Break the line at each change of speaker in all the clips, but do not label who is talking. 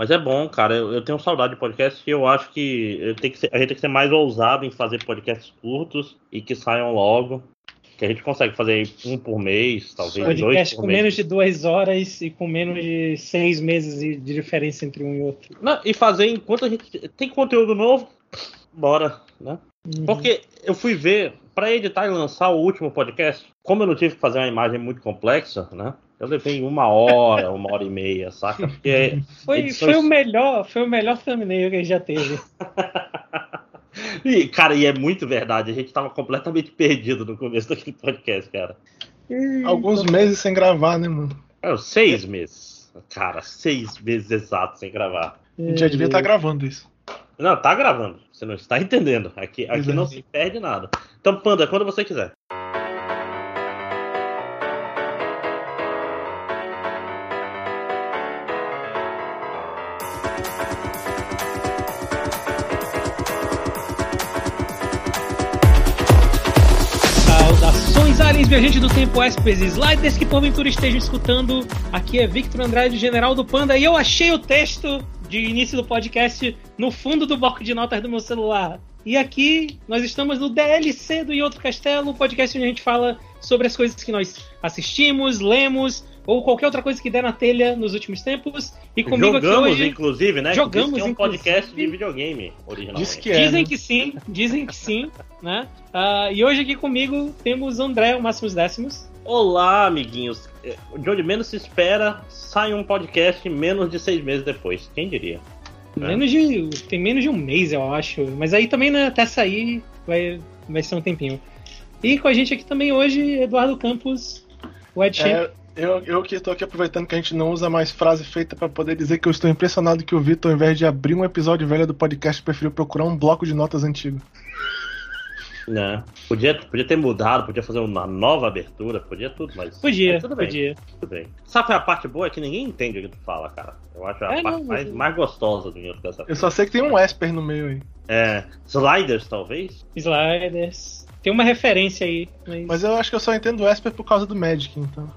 Mas é bom, cara. Eu, eu tenho saudade de podcast e eu acho que, que ser, a gente tem que ser mais ousado em fazer podcasts curtos e que saiam logo. Que a gente consegue fazer um por mês, talvez
podcast
dois por
com
mês.
menos de duas horas e com menos de seis meses de diferença entre um e outro.
Não, e fazer enquanto a gente tem conteúdo novo, bora, né?
Uhum.
Porque eu fui ver, pra editar e lançar o último podcast, como eu não tive que fazer uma imagem muito complexa, né? Eu levei uma hora, uma hora e meia, saca? Porque
Foi,
edições-
foi o melhor, foi o melhor thumbnail que já teve.
E, cara, e é muito verdade, a gente tava completamente perdido no começo daquele podcast, cara.
Alguns meses sem gravar, né, mano?
É, seis meses. Cara, seis meses exatos sem gravar.
A gente já devia estar gravando isso.
Não, tá gravando. Você não está entendendo. Aqui, aqui
Exato.
não se perde nada. Então, Panda, quando você quiser.
Viajantes do tempo, espes e sliders que porventura estejam escutando. Aqui é Victor Andrade, general do Panda, e eu achei o texto de início do podcast no fundo do bloco de notas do meu celular. E aqui nós estamos no DLC do Em Outro Castelo, podcast onde a gente fala sobre as coisas que nós assistimos, lemos, ou qualquer outra coisa que der na telha nos últimos tempos. E comigo
Jogamos,
aqui hoje.
inclusive, né?
Jogamos,
Diz que é um podcast de videogame
que é.
Dizem
né?
que sim, dizem que sim, né? Ah, e hoje aqui comigo temos o André, o Máximos Décimos.
Olá, amiguinhos. De onde menos se espera, sai um podcast menos de seis meses depois. Quem diria? É.
Menos de, tem menos de um mês, eu acho. Mas aí também, né, até sair, vai, vai ser um tempinho. E com a gente aqui também hoje, Eduardo Campos, o Ed.
É, eu, eu que estou aqui aproveitando que a gente não usa mais frase feita para poder dizer que eu estou impressionado que o Vitor, ao invés de abrir um episódio velho do podcast, preferiu procurar um bloco de notas antigo.
Né? Podia, podia ter mudado, podia fazer uma nova abertura, podia tudo, mas.
Podia,
mas tudo bem,
podia.
tudo bem. Sabe qual é a parte boa? É que ninguém entende o que tu fala, cara. Eu acho a
É,
parte
não,
mais,
mas-
mais gostosa do dessa
Eu só sei que tem um Esper no meio aí.
É. Sliders, talvez?
Sliders. Tem uma referência aí, mas,
Mas eu acho que eu só entendo o Esper por causa do Magic, então.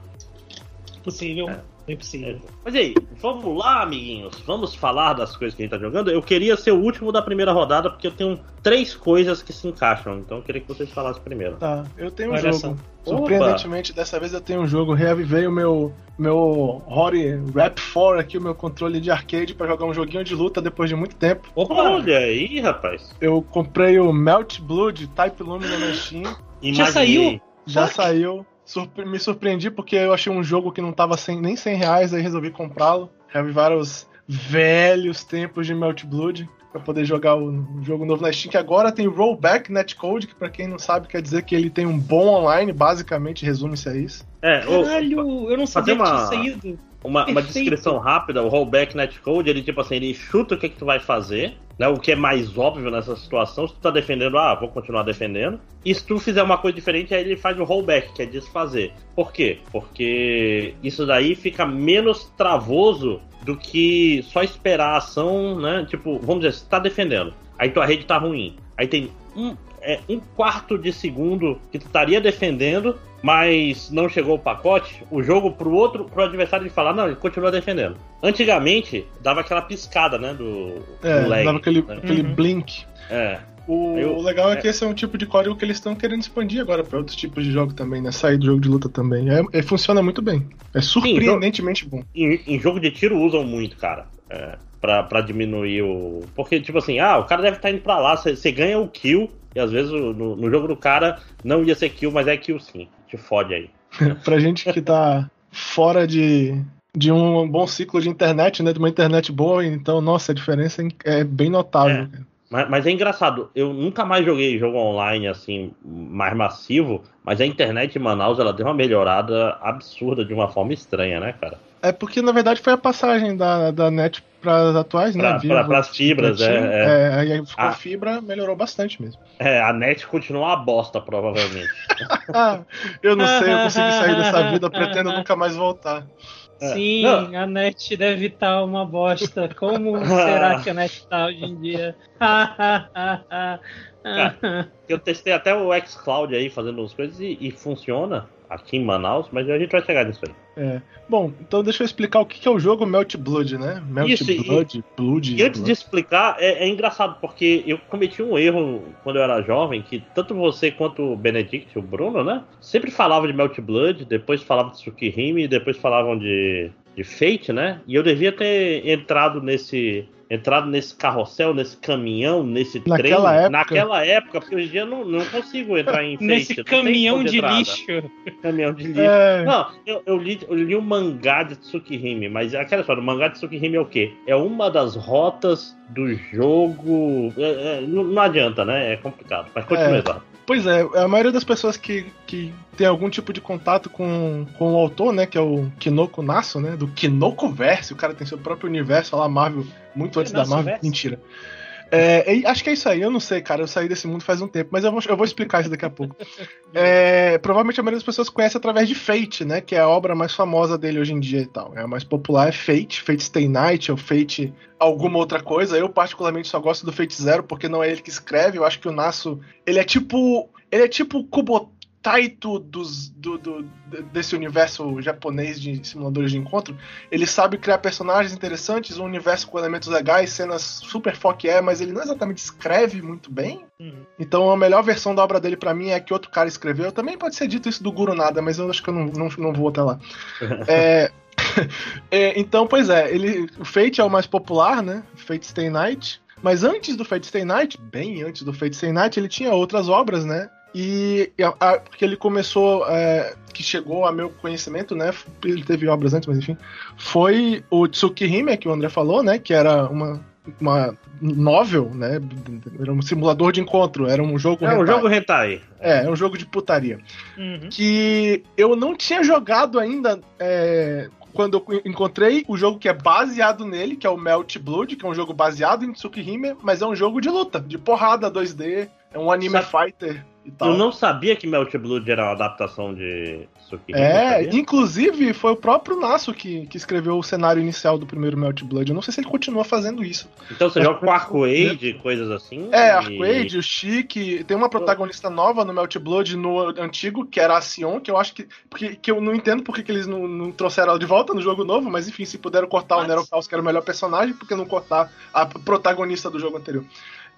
Possível.
É.
Bem possível.
Mas e aí, vamos lá, amiguinhos. Vamos falar das coisas que a gente tá jogando. Eu queria ser o último da primeira rodada, porque eu tenho três coisas que se encaixam. Então eu queria que vocês falassem primeiro.
Tá, eu tenho um
Olha
jogo.
só.
Surpreendentemente, dessa vez eu tenho um jogo. Reavivei o meu, meu Rory Rap 4 aqui, o meu controle de arcade, pra jogar um joguinho de luta depois de muito tempo.
Opa!
Olha aí, rapaz.
Eu comprei o Melt Blood Type Lumina na Steam.
Já saiu?
Já
Fuck.
saiu. Surpre- me surpreendi porque eu achei um jogo que não tava sem, nem 100 reais, aí resolvi comprá-lo. Reavivar os velhos tempos de Melt Blood pra poder jogar o, o jogo novo na Steam, que agora tem Rollback Netcode, que pra quem não sabe quer dizer que ele tem um bom online, basicamente, resume-se a isso.
É, ô,
Caralho, eu não sabia que tinha saído.
Uma, uma descrição rápida, o rollback netcode, ele tipo assim, ele chuta o que, que tu vai fazer, né? O que é mais óbvio nessa situação, se tu tá defendendo, ah, vou continuar defendendo. E se tu fizer uma coisa diferente, aí ele faz o rollback, que é desfazer. Por quê? Porque isso daí fica menos travoso do que só esperar a ação, né? Tipo, vamos dizer, você tá defendendo, aí tua rede tá ruim. Aí tem um, é, um quarto de segundo que tu estaria defendendo, mas não chegou o pacote, o jogo pro outro, pro adversário ele falar, não, ele continua defendendo. Antigamente, dava aquela piscada, né, do,
É,
do lag.
dava aquele,
né?
aquele
Uhum.
blink.
É,
O,
Eu-
o legal é,
é.
que esse é um tipo de código que eles estão querendo expandir agora pra outros tipos de jogo também, né? Sair do jogo de luta também. É, é- funciona muito bem. É surpreendentemente bom.
em, em jogo de tiro usam muito, cara. É, pra, pra diminuir o. Porque, tipo assim, ah, o cara deve estar indo pra lá, você ganha o kill, e às vezes no, no jogo do cara não ia ser kill, mas é kill sim. Te fode aí.
pra gente que tá fora de, de um bom ciclo de internet, né? De uma internet boa, então, nossa, a diferença é é bem notável.
É.
cara.
Mas, mas é engraçado, eu nunca mais joguei jogo online assim, mais massivo, mas a internet em Manaus ela deu uma melhorada absurda de uma forma estranha, né, cara?
É porque, na verdade, foi a passagem da, da net para as atuais, né?
Pra-
Vivo,
pra- pras fibras,
Pretinho.
é,
é. Aí ficou
Ah.
fibra, melhorou bastante mesmo.
É, a net continua uma bosta, provavelmente.
Ah, eu não sei, eu consegui sair dessa vida, pretendo nunca mais voltar.
É.
Sim,
Não.
a net deve estar uma bosta. Como será que a net tá hoje em dia?
Eu testei até o xCloud aí fazendo as coisas e, e funciona. Aqui em Manaus, mas a gente vai chegar nisso aí.
É. Bom, então deixa eu explicar o que é o jogo Melt Blood, né? Melt
Isso, e-
Blood, Blood.
E antes
Blood.
de explicar, é, é engraçado, porque eu cometi um erro quando eu era jovem, que tanto você quanto o Benedict, o Bruno, né? Sempre falavam de Melt Blood, depois falavam de Tsukihime, depois falavam de, de Fate, né? E eu devia ter entrado nesse. Entrado nesse carrossel, nesse caminhão, nesse
Naquela
trem,
época.
naquela época, porque hoje em dia eu não, não consigo entrar em Fate.
Nesse caminhão de
entrada.
lixo.
Caminhão de lixo.
É,
Não, eu, eu li, eu li o mangá de Tsukihime, mas é aquela história, o mangá de Tsukihime é o quê? É uma das rotas do jogo. é- é, não, não adianta, né? É complicado. Mas continua,
É.
Eduardo.
Pois é, a maioria das pessoas que, que tem algum tipo de contato com, com o autor, né, que é o Kinoko Nasso, né, do Kinoko Verse, o cara tem seu próprio universo lá, Marvel, muito antes da Marvel, mentira. É, acho que é isso aí, eu não sei, cara, eu saí desse mundo faz um tempo, mas eu vou, eu vou explicar isso daqui a pouco. É, provavelmente a maioria das pessoas conhece através de Fate, né, que é a obra mais famosa dele hoje em dia e tal. É a mais popular é Fate, Fate Stay Night ou Fate alguma outra coisa. Eu particularmente só gosto do Fate Zero porque não é ele que escreve, eu acho que o Nasso, ele é tipo, ele é tipo o Kubotaito dos, do, do- desse universo japonês de simuladores de encontro. Ele sabe criar personagens interessantes, um universo com elementos legais, cenas super foque é, mas ele não exatamente escreve muito bem.
Uhum.
Então a melhor versão da obra dele pra mim é a que outro cara escreveu. Também pode ser dito isso do Guru Nada, mas eu acho que eu não, não, não vou até lá. É, é, então, pois é, ele, o Fate é o mais popular, né? Fate Stay Night. Mas antes do Fate Stay Night, bem antes do Fate Stay Night, ele tinha outras obras, né? E a, a- porque ele começou, é, que chegou a meu conhecimento, né? Ele teve obras antes, mas enfim. Foi o Tsukihime, que o André falou, né? Que era uma, uma novel, né? Era um simulador de encontro, era um jogo.
É um
hentai.
jogo hentai.
É, é um jogo de putaria
Uhum.
que eu não tinha jogado ainda é, quando eu encontrei o jogo que é baseado nele, que é o Melt Blood, que é um jogo baseado em Tsukihime, mas é um jogo de luta, de porrada 2D, é um anime
Sabe-
fighter e tal.
Eu não sabia que Melt Blood era uma adaptação de.
É, inclusive foi o próprio Nasso que, que escreveu o cenário inicial do primeiro Melt Blood. Eu não sei se ele continua fazendo isso.
Então você joga com Arcoade, coisas assim?
É,
e-
Arcade, o Chique, tem uma protagonista nova no Melt Blood no antigo, que era a Sion, que eu acho que. Porque, que eu não entendo porque que eles não, não trouxeram ela de volta no jogo novo, mas enfim, se puderam cortar o
Mas-
Nero Caos, que era o melhor personagem, por que não cortar a protagonista do jogo anterior?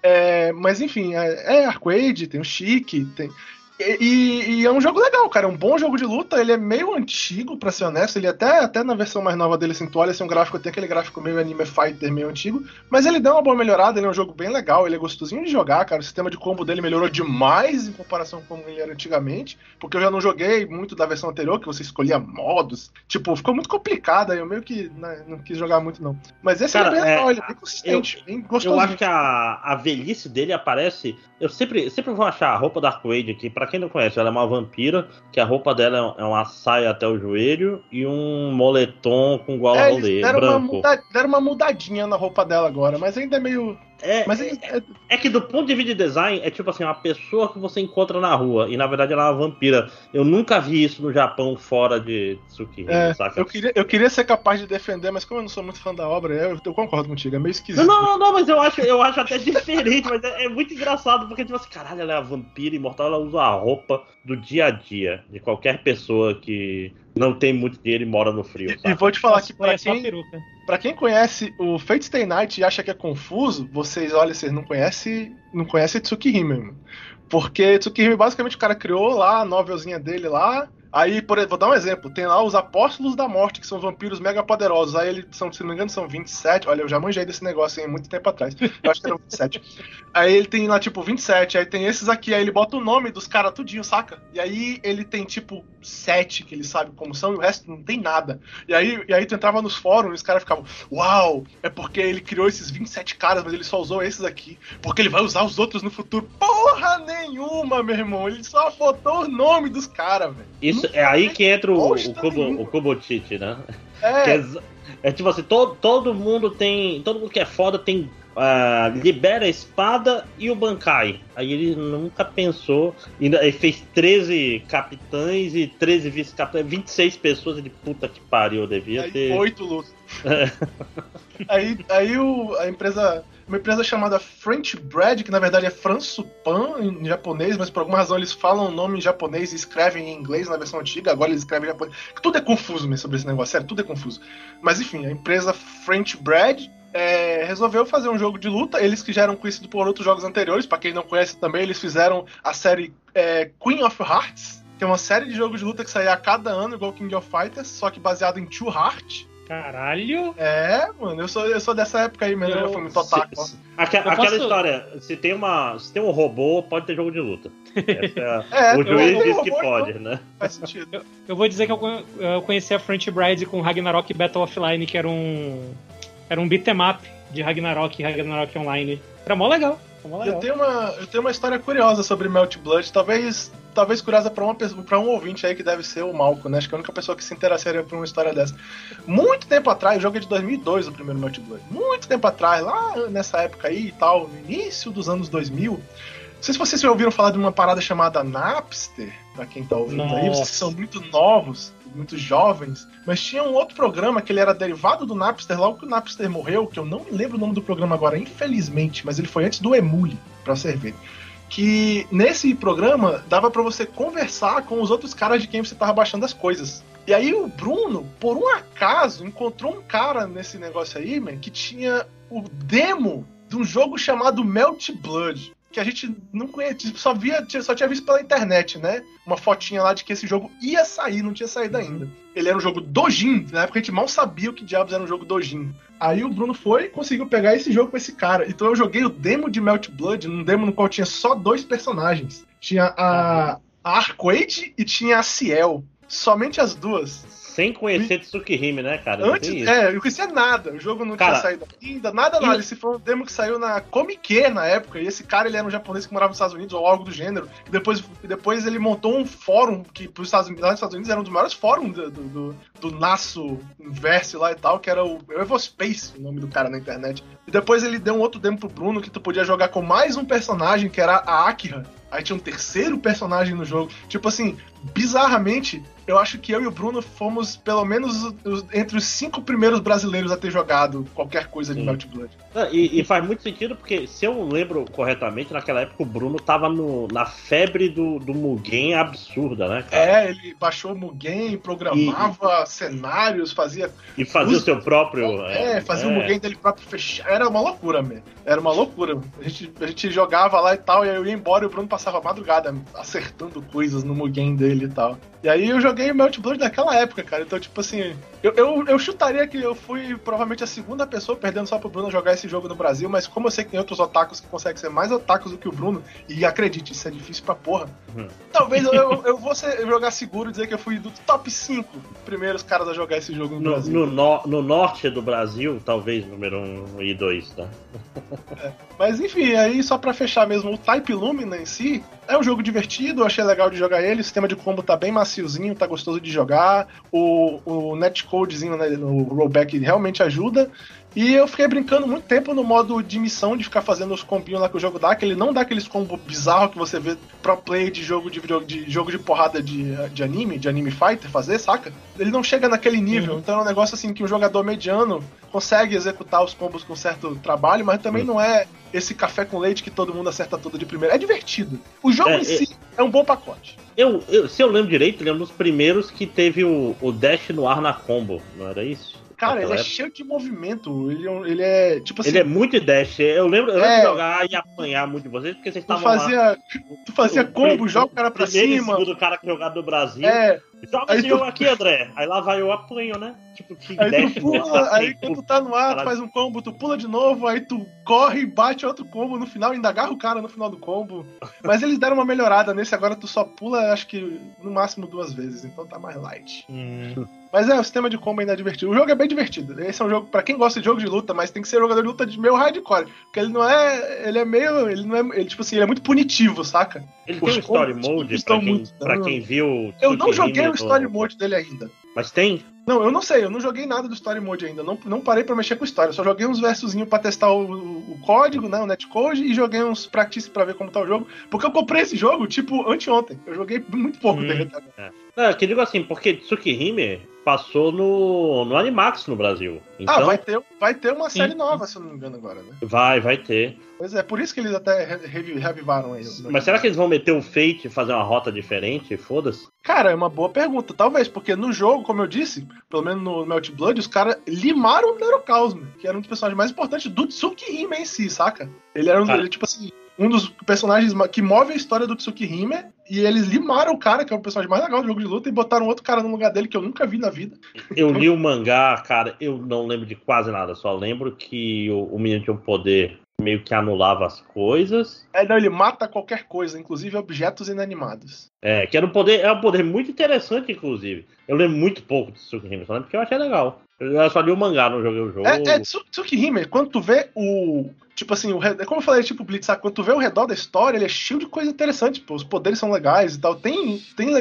É, mas enfim, é, é Arcade, tem o Chique, tem. E, e- é um jogo legal, cara. É um bom jogo de luta. Ele é meio antigo, pra ser honesto. Ele até, até na versão mais nova dele, assim, tu olha assim, um gráfico, tem aquele gráfico meio anime fighter, meio antigo. Mas ele deu uma boa melhorada, ele é um jogo bem legal, ele é gostosinho de jogar, cara. O sistema de combo dele melhorou demais em comparação com como ele era antigamente. Porque eu já não joguei muito da versão anterior, que você escolhia modos. Tipo, ficou muito complicado, aí eu meio que né, não quis jogar muito, não. Mas esse
Cara,
é bem
é,
legal, ele é bem consistente, bem gostosinho.
Eu acho que a, a velhice dele aparece. Eu sempre, sempre vou achar a roupa da Arcade aqui. Pra quem não conhece, ela é uma vampira, que a roupa dela é uma saia até o joelho e um moletom com gola
É,
rolê,
deram uma,
branco.
muda- deram uma mudadinha na roupa dela agora, mas ainda é meio.
É,
Mas
é,
é- é-
é que do ponto de vista de design, é tipo assim, uma pessoa que você encontra na rua. E na verdade ela é uma vampira. Eu nunca vi isso no Japão fora de Tsukihime,
É,
saca?
eu, queria, eu queria ser capaz de defender, mas como eu não sou muito fã da obra, eu, eu concordo contigo, é meio esquisito.
Não, não, não, mas eu acho, eu acho até diferente, mas é, é muito engraçado, porque, tipo assim, caralho, ela é a vampira imortal, ela usa a roupa do dia a dia de qualquer pessoa que não tem muito dinheiro e mora no frio.
E
saca?
vou te falar que pra
Conhece só a
quem,
peruca.
pra quem conhece o Fate Stay Night e acha que é confuso, vocês, olha, vocês não conhecem não conhece Tsukihime, mano. Porque Tsukihime, basicamente, o cara criou lá a novelzinha dele lá. Aí, por, vou dar um exemplo, tem lá os Apóstolos da Morte, que são vampiros mega poderosos. Aí eles são, se não me engano, são 27. Olha, eu já manjei desse negócio há muito tempo atrás. Eu acho que eram 27. aí ele tem lá, tipo, 27. Aí tem esses aqui, aí ele bota o nome dos caras tudinho, saca? E aí ele tem, tipo, 7 que ele sabe como são, e o resto não tem nada. E aí, e aí tu entrava nos fóruns e os caras ficavam, uau, é porque ele criou esses 27 caras, mas ele só usou esses aqui. Porque ele vai usar os outros no futuro. Porra nenhuma, meu irmão. Ele só botou o nome dos caras, velho.
Isso é aí que entra o, o Kubo,
nenhuma.
o Kubo Cheat, né?
É,
é, é tipo assim, todo, todo mundo tem. Todo mundo que é foda tem. ah, libera a espada e o Bankai. Aí ele nunca pensou. Ainda, ele fez 13 capitães e 13 vice-capitães. 26 pessoas de puta que pariu. Devia
aí
ter.
oito lutas. aí aí o, a empresa uma empresa chamada French Bread, que na verdade é Fransupan em japonês, mas por alguma razão eles falam o nome em japonês e escrevem em inglês na versão antiga, agora eles escrevem em japonês. Tudo é confuso mesmo sobre esse negócio, sério, tudo é confuso. Mas enfim, a empresa French Bread é, resolveu fazer um jogo de luta. Eles que já eram conhecidos por outros jogos anteriores, para quem não conhece também, eles fizeram a série é, Queen of Hearts, que é uma série de jogos de luta que saía a cada ano, igual King of Fighters, só que baseado em Two Heart.
Caralho!
É, mano, eu sou, eu sou dessa época aí mesmo, eu, já fui muito otaku.
Se, aquela, posso... história, se tem, uma, se tem um robô, pode ter jogo de luta.
É,
é, o juiz diz que pode, então né?
Faz sentido.
Eu, eu, vou dizer que eu, eu conheci a French Bride com Ragnarok Battle Offline, que era um. Era um beat'em up de Ragnarok e Ragnarok Online. Era mó legal.
Eu tenho, uma, eu tenho uma história curiosa sobre Melt Blood, talvez talvez curiosa para uma para um ouvinte aí que deve ser o Malco, né? Acho que é a única pessoa que se interessaria por uma história dessa. Muito tempo atrás, o jogo é de 2002, o primeiro Melt Blood. Muito tempo atrás, lá nessa época aí e tal, no início dos anos 2000. Não sei se vocês já ouviram falar de uma parada chamada Napster, para quem tá ouvindo Nossa. aí, vocês são muito novos muito jovens, mas tinha um outro programa que ele era derivado do Napster, logo que o Napster morreu, que eu não me lembro o nome do programa agora, infelizmente, mas ele foi antes do Emule, pra você ver. Que nesse programa dava para você conversar com os outros caras de quem você tava baixando as coisas. E aí o Bruno, por um acaso, encontrou um cara nesse negócio aí, man, que tinha o demo de um jogo chamado Melt Blood que a gente não conhecia, só via, só tinha visto pela internet, né? Uma fotinha lá de que esse jogo ia sair, não tinha saído ainda. Ele era um jogo Dojin, na época a gente mal sabia o que diabos era um jogo Dojin. Aí o Bruno foi e conseguiu pegar esse jogo com esse cara. Então eu joguei o demo de Melt Blood, num demo no qual tinha só dois personagens. Tinha a, a e tinha a Ciel. Somente as duas.
Sem conhecer Tsukihime, né, cara?
Antes, é, eu não conhecia nada. O jogo não cara, tinha saído ainda, nada, nada. Esse foi um demo que saiu na Comic na época. E esse cara, ele era um japonês que morava nos Estados Unidos, ou algo do gênero. E depois, depois ele montou um fórum que, lá nos Estados Unidos, era um dos maiores fóruns do, do, do, Nasso Inverse lá e tal, que era o Evospace, o nome do cara na internet. E depois ele deu um outro demo pro Bruno que tu podia jogar com mais um personagem, que era a Akira. Aí tinha um terceiro personagem no jogo. Tipo assim, bizarramente, eu acho que eu e o Bruno fomos, pelo menos, os, entre os cinco primeiros brasileiros a ter jogado qualquer coisa de Melt Blood.
E, e, faz muito sentido, porque se eu lembro corretamente, naquela época o Bruno tava no, na febre do, do Mugen absurda, né?
Cara? É, ele baixou o Mugen, programava e, cenários, fazia.
E fazia o seu próprio.
É, é fazia é. o Mugen dele próprio fechar. Era uma loucura, mesmo. Era uma loucura. A gente, a gente jogava lá e tal, e eu ia embora e o Bruno passava a madrugada acertando coisas no Mugen dele e tal. E aí eu joguei Melt Blood naquela época, cara. Então, tipo assim, eu, eu, eu, chutaria que eu fui provavelmente a segunda pessoa perdendo só pro Bruno jogar esse jogo no Brasil, mas como eu sei que tem outros otakus que conseguem ser mais otakus do que o Bruno, e acredite, isso é difícil pra porra, uhum. talvez eu, eu, vou ser, jogar seguro e dizer que eu fui do top 5 primeiros caras a jogar esse jogo no, no Brasil.
No, no, no, norte do Brasil, talvez número 1 e 2, tá?
É. Mas enfim, aí só pra fechar mesmo, o Type Lumina em si é um jogo divertido, eu achei legal de jogar ele, o sistema de combo tá bem maciozinho, tá gostoso de jogar, o, o netcodezinho né, no rollback realmente ajuda, e eu fiquei brincando muito tempo no modo de missão, de ficar fazendo os combinhos lá que o jogo dá, que ele não dá aqueles combos bizarros que você vê pro play de jogo de, de, jogo de porrada de, de anime, de anime fighter fazer, saca? Ele não chega naquele nível, uhum. então é um negócio assim que um jogador mediano consegue executar os combos com certo trabalho, mas também uhum. não é esse café com leite que todo mundo acerta tudo de primeira. É divertido. O jogo é, em si é um bom pacote.
Eu, eu, se eu lembro direito, ele é um dos primeiros que teve o, o dash no ar na combo, não era isso?
Cara, ele é cheio de movimento. Ele, é ele é tipo assim.
Ele é muito dash. Eu lembro, eu lembro é... de jogar e apanhar muito de vocês, porque vocês estavam.
Tu fazia, lá, tu fazia combo, joga o cara pra cima.
O segundo cara que jogava do Brasil.
É.
Joga aí esse tu... aqui, André. Aí lá vai eu apanho, né? Tipo, que
aí
dash.
Tu pula, aí quando tu tá no ar, tu faz um combo, tu pula de novo, aí tu corre e bate outro combo no final, ainda agarra o cara no final do combo. Mas eles deram uma melhorada nesse, agora tu só pula, acho que no máximo duas vezes, então tá mais light. Hum. Mas é, o sistema de combo ainda é divertido. O jogo é bem divertido. Esse é um jogo para quem gosta de jogo de luta, mas tem que ser jogador de luta de meio hardcore. Porque ele não é. Ele é meio. Ele não é. Ele, tipo assim, ele é muito punitivo, saca?
Ele Os tem um story mode pra quem, muito, pra quem viu.
Eu não joguei o story mode dele ainda.
Mas tem?
Não, eu não sei, eu não joguei nada do Story Mode ainda. Não, não parei para mexer com história. Só joguei uns versozinhos pra testar o, o, código, né? O netcode, e joguei uns practice para ver como tá o jogo. Porque eu comprei esse jogo, tipo, anteontem. Eu joguei muito pouco hum, dele.
É. Não, que eu digo assim, porque Tsukihime passou no, no Animax no Brasil. Então,
Ah, vai ter, vai ter uma
Sim.
série nova, se eu não me engano, agora, né?
vai, vai ter.
Pois é, por isso que eles até reavivaram aí.
Mas será que eles vão meter o Fate e fazer uma rota diferente? Foda-se.
Cara, é uma boa pergunta. Talvez, porque no jogo, como eu disse, pelo menos no Melt Blood, os caras limaram o Neurocosmo, que era um dos personagens mais importantes do Tsukihime em si, saca? Ele era um,
Cara.
ele, tipo assim, um dos personagens que move a história do Tsukihime, e eles limaram o cara, que é o personagem mais legal do jogo de luta, e botaram outro cara no lugar dele que eu nunca vi na vida.
Eu li o mangá, cara, eu não lembro de quase nada, só lembro que o, o menino tinha um poder meio que anulava as coisas.
Aí não, ele mata qualquer coisa, inclusive objetos inanimados.
É, que era um poder, é um poder muito interessante, inclusive. Eu lembro muito pouco de Tsukihime, só porque eu achei legal. Eu só li o mangá, não joguei o jogo.
É, é Tsu- Tsukihime, quando tu vê o. Tipo assim, o, re- como eu falei, tipo Blitz, sabe? quando tu vê o redor da história, ele é cheio de coisa interessante, pô. Os poderes são legais e tal. Tem. tem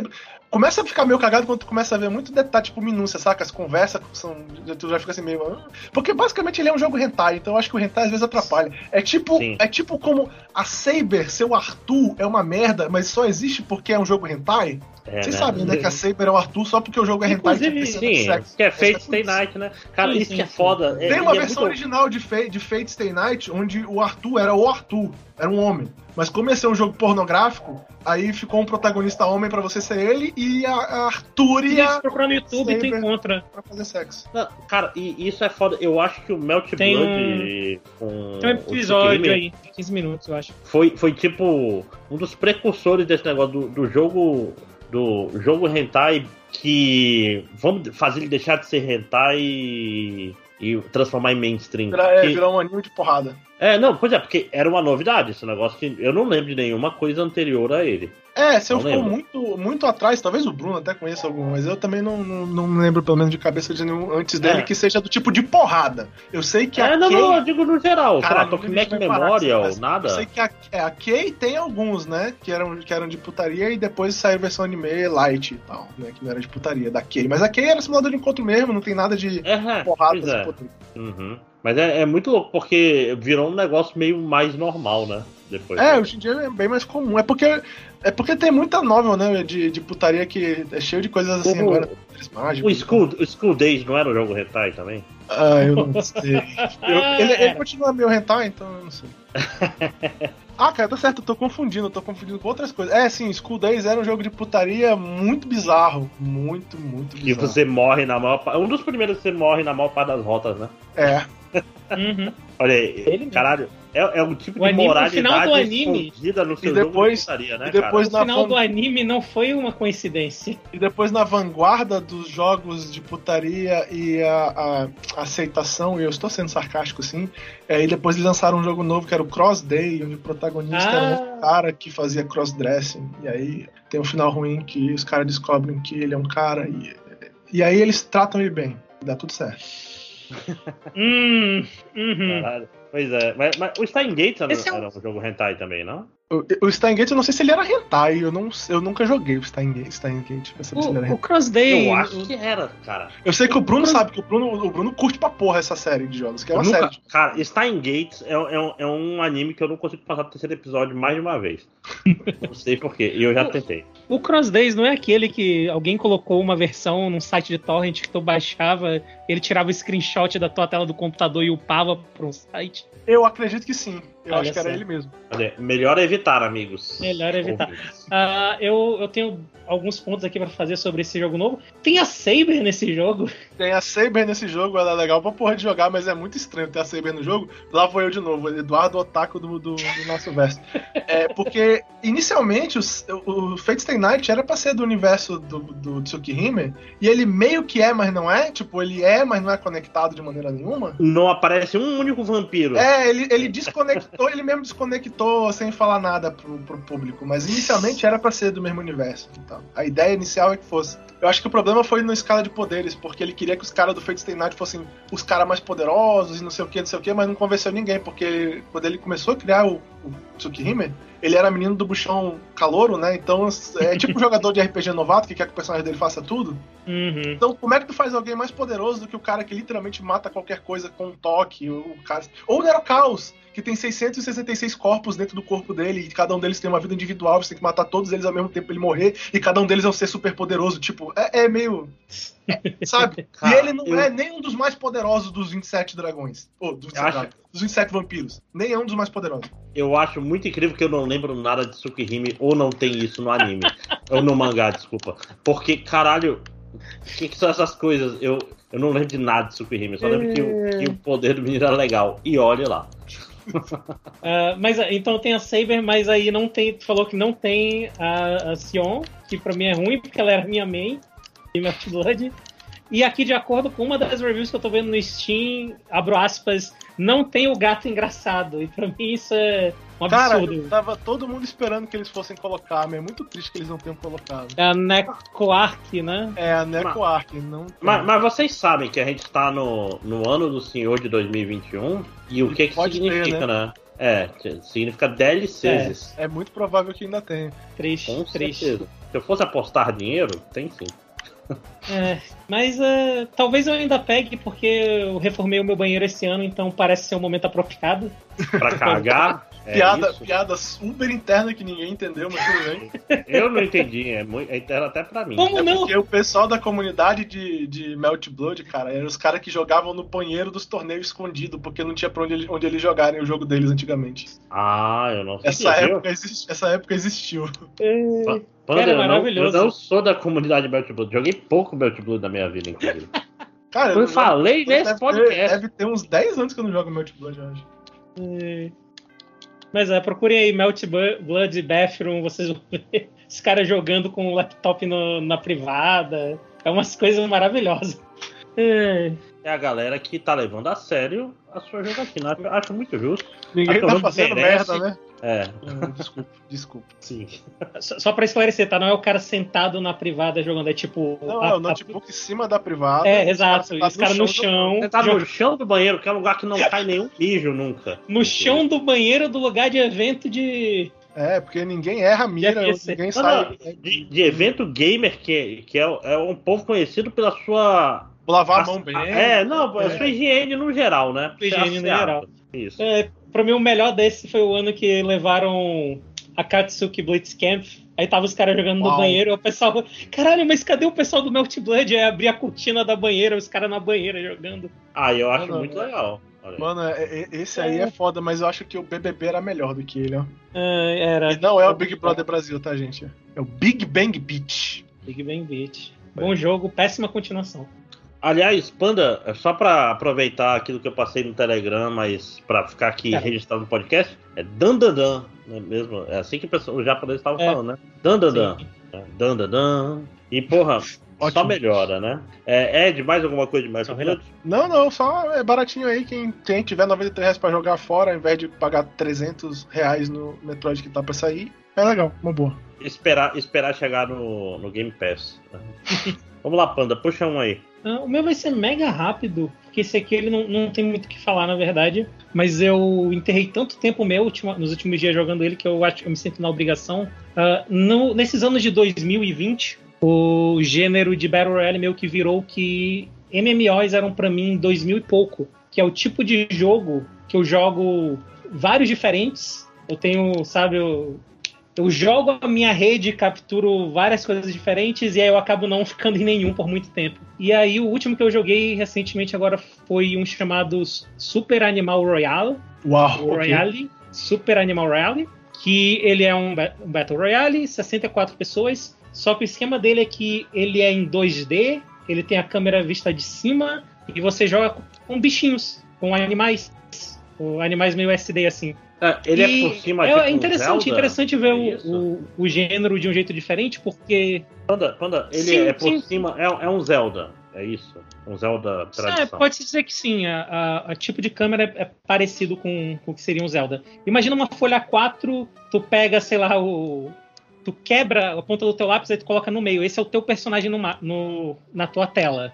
Começa a ficar meio cagado quando tu começa a ver muito detalhe, tipo minúcia, saca? As conversas são. Tu já fica assim meio. Porque basicamente ele é um jogo hentai, então eu acho que o hentai às vezes atrapalha. É tipo.
Sim.
É tipo como a Saber, seu Arthur, é uma merda, mas só existe porque é um jogo hentai.
É,
Vocês
né?
sabem, né? Que a Saber é o Arthur só porque o jogo é hentai. que
Inclusive, sim, que é Fate Stay. Night, né? Cara,
Sim,
isso
sim,
que é
sim.
foda. É,
Tem uma
e é
versão
muito-
original de Fate, de Fate Stay Night, onde o Arthur era o Arthur, era um homem. Mas como esse é um jogo pornográfico, aí ficou um protagonista homem pra você ser ele e a, a Artúria
Se procurar no YouTube, tu
Saber.
encontra.
pra fazer sexo.
Não, cara, e isso é foda. Eu acho que o Melt
Tem
Blood com
Tem um episódio
Tsukihime
aí, de 15 minutos, eu acho.
foi, foi tipo um dos precursores desse negócio do, do jogo do jogo hentai que vamos fazer ele deixar de ser hentai e, e transformar em mainstream.
É,
Que-
virar um anime de porrada.
É, não, pois é, porque era uma novidade esse negócio que eu não lembro de nenhuma coisa anterior a ele.
É, se eu ficou muito, muito atrás, talvez o Bruno até conheça algum, mas eu também não, não, não lembro, pelo menos de cabeça de nenhum antes dele,
É.
que seja do tipo de porrada. Eu sei que a
É, não,
Kay-
não, eu digo no geral, sei lá,
Caralho,
Tokyo
a gente
Mac Memorial,
com essa-
nada.
Eu sei que a, é, a Kay tem alguns, né? Que eram, que eram de putaria e depois saiu a versão anime light e tal, né? Que não era de putaria da Kay. Mas a Kay era simulador de encontro mesmo, não tem nada de
É,
porrada
pois é.
assim.
Uhum. Mas é, é muito louco, porque virou um negócio meio mais normal, né? Depois.
É, hoje em dia é bem mais comum. É porque, é porque tem muita novel, né? De, de putaria que é cheio de coisas assim
O-
agora. mágicos
O
e
School, o School Days não era um jogo hentai também?
Ah, eu não sei. Eu- ele, ele continua meio hentai, então eu não sei. Ah, cara, tá certo, eu tô confundindo, eu tô confundindo com outras coisas. É, sim, School Days era um jogo de putaria muito bizarro. Muito, muito bizarro.
você morre na maior parte. Um dos primeiros que você morre na maior parte das rotas, né?
É.
Uhum.
Olha aí,
Ele
caralho, é, é um tipo
O
de
anime- no final
moralidade
do anime-
escondida no seu
E depois-
jogo de putaria, né,
e depois
O
na
final
van-
do anime não foi uma coincidência.
E depois na vanguarda dos jogos de putaria e a, a aceitação, e eu estou sendo sarcástico sim, é, e depois eles lançaram um jogo novo que era o Cross Day, onde o protagonista era um
Ah.
cara que fazia crossdressing. E aí tem um final ruim que os caras descobrem que ele é um cara e, e aí eles tratam ele bem. E dá tudo certo.
Hum,
cara?
uhum.
Pois é, mas, mas o Stein Gates era,
é um-
era um jogo hentai também, não?
O, o Steingate, eu não sei se ele era hentai, eu, não, eu nunca joguei o Steingate, Steingate pra saber se ele era
O, o
hentai.
Cross Day.
Eu acho que era, cara.
Eu sei que o Bruno sabe, que o Bruno, o Bruno curte pra porra essa série de jogos, que é uma
nunca-
série. de-
Cara, Stein Gates é, é um, é um anime que eu não consigo passar do terceiro episódio mais de uma vez. não sei porquê, e eu já tentei.
O Cross Days não é aquele que alguém colocou uma versão num site de torrent que tu baixava, ele tirava o screenshot da tua tela do computador e upava pra um site.
Eu acredito que sim. Eu
Olha
acho que era ele mesmo.
Melhor evitar, amigos.
Melhor evitar. Ah, eu, eu tenho alguns pontos aqui pra fazer sobre esse jogo novo. Tem a Saber nesse jogo.
Tem a Saber nesse jogo, ela é legal pra porra de jogar, mas é muito estranho ter a Saber no jogo. Lá vou eu de novo, Eduardo Otaku do, do, do nosso verso. É, porque, inicialmente, os- o, o Fate Stay Night era pra ser do universo do, do Tsukihime, e ele meio que é, mas não é. Tipo, ele é, mas não é conectado de maneira nenhuma.
Não aparece um único vampiro.
É, ele, ele desconectou, ele mesmo desconectou sem falar nada pro, pro público, mas inicialmente era pra ser do mesmo universo. Então, a ideia inicial é que fosse. Eu acho que o problema foi na escala de poderes, porque ele queria que os caras do Fate Stay Night fossem os caras mais poderosos e não sei o que, não sei o que, mas não convenceu ninguém, porque quando ele começou a criar o, o Tsukihime, ele era menino do buchão calouro, né? Então é tipo um jogador de RPG novato que quer que o personagem dele faça tudo.
Uhum.
Então, como é que tu faz alguém mais poderoso do que o cara que literalmente mata qualquer coisa com um toque? O cara... Ou o Nerocaus, que tem 666 corpos dentro do corpo dele, e cada um deles tem uma vida individual, você tem que matar todos eles ao mesmo tempo pra ele morrer, e cada um deles é um ser super poderoso. Tipo, é, é meio. é, sabe? e ele não
eu-
é nem um dos mais poderosos dos 27 dragões. Ou dos 27,
acho-
dos 27 vampiros. Nem é um dos mais poderosos.
Eu acho muito incrível que eu não lembro nada de Tsukihime ou não tem isso no anime. ou no mangá, desculpa. Porque, caralho, o que, que são essas coisas? Eu, eu não lembro de nada de. Eu só lembro que, que o poder do menino era legal. E olha lá.
Ah, mas ah, então tem a Saber, mas aí não tem. Tu falou que não tem a, a Sion, que pra mim é ruim, porque ela era minha main em Melt Blood. E aqui, de acordo com uma das reviews que eu tô vendo no Steam, abro aspas, não tem o gato engraçado. E pra mim isso é um
Cara,
absurdo.
tava todo mundo esperando que eles fossem colocar, mas é muito triste que eles não tenham colocado.
É a Necoark, né?
É a Neko Ark, não.
Mas, mas vocês sabem que a gente tá no, no ano do Senhor de 2021 e o que, que
Pode ter,
significa, né? É, que significa DLCs.
É muito provável que ainda tenha.
Triste,
Com
triste.
certeza. Se eu fosse apostar dinheiro, tem sim.
É, mas ah, talvez eu ainda pegue, porque eu reformei o meu banheiro esse ano, então parece ser um momento apropriado.
Pra cagar. é
piada,
isso.
piada super interna que ninguém entendeu, mas tudo bem.
Eu não entendi, é, muito, é interno até pra mim.
Como
É
não?
porque o pessoal da comunidade de, de Melt Blood, cara, eram os caras que jogavam no banheiro dos torneios escondido, porque não tinha pra onde, ele- onde eles jogarem o jogo deles antigamente.
Ah, eu não sei.
Essa época, exist- essa época existiu.
É,
Panda,
Cara,
eu, não,
maravilhoso.
eu não sou da comunidade Belt Blood. Joguei pouco Belt Blood na minha vida, inclusive.
Cara,
Eu
não-
falei
deve
nesse
ter-
podcast.
Deve ter uns 10 anos que eu não jogo Melt Blood, eu acho.
É. Mas é, procurem aí Melt Blood Bathroom, vocês vão ver os caras jogando com o laptop no- na privada. É umas coisas maravilhosas. É.
É a galera que tá levando a sério a sua jogatina. Acho muito justo.
Ninguém
Acho
tá
não
fazendo
merece.
merda, né?
É,
Hum, desculpa, desculpa.
sim.
Só, só pra esclarecer, tá? Não é o cara sentado na privada jogando, é tipo.
Não,
a-
é o
a-
notebook em cima da privada.
É, exato. os caras no chão.
Tá no chão do banheiro, que é um lugar que não cai nenhum mijo nunca.
No chão do banheiro do lugar de evento de.
É, porque ninguém erra a mira, ninguém
Não,
sai.
não, de, de evento gamer, que, que é, é um povo conhecido pela sua.
Lavar a mão bem.
É, não,
É.
a sua higiene no geral, né?
Sua higiene no geral.
Isso.
É, pra mim, o melhor desse foi o ano que levaram a Katsuki Blitzcamp. Aí tava os caras jogando no
Uau.
banheiro, e o pessoal, caralho, mas cadê o pessoal do Melt Blood? Aí abrir a cortina da banheira, os caras na banheira jogando.
Ah, eu acho
Não, não,
muito
não.
legal.
Mano, é- é- esse aí é foda, mas eu acho que o BBB era melhor do que ele, ó.
Ah, era.
E não é o Big Brother Brasil, tá, gente? É o Big Bang Beach.
Big Bang Beat. Bom jogo, péssima continuação.
Aliás, Panda, é só pra aproveitar aquilo que eu passei no Telegram, mas pra ficar aqui
Cara.
registrado no podcast, é Dandadan, não é mesmo? É assim que o japoneses estavam
É.
falando, né? Dandadan.
Sim.
É, Dandadan. E, porra, só
Ótimo.
melhora, né? É, Ed, mais alguma coisa de mais
Só melhora.
Não, não, só é baratinho aí. Quem, quem tiver 93 reais pra jogar fora, ao invés de pagar 300 reais no Metroid que tá pra sair, é legal, uma boa.
Esperar, esperar chegar no, no Game Pass. Vamos lá, Panda, puxa um aí.
Ah, O meu vai ser mega rápido, porque esse aqui ele não, não tem muito o que falar, na verdade. Mas eu enterrei tanto tempo meu ultima- nos últimos dias jogando ele que eu acho que eu me sinto na obrigação. Ah, no- nesses anos de 2020, o gênero de Battle Royale meio que virou que MMOs eram pra mim em 2000 e pouco, que é o tipo de jogo que eu jogo vários diferentes. Eu tenho, sabe, eu, eu jogo a minha rede, capturo várias coisas diferentes e aí eu acabo não ficando em nenhum por muito tempo. E aí o último que eu joguei recentemente agora foi um chamado Super Animal Royale,
Uau!
Royale, Super Animal Royale, que ele é um, um Battle Royale, 64 pessoas, só que o esquema dele é que ele é em 2D, ele tem a câmera vista de cima e você joga com bichinhos, com animais, com animais meio SD assim.
É, ele
E
é por cima
é,
tipo
é interessante,
Zelda?
interessante ver
É
o, o, o gênero de um jeito diferente, porque
Panda, Panda, ele
Sim,
é por
sim.
cima, é, é um Zelda, é isso? Um Zelda
é,
tradição.
pode-se dizer que sim, a, a- a tipo de câmera é, é parecido com, com o que seria um Zelda. Imagina uma folha 4, tu pega, sei lá, o. Tu quebra a ponta do teu lápis e tu coloca no meio. Esse é o teu personagem no, no- na tua tela.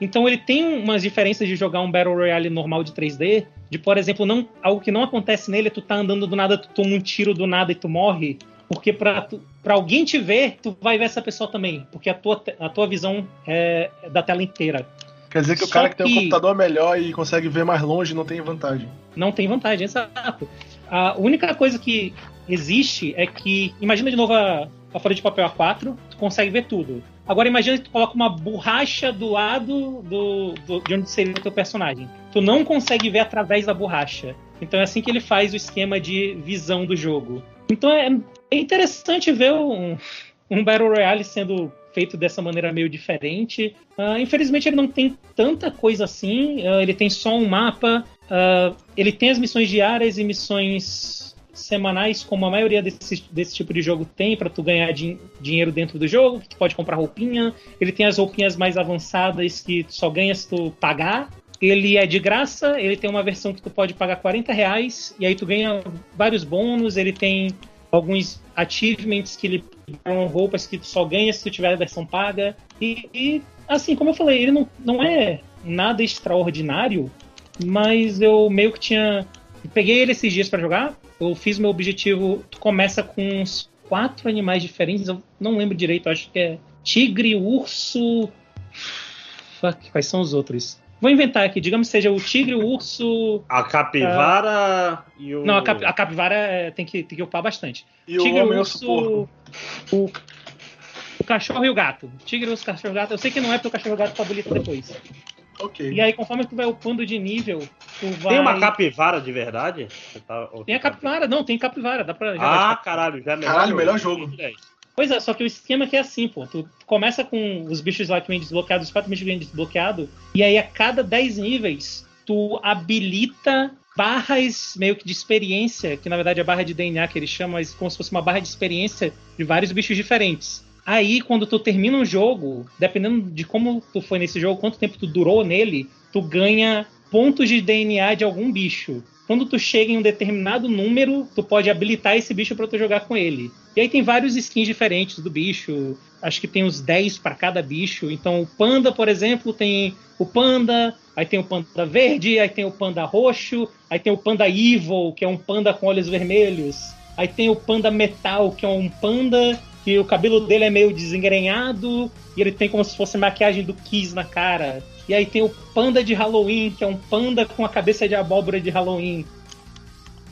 Então ele tem umas diferenças de jogar um Battle Royale normal de 3D, de, por exemplo, não, algo que não acontece nele é tu tá andando do nada, tu toma um tiro do nada e tu morre. Porque pra, tu, pra alguém te ver, tu vai ver essa pessoa também. Porque a tua, a tua visão é da tela inteira.
Quer dizer que
Só
o cara que, tem um
que-
computador melhor e consegue ver mais longe não tem vantagem.
Não tem vantagem, exato. A única coisa que existe é que. Imagina de novo a, a folha de papel A4, tu consegue ver tudo. Agora imagina que tu coloca uma borracha do lado do, do- de onde seria o teu personagem. Tu não consegue ver através da borracha. Então é assim que ele faz o esquema de visão do jogo. Então é, é interessante ver um, um Battle Royale sendo feito dessa maneira meio diferente. Ah, infelizmente ele não tem tanta coisa assim. Ah, ele tem só um mapa. Ah, ele tem as missões diárias e missões semanais, como a maioria desse, desse tipo de jogo tem, para tu ganhar din- dinheiro dentro do jogo, que tu pode comprar roupinha. Ele tem as roupinhas mais avançadas que tu só ganha se tu pagar. Ele é de graça, ele tem uma versão que tu pode pagar 40 reais, e aí tu ganha vários bônus, ele tem alguns achievements que lhe dão roupas que tu só ganha se tu tiver a versão paga. E, e, assim, como eu falei, ele não, não é nada extraordinário, mas eu meio que tinha. Peguei ele esses dias pra jogar, eu fiz meu objetivo. Tu começa com uns quatro animais diferentes, eu não lembro direito, acho que é tigre, urso. Fuck, quais são os outros? Vou inventar aqui, digamos que seja o tigre, o urso.
A capivara e o.
Não, a, cap- a capivara é, tem, que, tem que upar bastante.
E o
tigre,
homem
urso,
urso porco.
o, o cachorro e o gato. Tigre, urso, cachorro e gato. Eu sei que não é porque o cachorro e o gato habilita depois.
Ok.
E aí, conforme tu vai upando de nível, tu vai.
Tem uma capivara de verdade? Você tá-
Tem a capivara, não, tem capivara, dá pra
Ah,
capivara.
caralho, já é melhor.
Caralho, melhor jogo.
Pois é, só que o esquema aqui é assim, pô. Tu começa com os bichos lá que vem desbloqueados, os quatro bichos que vem desbloqueado, e aí a cada 10 níveis, tu habilita barras meio que de experiência, que na verdade é barra de DNA que eles chamam, mas como se fosse uma barra de experiência de vários bichos diferentes. Aí, quando tu termina um jogo, dependendo de como tu foi nesse jogo, quanto tempo tu durou nele, tu ganha pontos de DNA de algum bicho. Quando tu chega em um determinado número, tu pode habilitar esse bicho pra tu jogar com ele. E aí tem vários skins diferentes do bicho. Acho que tem uns 10 para cada bicho. Então o panda, por exemplo, tem o panda, aí tem o panda verde, aí tem o panda roxo, aí tem o panda evil, que é um panda com olhos vermelhos. Aí tem o panda metal, que é um panda que o cabelo dele é meio desengrenhado e ele tem como se fosse maquiagem do Kiss na cara. E aí tem o panda de Halloween, que é um panda com a cabeça de abóbora de Halloween.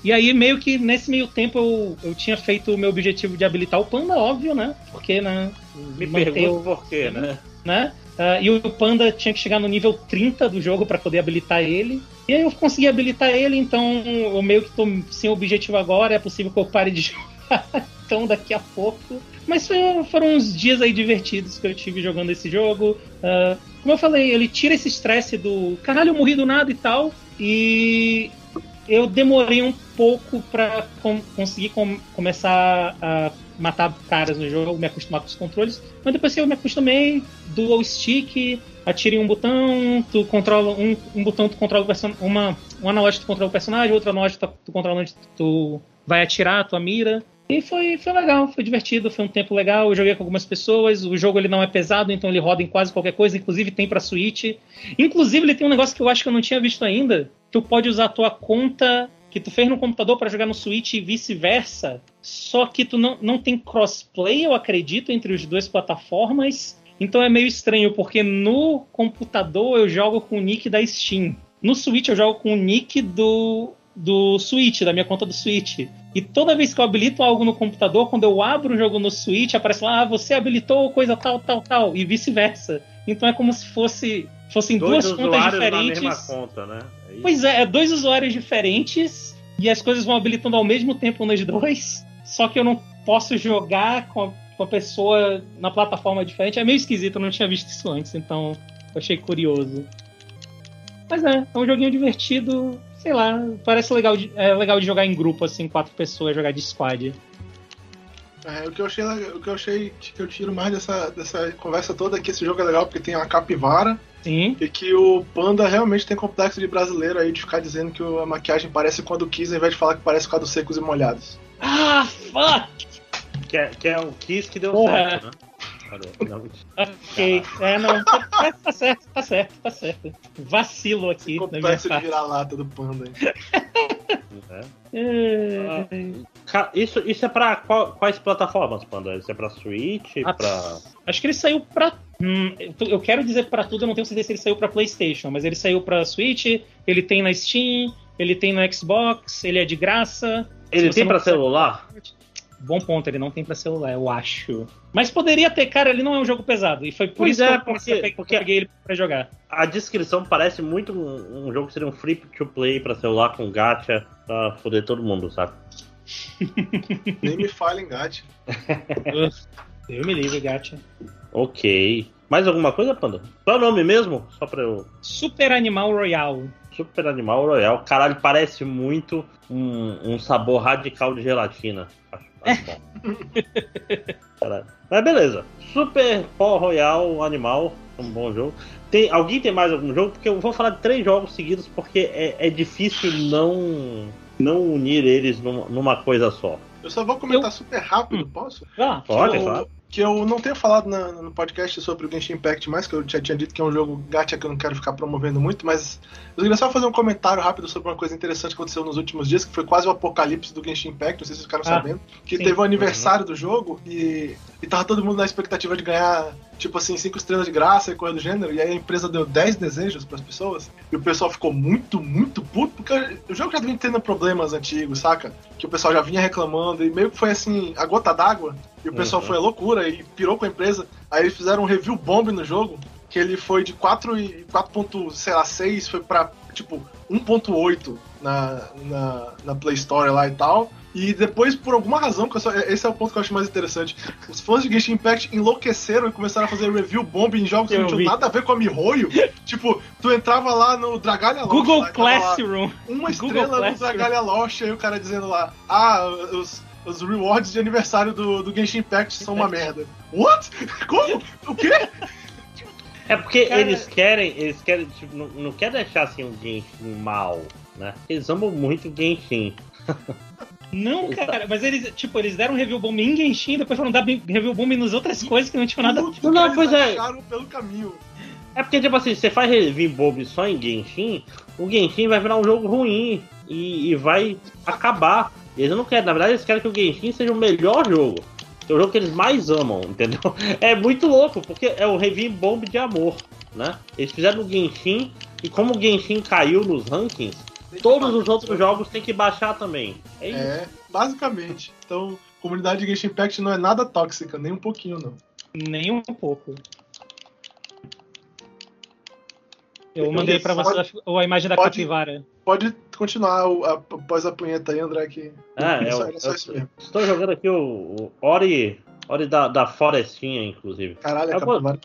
E aí, meio que nesse meio tempo, eu, eu tinha feito o meu objetivo de habilitar o panda, óbvio, né? Porque, né?
Me pergunto
o-
por quê, né?
né? Ah, e o panda tinha que chegar no nível 30 do jogo para poder habilitar ele. E aí eu consegui habilitar ele, então eu meio que tô sem objetivo agora, é possível que eu pare de jogar. Daqui a pouco. Mas foi- foram uns dias aí divertidos que eu tive jogando esse jogo. Ah, como eu falei, ele tira esse estresse do caralho, eu morri do nada e tal. E eu demorei um pouco pra com- conseguir com- começar a matar caras no jogo, me acostumar com os controles. Mas depois eu me acostumei, dual stick, atira em um botão, tu controla um, um botão, tu controla o uma um analógico tu controla o personagem, outro analógico tu, tu controla onde tu vai atirar, tua mira. E foi, foi legal, foi divertido, foi um tempo legal. Eu joguei com algumas pessoas. O jogo ele não é pesado, então ele roda em quase qualquer coisa, inclusive tem pra Switch. Inclusive, ele tem um negócio que eu acho que eu não tinha visto ainda. Tu pode usar a tua conta que tu fez no computador para jogar no Switch e vice-versa. Só que tu não, não tem crossplay, eu acredito, entre as duas plataformas. Então é meio estranho, porque no computador eu jogo com o nick da Steam. No Switch eu jogo com o nick do, do Switch, da minha conta do Switch. E toda vez que eu habilito algo no computador, quando eu abro o jogo no Switch, aparece lá, ah, você habilitou coisa tal, tal, tal, e vice-versa. Então é como se fosse fossem
Dois
duas contas
usuários na
diferentes.
mesma conta, né? É.
Pois é, é dois usuários diferentes e as coisas vão habilitando ao mesmo tempo nos dois. Só que eu não posso jogar com a, com a pessoa na plataforma diferente. É meio esquisito, eu não tinha visto isso antes, então achei curioso. Mas é, é um joguinho divertido, sei lá, parece legal de, é legal de jogar em grupo, assim, quatro pessoas, jogar de squad.
É, o que eu achei, o que eu achei que eu tiro mais dessa, dessa conversa toda é que esse jogo é legal porque tem uma capivara
Sim.
e que o panda realmente tem complexo de brasileiro aí de ficar dizendo que a maquiagem parece com a do Kiss ao invés de falar que parece com a dos secos e molhados.
Ah, fuck!
Que, é, que é o Kiss que deu
Porra.
certo, né? Não,
Ok, é, não, tá, tá- tá certo, tá certo, tá certo. Vacilo aqui
Complexo de virar lata do panda. hein?
né?
É,
Ca- Isso, isso é pra qual- quais plataformas, Panda? Isso é pra Switch?
Ah,
pra...
Acho que ele saiu pra. Hum, eu- quero dizer pra tudo, eu não tenho certeza se ele saiu pra PlayStation, mas ele saiu pra Switch, ele tem na Steam, ele tem no Xbox, ele é de graça.
Ele tem pra celular?
Bom ponto, ele não tem pra celular, eu acho. Mas poderia ter, cara, ele não é um jogo pesado. E foi por
Pois
isso
é,
que eu
porque-
a pe-
porque-
peguei ele pra jogar.
A descrição parece muito um, um jogo que seria um free to play pra celular com gacha pra foder todo mundo, sabe?
Nem me fale, engate.
eu me livre, gacha.
Ok. Mais alguma coisa, Panda? Qual é o nome mesmo? Só pra eu.
Super Animal Royale.
Super Animal Royal. Caralho, parece muito um, um sabor radical de gelatina. Acho, bom. Caralho. Mas beleza. Super Paw Royal Animal. Um bom jogo. Tem, alguém tem mais algum jogo? Porque eu vou falar de três jogos seguidos porque é, é difícil não, não unir eles numa, numa coisa só.
Eu só vou comentar super rápido, posso?
Ah,
Pode,
eu,
claro.
Que eu não tenho falado na- no podcast sobre o Genshin Impact mais, que eu já tinha dito que é um jogo gacha que eu não quero ficar promovendo muito, mas eu queria só fazer um comentário rápido sobre uma coisa interessante que aconteceu nos últimos dias, que foi quase o apocalipse do Genshin Impact, não sei se vocês ficaram
Ah,
sabendo, que
sim.
teve o aniversário do jogo e, e tava todo mundo na expectativa de ganhar, tipo assim, cinco estrelas de graça e coisa do gênero, e aí a empresa deu 10 desejos pras pessoas, e o pessoal ficou muito, muito puto, porque o jogo já vinha tendo problemas antigos, saca? Que o pessoal já vinha reclamando, e meio que foi assim, a gota d'água, e o pessoal
Uhum.
foi à loucura e pirou com a empresa. Aí eles fizeram um review bomb no jogo, que ele foi de 4 e 4.6 foi pra tipo 1.8 na, na, na Play Store lá e tal. E depois, por alguma razão, que só- esse é o ponto que eu acho mais interessante. Os fãs de Genshin Impact enlouqueceram e começaram a fazer review bomb em jogos que
Eu
não tinham nada a ver com a Mihoyo. tipo, tu entrava lá no Dragalha Lost,
Google
lá, tava lá,
Classroom.
uma
Google
estrela no
Classroom.
Dragalha Lost, aí o cara dizendo lá, ah, os, os rewards de aniversário do, do Genshin Impact são uma merda. What? Como? O quê?
É porque
Cara-
eles querem, eles querem, tipo, não, não quer deixar assim um Genshin mal, né? Eles amam muito o Genshin.
Não, cara, mas eles, tipo, eles deram review bomb em Genshin, depois foram dar review bomb nas outras coisas que não tinham nada a ver.
Não, pois
eles
é.
pelo caminho.
É porque, tipo assim, você faz review bob só em Genshin, o Genshin vai virar um jogo ruim e, e vai acabar. Eles não querem, na verdade, eles querem que o Genshin seja o melhor jogo. É o jogo que eles mais amam, entendeu? É muito louco, porque é o review bomb de amor, né? Eles fizeram o Genshin e como o Genshin caiu nos rankings, todos os outros jogos têm que baixar também. É isso.
É, basicamente. Então, comunidade de Genshin Impact não é nada tóxica, nem um pouquinho, não.
Nem um pouco. Eu
Eu
mandei pra você a, a imagem da
pode-
capivara.
Pode continuar o- a- após a punheta aí, André, que
É,
é só,
eu,
é só isso mesmo.
estou jogando aqui o, o Ori, Ori da, da Florestinha, inclusive.
Caralho, a
Eu vou-. Né?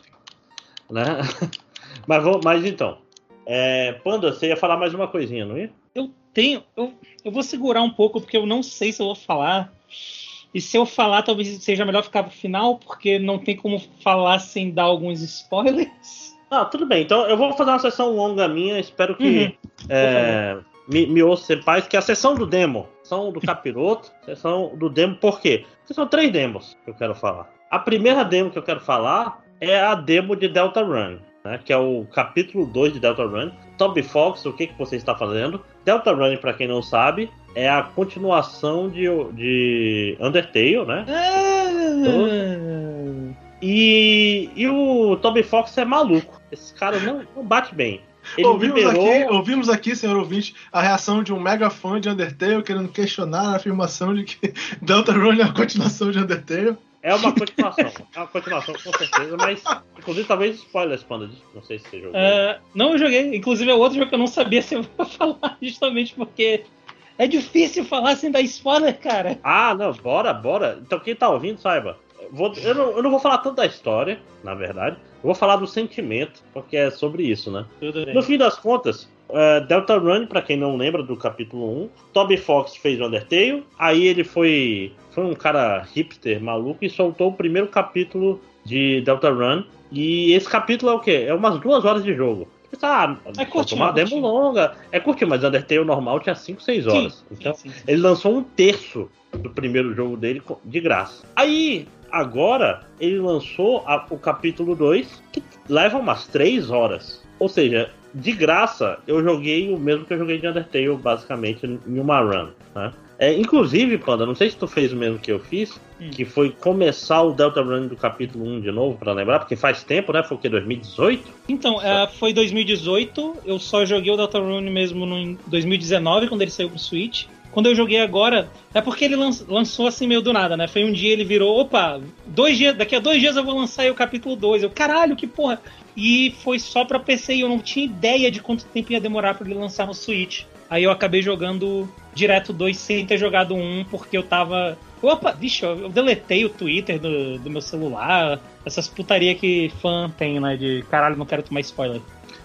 mas, vou, mas então, é, Panda, você ia falar mais uma coisinha, não ia?
Eu tenho. Eu, eu vou segurar um pouco, porque eu não sei se eu vou falar. E se eu falar, talvez seja melhor ficar pro final, porque não tem como falar sem dar alguns spoilers.
Ah, tudo bem. Então eu vou fazer uma sessão longa minha, espero que
Uhum.
é, me, me ouça paz, que é a sessão do demo. Sessão do capiroto, sessão do demo, por quê? Porque são três demos que eu quero falar. A primeira demo que eu quero falar é a demo de Delta Run, né, que é o capítulo 2 de Delta Run. Toby Fox, o que, que você está fazendo? Delta Run, para quem não sabe, é a continuação de, de Undertale, né? E, e o Toby Fox é maluco. Esse cara não, não bate bem. Ele
Ouvimos
liberou.
aqui, ouvimos aqui, senhor ouvinte, a reação de um mega fã de Undertale querendo questionar a afirmação de que Deltarune é a continuação de Undertale.
É uma continuação. É uma continuação, com certeza, mas. Inclusive, talvez spoilers, Panda. Não sei se você jogou.
Ah, não, eu joguei. Inclusive, é outro jogo que eu não sabia se eu ia falar, justamente porque é difícil falar sem dar spoiler, cara.
Ah, não, bora, bora. Então quem tá ouvindo, saiba. Vou, eu, não, eu não vou falar tanto da história, na verdade. Eu vou falar do sentimento, porque é sobre isso, né? No fim das contas, uh, Delta Run, pra quem não lembra do capítulo 1, Toby Fox fez o Undertale, aí ele foi, foi um cara hipster maluco e soltou o primeiro capítulo de Delta Run. E esse capítulo é o quê? É umas duas horas de jogo. Ah,
É curtinho,
uma
é
demo
curtinho.
longa. É curtinho, mas Undertale normal tinha 5, 6 horas.
Sim,
então,
sim, sim.
ele lançou um terço do primeiro jogo dele de graça. Aí agora ele lançou a- o capítulo 2, que leva umas 3 horas. Ou seja, de graça, eu joguei o mesmo que eu joguei de Undertale, basicamente, em uma run. Né? É, inclusive, Panda, não sei se tu fez o mesmo que eu fiz,
Hum.
que foi começar o Delta Run do capítulo 1 de novo, pra lembrar, porque faz tempo, né? Foi o que, 2018?
Então, é, foi 2018, eu só joguei o Deltarune mesmo no, em 2019, quando ele saiu pro Switch. Quando eu joguei agora, é porque ele lan- lançou assim meio do nada, né? Foi um dia ele virou, opa, dois dias, daqui a dois dias eu vou lançar aí o capítulo 2. Eu, caralho, que porra! E foi só pra PC e eu não tinha ideia de quanto tempo ia demorar pra ele lançar no Switch. Aí eu acabei jogando direto dois sem ter jogado um, porque eu tava. Opa, bicho, eu deletei o Twitter do, do meu celular. Essas putaria que fã tem, né? De caralho, não quero tomar spoiler.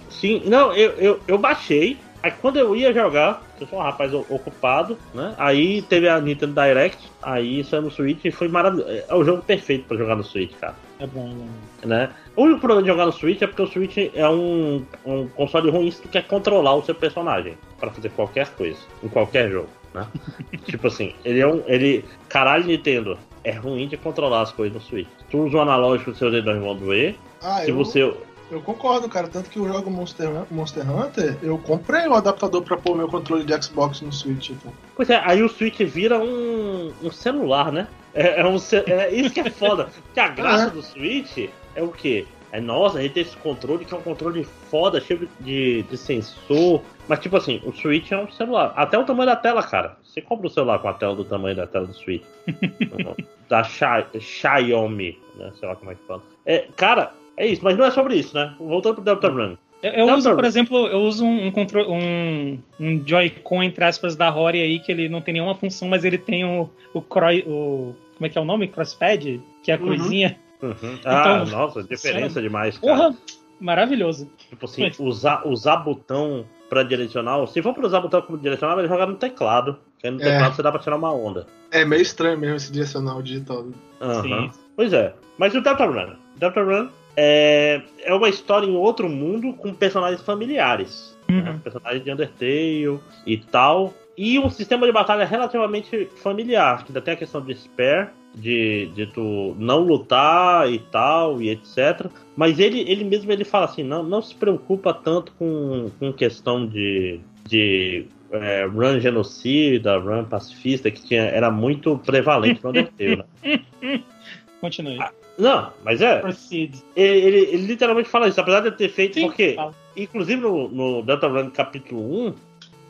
Sim, não, eu, eu, eu baixei. Aí quando eu ia jogar, eu sou um rapaz ocupado, né? Aí teve a Nintendo Direct, aí saiu no Switch e foi maravilhoso. É o jogo perfeito pra jogar no Switch, cara.
É bom, é bom.
Né? O único problema de jogar no Switch é porque o Switch é um, um console ruim se tu quer controlar o seu personagem pra fazer qualquer coisa, em qualquer jogo, né? tipo assim, ele é um. Ele. Caralho, Nintendo, é ruim de controlar as coisas no Switch. Tu usa o analógico, seus dedões vão doer.
Ah,
Se
eu,
você.
Eu concordo, cara. Tanto que eu jogo Monster, Monster Hunter, eu comprei o adaptador pra pôr meu controle de Xbox no Switch. Então.
Pois é, aí o Switch vira um, um celular, né? É, é um, é isso que é foda. Porque a graça
É.
do Switch é o quê? É nossa, a gente tem esse controle que é um controle foda, cheio de, de sensor. Mas tipo assim, o Switch é um celular. Até o tamanho da tela, cara. Você compra o celular com a tela do tamanho da tela do Switch. da Xi- Xiaomi, né? Sei lá como é que fala. É, cara, é isso, mas não é sobre isso, né? Voltando pro Delta Run.
Eu, eu uso, por exemplo, eu uso um, um, um, um Joy-Con, entre aspas, da Rory aí, que ele não tem nenhuma função, mas ele tem o, o, croi- o como é que é o nome? Crosspad? Que é a
Uhum.
cruzinha.
Uhum. Ah,
Então,
nossa, diferença demais, cara.
Porra, maravilhoso.
Tipo assim, usar, usar botão pra direcional. Se for pra usar botão como direcional, vai jogar no teclado. Que aí no
É.
teclado você dá pra tirar uma onda.
É meio estranho mesmo esse direcional digital.
Aham.
Sim.
Pois é. Mas o Delta Run. Delta Run é, é uma história em outro mundo com personagens familiares. né?
Uhum.
Personagens de Undertale e tal. E um sistema de batalha relativamente familiar. Que ainda tem a questão de spare. De, de tu não lutar e tal, e etc. Mas ele, ele mesmo ele fala assim: não, não se preocupa tanto com, com questão de, de é, run genocida, run pacifista, que tinha, era muito prevalente no Undertale. Né?
Continue.
Não, mas é.
Proceed.
Ele, ele- ele literalmente fala isso, apesar de ele ter feito,
Sim,
porque, inclusive no, no Delta Run capítulo 1,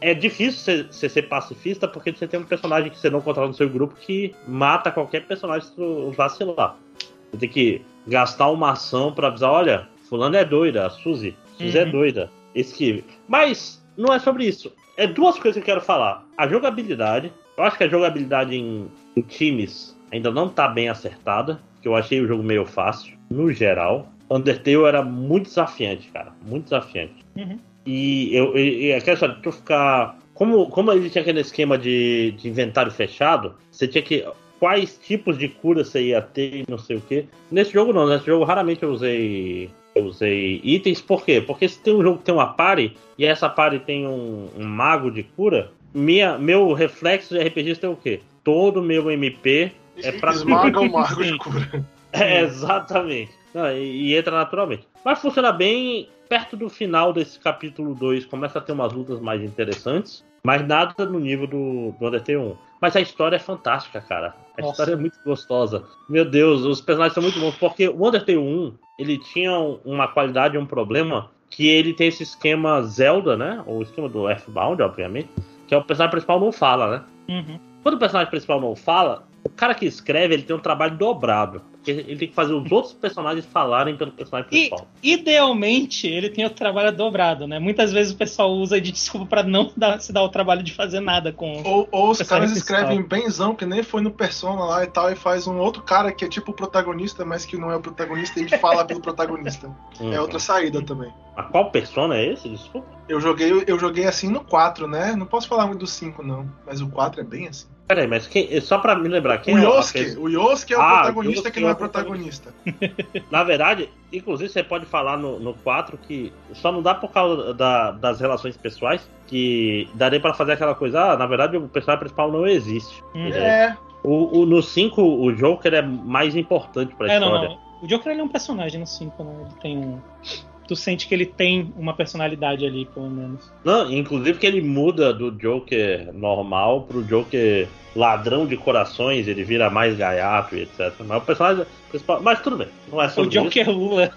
é difícil você, ser pacifista porque você tem um personagem que você não controla no seu grupo que mata qualquer personagem se tu vacilar. Você tem que gastar uma ação pra avisar, olha, fulano é doida, a Suzy, Suzy é
Uhum.
doida, esquive. Mas não é sobre isso. É duas coisas que eu quero falar. A jogabilidade, eu acho que a jogabilidade em, em times ainda não tá bem acertada, que eu achei o jogo meio fácil, no geral. Undertale era muito desafiante, cara, muito desafiante.
Uhum.
E eu, e, e aquela história de tu ficar. Como, como ele tinha aquele esquema de, de inventário fechado, você tinha que. Quais tipos de cura você ia ter e não sei o que. Nesse jogo não, nesse jogo raramente eu usei. Eu usei itens, por quê? Porque se tem um jogo que tem uma party e essa party tem um, um mago de cura, minha, meu reflexo de RPGista é o quê? Todo meu MP é pra
Esmaga o mago de cura.
é, exatamente. Não, e, e entra naturalmente. Mas funciona bem. Perto do final desse capítulo 2, começa a ter umas lutas mais interessantes. Mas nada no nível do, do Undertale 1. Mas a história é fantástica, cara. A
Nossa.
história é muito gostosa. Meu Deus, os personagens são muito bons. Porque o Undertale 1, ele tinha uma qualidade e um problema que ele tem esse esquema Zelda, né? Ou o esquema do Earthbound, obviamente. Que é o personagem principal não fala, né?
Uhum.
Quando o personagem principal não fala, o cara que escreve ele tem um trabalho dobrado. Porque ele tem que fazer os outros personagens falarem pelo personagem
E,
principal.
idealmente, ele tem o trabalho dobrado, né? Muitas vezes o pessoal usa de desculpa pra não dar- se dar o trabalho de fazer nada com.
Ou, ou os caras
principal.
escrevem benzão, que nem foi no Persona lá e tal, e faz um outro cara que é tipo o protagonista, mas que não é o protagonista e ele fala pelo protagonista.
Uhum.
É outra saída também.
Mas qual persona é esse? Desculpa.
Eu joguei, eu joguei assim no 4, né? Não posso falar muito do 5, não. Mas o 4 é bem assim.
Peraí, mas quem, só pra me lembrar, quem
o
é
Yosuke,
a pessoa-
o Yosuke é o
Ah,
protagonista
Yosuke
que não
é
é
o
protagonista.
Na verdade, inclusive você pode falar no, no 4 que só não dá por causa da- das relações pessoais que daria pra fazer aquela coisa, ah, na verdade o personagem principal não existe.
Uhum.
Ele
É,
O, o, no 5, o Joker é mais importante pra
É,
história.
não, não. O Joker ele é um personagem no 5, né? Ele tem um. Tu sente que ele tem uma personalidade ali, pelo menos.
Não, inclusive que ele muda do Joker normal pro Joker ladrão de corações, ele vira mais gaiato e etc. Mas o personagem principal. Mas tudo bem, não é
O
sobre isso.
Joker Lula.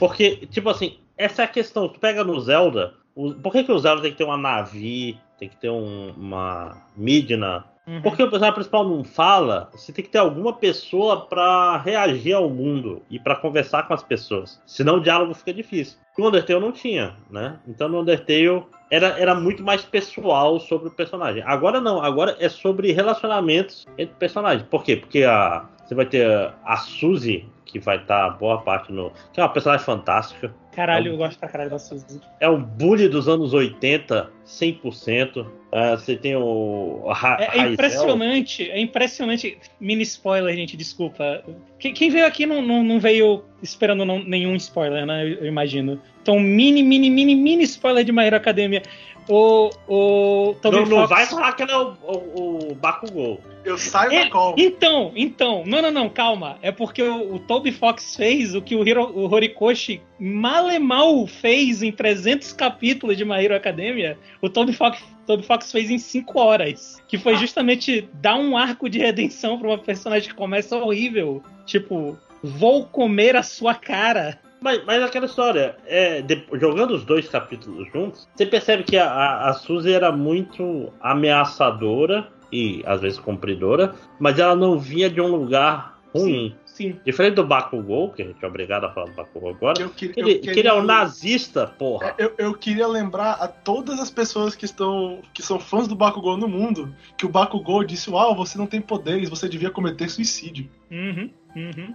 Porque, tipo assim, essa é a questão. Tu pega no Zelda, o- por que, que o Zelda tem que ter uma Navi, tem que ter um- uma Midna?
Uhum.
Porque o personagem principal não fala, você tem que ter alguma pessoa pra reagir ao mundo e pra conversar com as pessoas. Senão o diálogo fica difícil. No Undertale não tinha, né? Então no Undertale era, era muito mais pessoal sobre o personagem. Agora não, agora é sobre relacionamentos entre personagens. Por quê? Porque a, você vai ter a Suzy, que vai estar boa parte no. que é uma personagem fantástica.
Caralho, eu gosto pra caralho da Suzy.
É um bully dos anos 80, 100%. Ah, você tem o. Ra-
É, é impressionante, é impressionante. Mini spoiler, gente, desculpa. Quem, quem veio aqui não, não, não veio esperando não- nenhum spoiler, né? Eu, eu imagino. Então, mini, mini, mini, mini spoiler de My Hero Academia. O. O.
Não, não
Fox-
vai falar que ele é o, o, o Bakugou.
Eu saio
Ele-
da call.
Então, então, não, não, não, calma. É porque o, o Toby Fox fez o que o, Hiro, o Horikoshi mal e mal fez em 300 capítulos de My Hero Academia. O Toby Fox, Toby Fox fez em 5 horas. Que foi justamente dar um arco de redenção pra uma personagem que começa horrível. Tipo, vou comer a sua cara.
Mas, mas aquela história, é, de- jogando os dois capítulos juntos, você percebe que a, a, a Suzy era muito ameaçadora e às vezes cumpridora, mas ela não vinha de um lugar ruim.
Sim.
Diferente do Bakugou, que a gente é obrigado a falar do Bakugou agora,
Eu, queria-
que
eu
ele, que
queria-
ele é um nazista, porra.
É, Eu, eu queria lembrar a todas as pessoas que estão que são fãs do Bakugou no mundo que o Bakugou disse: Uau, você não tem poderes, você devia cometer suicídio.
Uhum, uhum.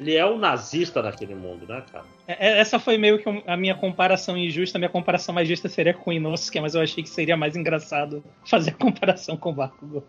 Ele é um nazista naquele mundo, né, cara?
É- é- Essa foi meio que a minha comparação injusta. A minha comparação mais justa seria com o Inosuke, mas eu achei que seria mais engraçado fazer a comparação com o Bakugo.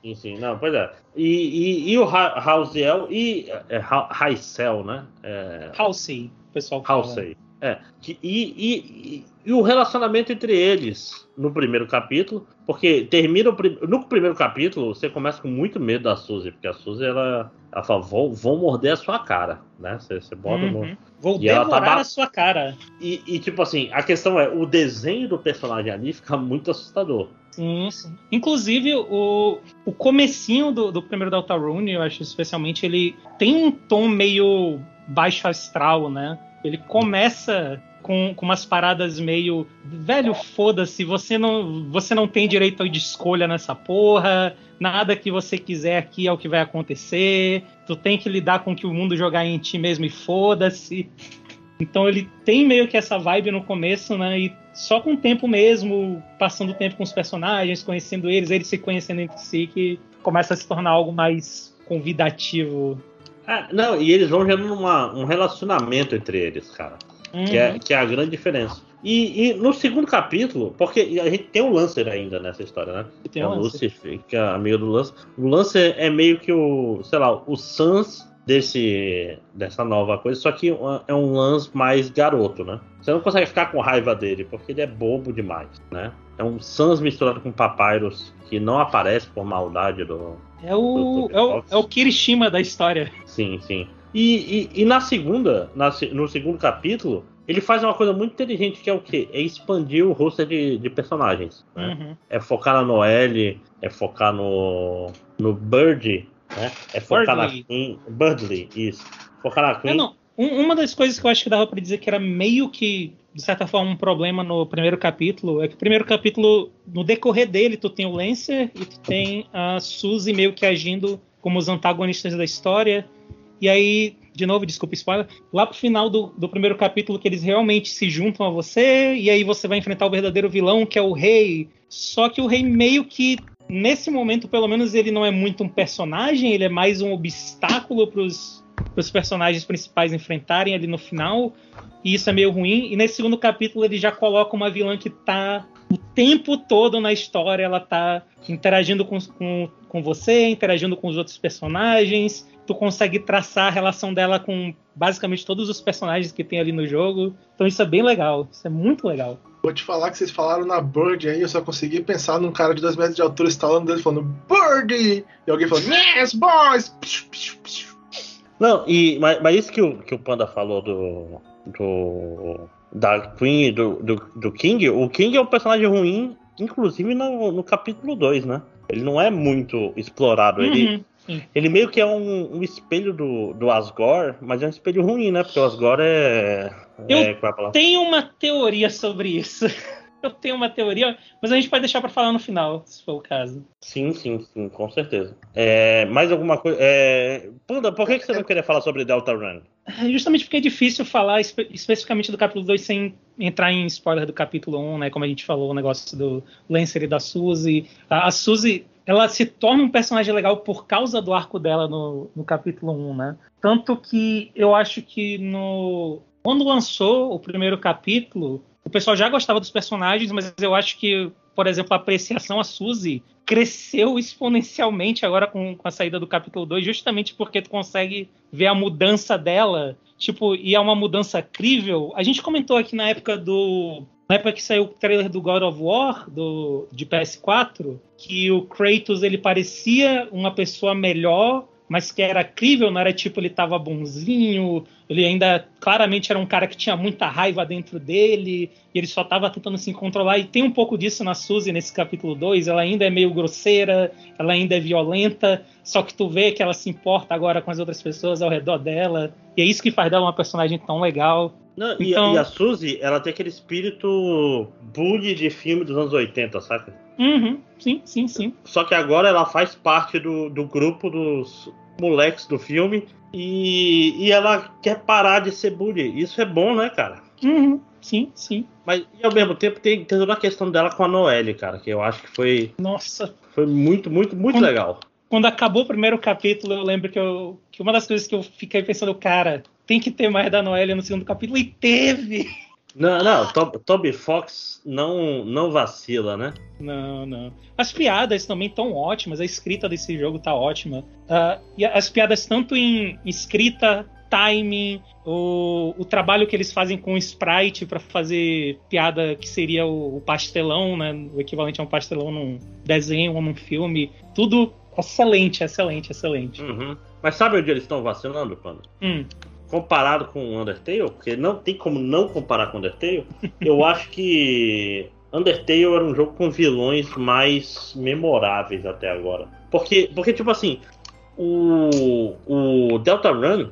Sim, sim, não, pois é. E, e, e o Rausiel e é, Raicel, né? É,
Halsey, o pessoal fala.
Halsey. É. Que- E, e, e, o relacionamento entre eles no primeiro capítulo, porque termina o prim- no primeiro capítulo, você começa com muito medo da Suzy, porque a Suzy ela, ela fala, vão, vão morder a sua cara, né? Você, você bota no.
Uhum. Vou
E ela tá
devorar a sua cara.
E, e, tipo assim, a questão é, o desenho do personagem ali fica muito assustador.
Sim, sim. Inclusive, o, o comecinho do, do primeiro Deltarune, eu acho especialmente, ele tem um tom meio baixo astral, né? Ele começa com, com umas paradas meio. Velho, foda-se, você não, você não tem direito de escolha nessa porra. Nada que você quiser aqui é o que vai acontecer. Tu tem que lidar com que o mundo jogar em ti mesmo e foda-se. Então ele tem meio que essa vibe no começo, né? E só com o tempo mesmo, passando tempo com os personagens, conhecendo eles, eles se conhecendo entre si, que começa a se tornar algo mais convidativo.
Ah, não, e eles vão gerando uma- um relacionamento entre eles, cara. Que, é, que é a grande diferença. E, e no segundo capítulo, porque a gente tem o Lancer ainda nessa história, né?
Tem
é
um
o
lance.
Lucifer, que é amigo do Lancer. O Lancer é meio que o, sei lá, o Sans desse, dessa nova coisa, só que é um Lance mais garoto, né? Você não consegue ficar com raiva dele, porque ele é bobo demais, né? É um Sans misturado com Papyrus, que não aparece por maldade do,
É o, é, o, é o Kirishima da história.
Sim, sim. E, e, e na segunda, na no segundo capítulo, ele faz uma coisa muito inteligente que é o quê? É expandir o roster de, de personagens. né?
Uhum.
É focar na Noelle, é focar no, no Bird, né? É focar
Birdley.
na Queen. Birdley, isso. Focar na Queen.
não. Um- uma das coisas que eu acho que dava pra dizer que era meio que, de certa forma, um problema no primeiro capítulo é que o primeiro capítulo, no decorrer dele, tu tem o Lancer e tu tem a Suzy meio que agindo como os antagonistas da história. E aí, de novo, desculpa spoiler, lá pro final do, do primeiro capítulo que eles realmente se juntam a você, e aí você vai enfrentar o verdadeiro vilão, que é o rei. Só que o rei meio que, nesse momento, pelo menos, ele não é muito um personagem, ele é mais um obstáculo pros, pros personagens principais enfrentarem ali no final. E isso é meio ruim. E nesse segundo capítulo ele já coloca uma vilã que tá o tempo todo na história, ela tá interagindo com, com, com você, interagindo com os outros personagens. Tu consegue traçar a relação dela com basicamente todos os personagens que tem ali no jogo. Então isso é bem legal. Isso é muito legal.
Vou te falar que vocês falaram na Bird aí, eu só consegui pensar num cara de 2 metros de altura instalando dele falando Bird! E alguém falando, Yes, boys!
Não, e, mas, mas isso que o, que o Panda falou do. do da Queen e do, do, do King, o King é um personagem ruim, inclusive no, no capítulo 2, né? Ele não é muito explorado. Ele,
Uhum.
ele meio que é um, um espelho do, do Asgore, mas é um espelho ruim, né? Porque o Asgore é.
Eu
é é?
Tenho uma teoria sobre isso. Eu tenho uma teoria, mas a gente pode deixar pra falar no final, se for o caso.
Sim, sim, sim, com certeza. É, mais alguma coisa. É, Panda, por que, que você não queria falar sobre Delta Run?
Justamente porque é difícil falar espe especificamente do capítulo 2 sem entrar em spoiler do capítulo 1, né? Como a gente falou, o negócio do Lancer e da Suzy. A, a Suzy, ela se torna um personagem legal por causa do arco dela no, no capítulo 1, né? Tanto que eu acho que no. Quando lançou o primeiro capítulo, o pessoal já gostava dos personagens, mas eu acho que, por exemplo, a apreciação a Suzy cresceu exponencialmente agora com, com a saída do capítulo 2, justamente porque tu consegue ver a mudança dela, tipo, e é uma mudança crível. A gente comentou aqui na época do. Na época que saiu o trailer do God of War, do, de PS4, que o Kratos ele parecia uma pessoa melhor, mas que era crível, não era tipo ele tava bonzinho, ele ainda claramente era um cara que tinha muita raiva dentro dele, e ele só tava tentando se controlar, e tem um pouco disso na Suzy nesse capítulo 2, ela ainda é meio grosseira, ela ainda é violenta, só que tu vê que ela se importa agora com as outras pessoas ao redor dela, e é isso que faz dela uma personagem tão legal.
Não, e,
Então-
e a Suzy, ela tem aquele espírito bully de filme dos anos 80, saca?
Uhum, sim, sim, sim.
Só que agora ela faz parte do, do grupo dos moleques do filme e, e ela quer parar de ser bully. Isso é bom, né, cara?
Uhum, sim, sim.
Mas e ao mesmo tempo tem, tem toda a questão dela com a Noelle, cara, que eu acho que foi,
Nossa,
foi muito, muito, muito
Quando-
legal.
quando acabou o primeiro capítulo, eu lembro que, eu, que uma das coisas que eu fiquei pensando, cara, tem que ter mais da Noélia no segundo capítulo, e teve!
Não, não, Tob, Toby Fox não, não vacila, né?
Não, não. As piadas também estão ótimas, a escrita desse jogo tá ótima. Ah, e as piadas tanto em escrita, timing, o, o trabalho que eles fazem com o sprite para fazer piada que seria o, o pastelão, né? O equivalente a um pastelão num desenho ou num filme. Tudo excelente, excelente, excelente.
Uhum. Mas sabe onde eles estão vacilando, Panda?
Hum.
Comparado com Undertale, porque não tem como não comparar com Undertale, eu acho que Undertale era um jogo com vilões mais memoráveis até agora. Porque, porque tipo assim, o, o Delta Run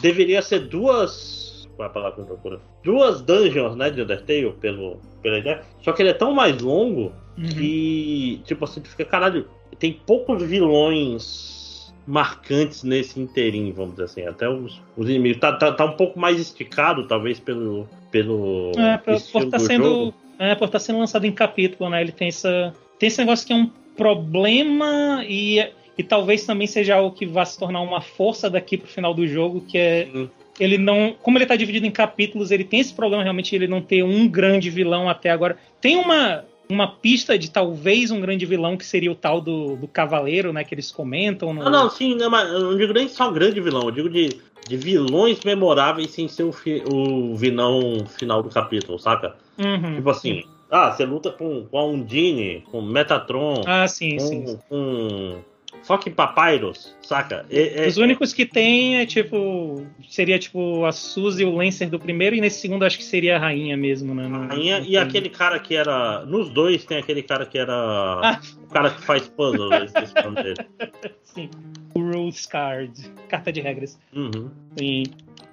deveria ser duas. Qual é a palavra que eu procuro? Duas dungeons, né, de Undertale, pelo, pela ideia. Só que ele é tão mais longo
Uhum.
que, tipo assim, tu fica, caralho, tem poucos vilões marcantes nesse inteirinho, vamos dizer assim. Até os, os inimigos. Tá, tá, tá um pouco mais esticado, talvez, pelo. pelo
É, por, por
estilo
tá
do
sendo,
jogo.
é, por tá sendo lançado em capítulo, né? Ele tem essa, tem esse negócio que é um problema e, e talvez também seja algo que vá se tornar uma força daqui pro final do jogo, que é
Sim.
ele não, como ele tá dividido em capítulos, ele tem esse problema realmente ele não ter um grande vilão até agora. Tem uma uma pista de talvez um grande vilão que seria o tal do, do cavaleiro, né, que eles comentam no...
Não, não, sim, não, mas eu não digo nem só grande vilão, eu digo de, de vilões memoráveis sem ser o, fi- o vilão final do capítulo, saca?
Uhum.
Tipo assim, ah, você luta com, com a Undine, com Metatron,
Ah, sim, sim. sim.
com, com fucking Papyrus, saca? É-
Os únicos que tem é tipo. Seria tipo a Suzy e o Lancer do primeiro, e nesse segundo acho que seria a rainha mesmo, né? Não-
Rainha
não
e aquele cara que era. Nos dois tem aquele cara que era.
Ah.
O cara que faz puzzle, dele.
Sim. O Rules Card. Carta de regras.
Uhum.
Sim.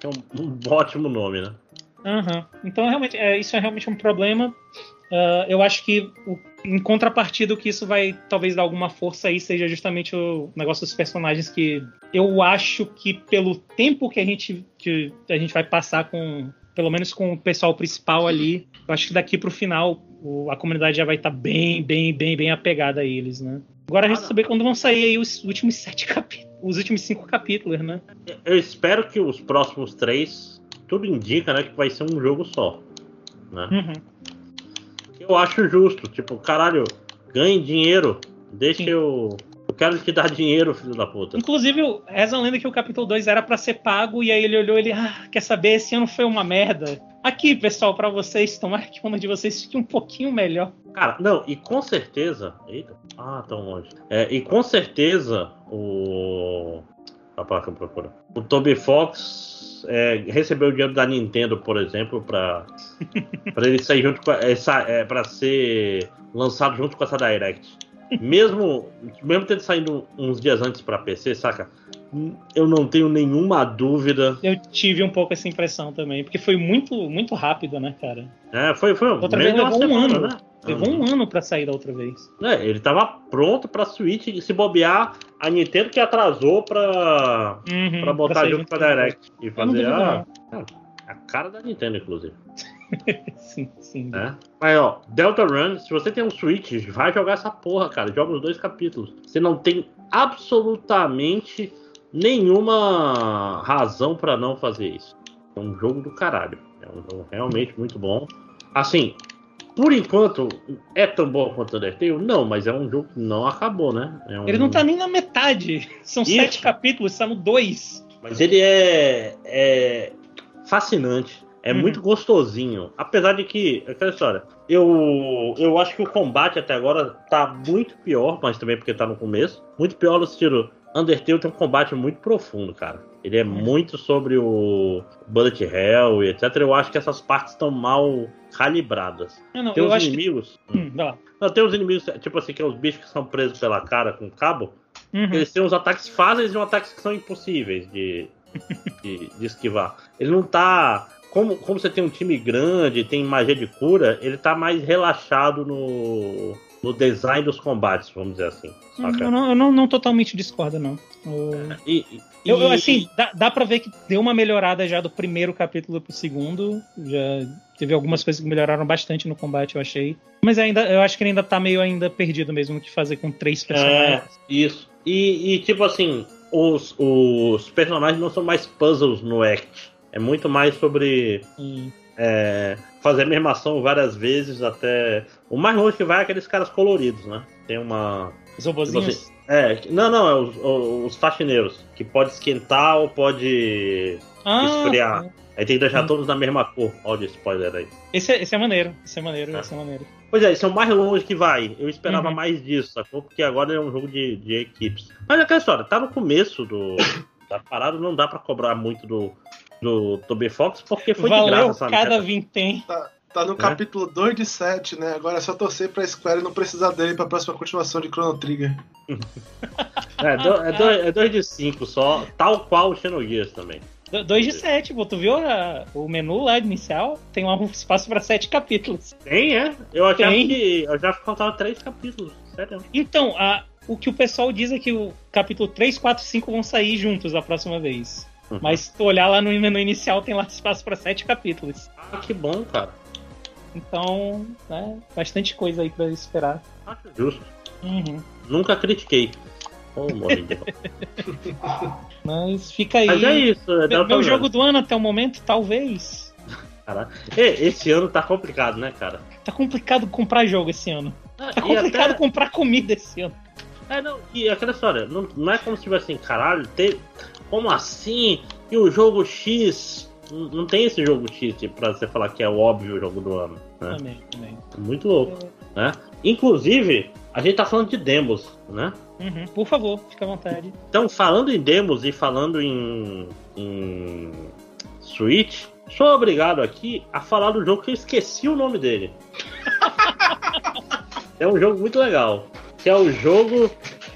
É um, um ótimo nome, né?
Aham. Então, realmente, é, isso é realmente um problema. Ah, eu acho que, o- em contrapartida, o que isso vai talvez dar alguma força aí seja justamente o negócio dos personagens que eu acho que, pelo tempo que a gente, que a gente vai passar com. Pelo menos com o pessoal principal ali, eu acho que daqui pro final o- a comunidade já vai estar bem, bem, bem, bem apegada a eles, né? Agora a gente
Ah,
saber quando vão sair aí os últimos sete capítulos, os últimos cinco capítulos, né?
Eu espero que os próximos três. Tudo indica, né? Que vai ser um jogo só. Né?
Uhum.
Eu acho justo. Tipo, caralho, ganhe dinheiro. Deixa
Sim.
eu. Eu quero te dar dinheiro, filho da puta.
Inclusive, reza a lenda que o capítulo 2 era pra ser pago, e aí ele olhou e ele, ah, quer saber, esse ano foi uma merda. aqui, pessoal, para vocês, tomara que uma de vocês fique um pouquinho melhor.
Cara, não, e com certeza. Eita, ah, tão longe. É, e com certeza o. A placa procura. O Toby Fox é, recebeu o dinheiro da Nintendo, por exemplo, para para ele sair junto com essa, é, para ser lançado junto com essa Direct. Mesmo, mesmo tendo saído uns dias antes para PC, saca? Eu não tenho nenhuma dúvida.
Eu tive um pouco essa impressão também, porque foi muito, muito rápido, né, cara?
É, foi, foi.
Outra vez levou um semana, ano. Né? Levou um ano para sair da outra vez.
É, ele tava pronto pra Switch e se bobear, a Nintendo que atrasou pra, uhum, pra botar pra junto com a Direct. E fazer a, a cara da Nintendo, inclusive.
sim, sim.
É? Mas ó, Delta Run, se você tem um Switch, vai jogar essa porra, cara. Joga os dois capítulos. Você não tem absolutamente nenhuma razão para não fazer isso. É um jogo do caralho. É um jogo realmente muito bom. Assim, por enquanto, é tão bom quanto o Undertale? Não, mas é um jogo que não acabou, né? É um...
Ele não tá nem na metade. São isso. sete capítulos, são dois.
Mas ele é, é fascinante. É uhum. muito gostosinho. Apesar de que, aquela história, eu, eu acho que o combate até agora tá muito pior, mas também porque tá no começo. Muito pior no estilo. Undertale tem um combate muito profundo, cara. Ele é uhum. muito sobre o Bullet Hell e etc. Eu acho que essas partes estão mal calibradas.
Não,
tem
os
inimigos.
Que... Hum,
não, tem os inimigos, tipo assim, que é os bichos que são presos pela cara com cabo. Uhum. Eles têm uns ataques fáceis e uns ataques que são impossíveis de, de, de esquivar. Ele não tá como, como você tem um time grande, tem magia de cura, ele tá mais relaxado no, no design dos combates, vamos dizer assim.
Eu, não, eu não, não, totalmente discordo, não.
Eu, e, e,
eu, eu, assim, dá, dá pra ver que deu uma melhorada já do primeiro capítulo pro segundo. Já teve algumas coisas que melhoraram bastante no combate, eu achei. Mas ainda, eu acho que ele ainda tá meio ainda perdido mesmo o que fazer com três personagens. É,
isso. E, e, tipo assim, os, os personagens não são mais puzzles no Act. É muito mais sobre é, fazer a mesma ação várias vezes até. O mais longe que vai é aqueles caras coloridos, né? Tem uma.
Os robozinhos? Assim,
é, não, não, é os, os, faxineiros. Que pode esquentar ou pode ah, esfriar. Aí tem que deixar hum. todos na mesma cor. Olha o spoiler aí.
Esse é, esse é maneiro, esse é maneiro, é. esse é maneiro.
Pois é, esse é o mais longe que vai. Eu esperava uhum. mais disso, sacou? Porque agora é um jogo de, de equipes. Mas é aquela história, tá no começo do, da parada, não dá para cobrar muito do, do Toby Fox, porque foi
Valeu
de graça, sabe?
cada vintém.
Tá, tá no é? capítulo 2 de 7, né? Agora é só torcer pra Square não precisar dele pra próxima continuação de Chrono Trigger.
é, do, é, dois, é dois de 5 só, tal qual o Xenogears também.
2 de 7, pô. Tu viu a, o menu lá inicial? Tem um espaço pra 7 capítulos.
Tem, é? Eu achava Tem. que eu já faltava 3 capítulos. Sério.
Então, a, o que o pessoal diz é que o capítulo 3, 4 e 5 vão sair juntos da próxima vez. Uhum. Mas se tu olhar lá no menu inicial, tem lá espaço para sete capítulos.
Ah, que bom, cara.
Então, né, bastante coisa aí para esperar.
Acho justo.
Uhum.
Nunca critiquei. Oh,
Mas fica aí.
Mas é isso. É
meu, meu jogo do ano até o momento, talvez.
Caraca. Esse ano tá complicado, né, cara?
Tá complicado comprar jogo esse ano. Ah, tá complicado até... comprar comida esse ano.
É, não, e aquela história, não, não é como se tivesse assim, caralho, ter, como assim? E o jogo X? Não tem esse jogo X tipo, pra você falar que é o óbvio jogo do ano. Né?
Também, também.
Muito louco. É. Né? Inclusive, a gente tá falando de demos, né?
Uhum. Por favor, fica à vontade.
Então, falando em demos e falando em, em Switch, sou obrigado aqui a falar do jogo que eu esqueci o nome dele. é um jogo muito legal. Que é o jogo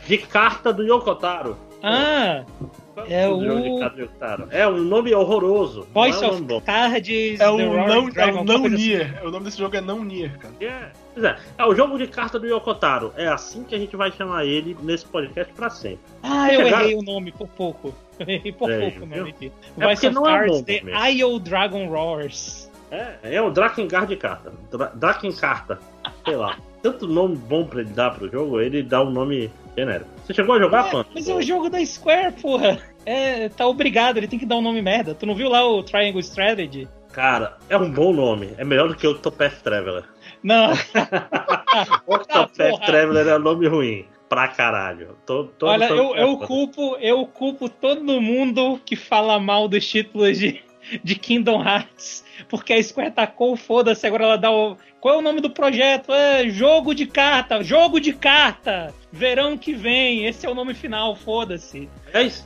de carta do Yokotaro.
Ah! É o.
É um nome horroroso.
Voice é um of Cards.
É o não, é o não Nier. Assim. O nome desse jogo é não Nier, cara.
Yeah. É, é o jogo de carta do Yokotaro. É assim que a gente vai chamar ele nesse podcast pra sempre.
Ah, eu errei o nome por pouco. Eu errei por é, pouco o nome aqui. É Voice of não Cards, é The IO Dragon Roars.
É, é o Drakengard de carta. Dra Drakencarta. Sei lá. Tanto nome bom pra ele dar pro jogo, ele dá um nome genérico. Você chegou a jogar, é,
Mas é o jogo da Square, porra. É, tá obrigado, ele tem que dar um nome merda. Tu não viu lá o Triangle Strategy?
Cara, é um bom nome. É melhor do que o Octopath Traveler.
Não.
Octopath ah, Traveler é um nome ruim. Pra caralho. Tô,
Olha, eu, eu, culpo, eu culpo todo mundo que fala mal dos títulos de, de Kingdom Hearts, porque a Square tacou, foda-se, agora ela dá o. Qual é o nome do projeto? É jogo de carta, jogo de carta! Verão que vem, esse é o nome final, foda-se.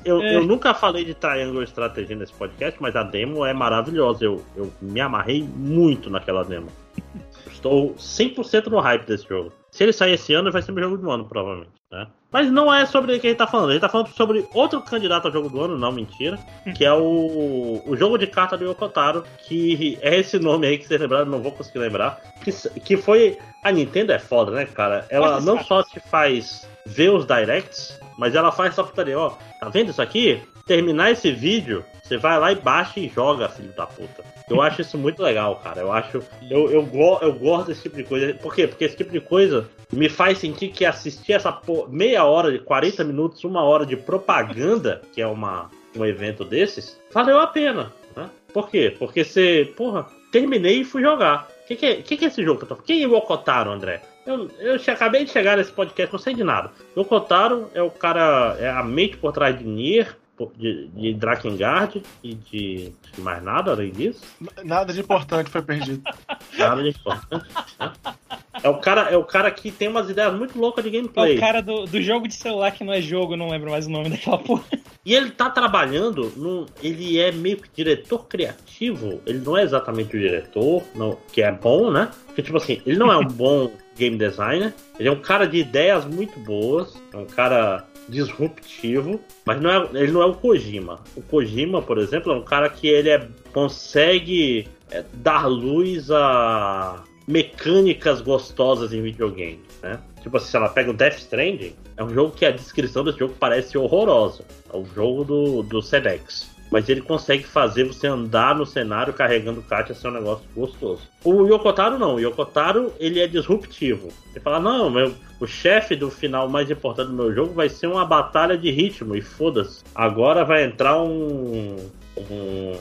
Eu, é. eu nunca falei de Triangle Strategy nesse podcast, mas a demo é maravilhosa. Eu, eu me amarrei muito naquela demo. Estou 100% no hype desse jogo. Se ele sair esse ano, vai ser meu jogo do ano, provavelmente. Né? Mas não é sobre ele que a gente tá falando. A gente tá falando sobre outro candidato ao jogo do ano, não, mentira. Que é o, o jogo de carta do Yokotaro, que é esse nome aí que vocês lembraram, não vou conseguir lembrar. Que, que foi. A Nintendo é foda, né, cara? Ela não só te faz ver os directs, mas ela faz essa putaria, ó. Tá vendo isso aqui? Terminar esse vídeo, você vai lá e baixa e joga, filho da puta. Eu acho isso muito legal, cara. Eu acho. Eu, eu, eu gosto desse tipo de coisa. Por quê? Porque esse tipo de coisa me faz sentir que assistir essa meia hora, 40 minutos, uma hora de propaganda, que é uma, um evento desses, valeu a pena. Né? Por quê? Porque você, porra, terminei e fui jogar. O que, que, é, que, que é esse jogo que eu tô Quem é o Okotaro, André? Eu, eu acabei de chegar nesse podcast, não sei de nada. O é o cara, é a mente por trás de Nier, de, de Drakengard e de, de mais nada além disso.
Nada de importante foi perdido.
Nada de importante. Né? É o, cara, é o cara que tem umas ideias muito loucas de gameplay.
É o cara do, do jogo de celular que não é jogo, não lembro mais o nome daquela porra.
E ele tá trabalhando, no, ele é meio que diretor criativo. Ele não é exatamente o diretor, não, que é bom, né? Porque, tipo assim, ele não é um bom game designer. Ele é um cara de ideias muito boas. É um cara disruptivo, mas não é, ele não é o Kojima. O Kojima, por exemplo, é um cara que ele é, consegue é, dar luz a mecânicas gostosas em videogame, né? Tipo assim, se ela pega o Death Stranding, é um jogo que a descrição desse jogo parece horrorosa. É o jogo do, do Sedex mas ele consegue fazer você andar no cenário carregando Katia ser um negócio gostoso. O Yokotaro não, o Yokotaro ele é disruptivo. Ele fala, não, meu, o chefe do final mais importante do meu jogo vai ser uma batalha de ritmo, e foda-se. Agora vai entrar um, um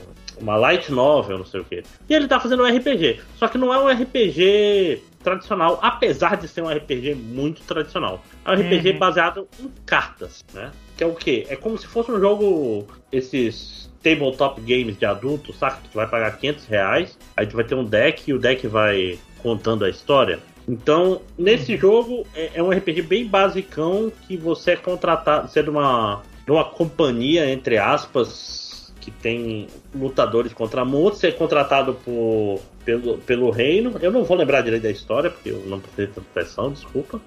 uma light novel, não sei o que. E ele tá fazendo um RPG. Só que não é um RPG tradicional, apesar de ser um RPG muito tradicional. É um RPG uhum. baseado em cartas, né? Que é o quê? É como se fosse um jogo, esses tabletop games de adulto, saca? Tu vai pagar 500 reais, aí tu vai ter um deck e o deck vai contando a história. Então, nesse uhum. jogo, é, é, um RPG bem basicão que você é contratado, você é uma, uma companhia, entre aspas, que tem lutadores contra muitos, é contratado por, pelo, pelo reino. Eu não vou lembrar direito da história, porque eu não prestei tanta atenção, desculpa.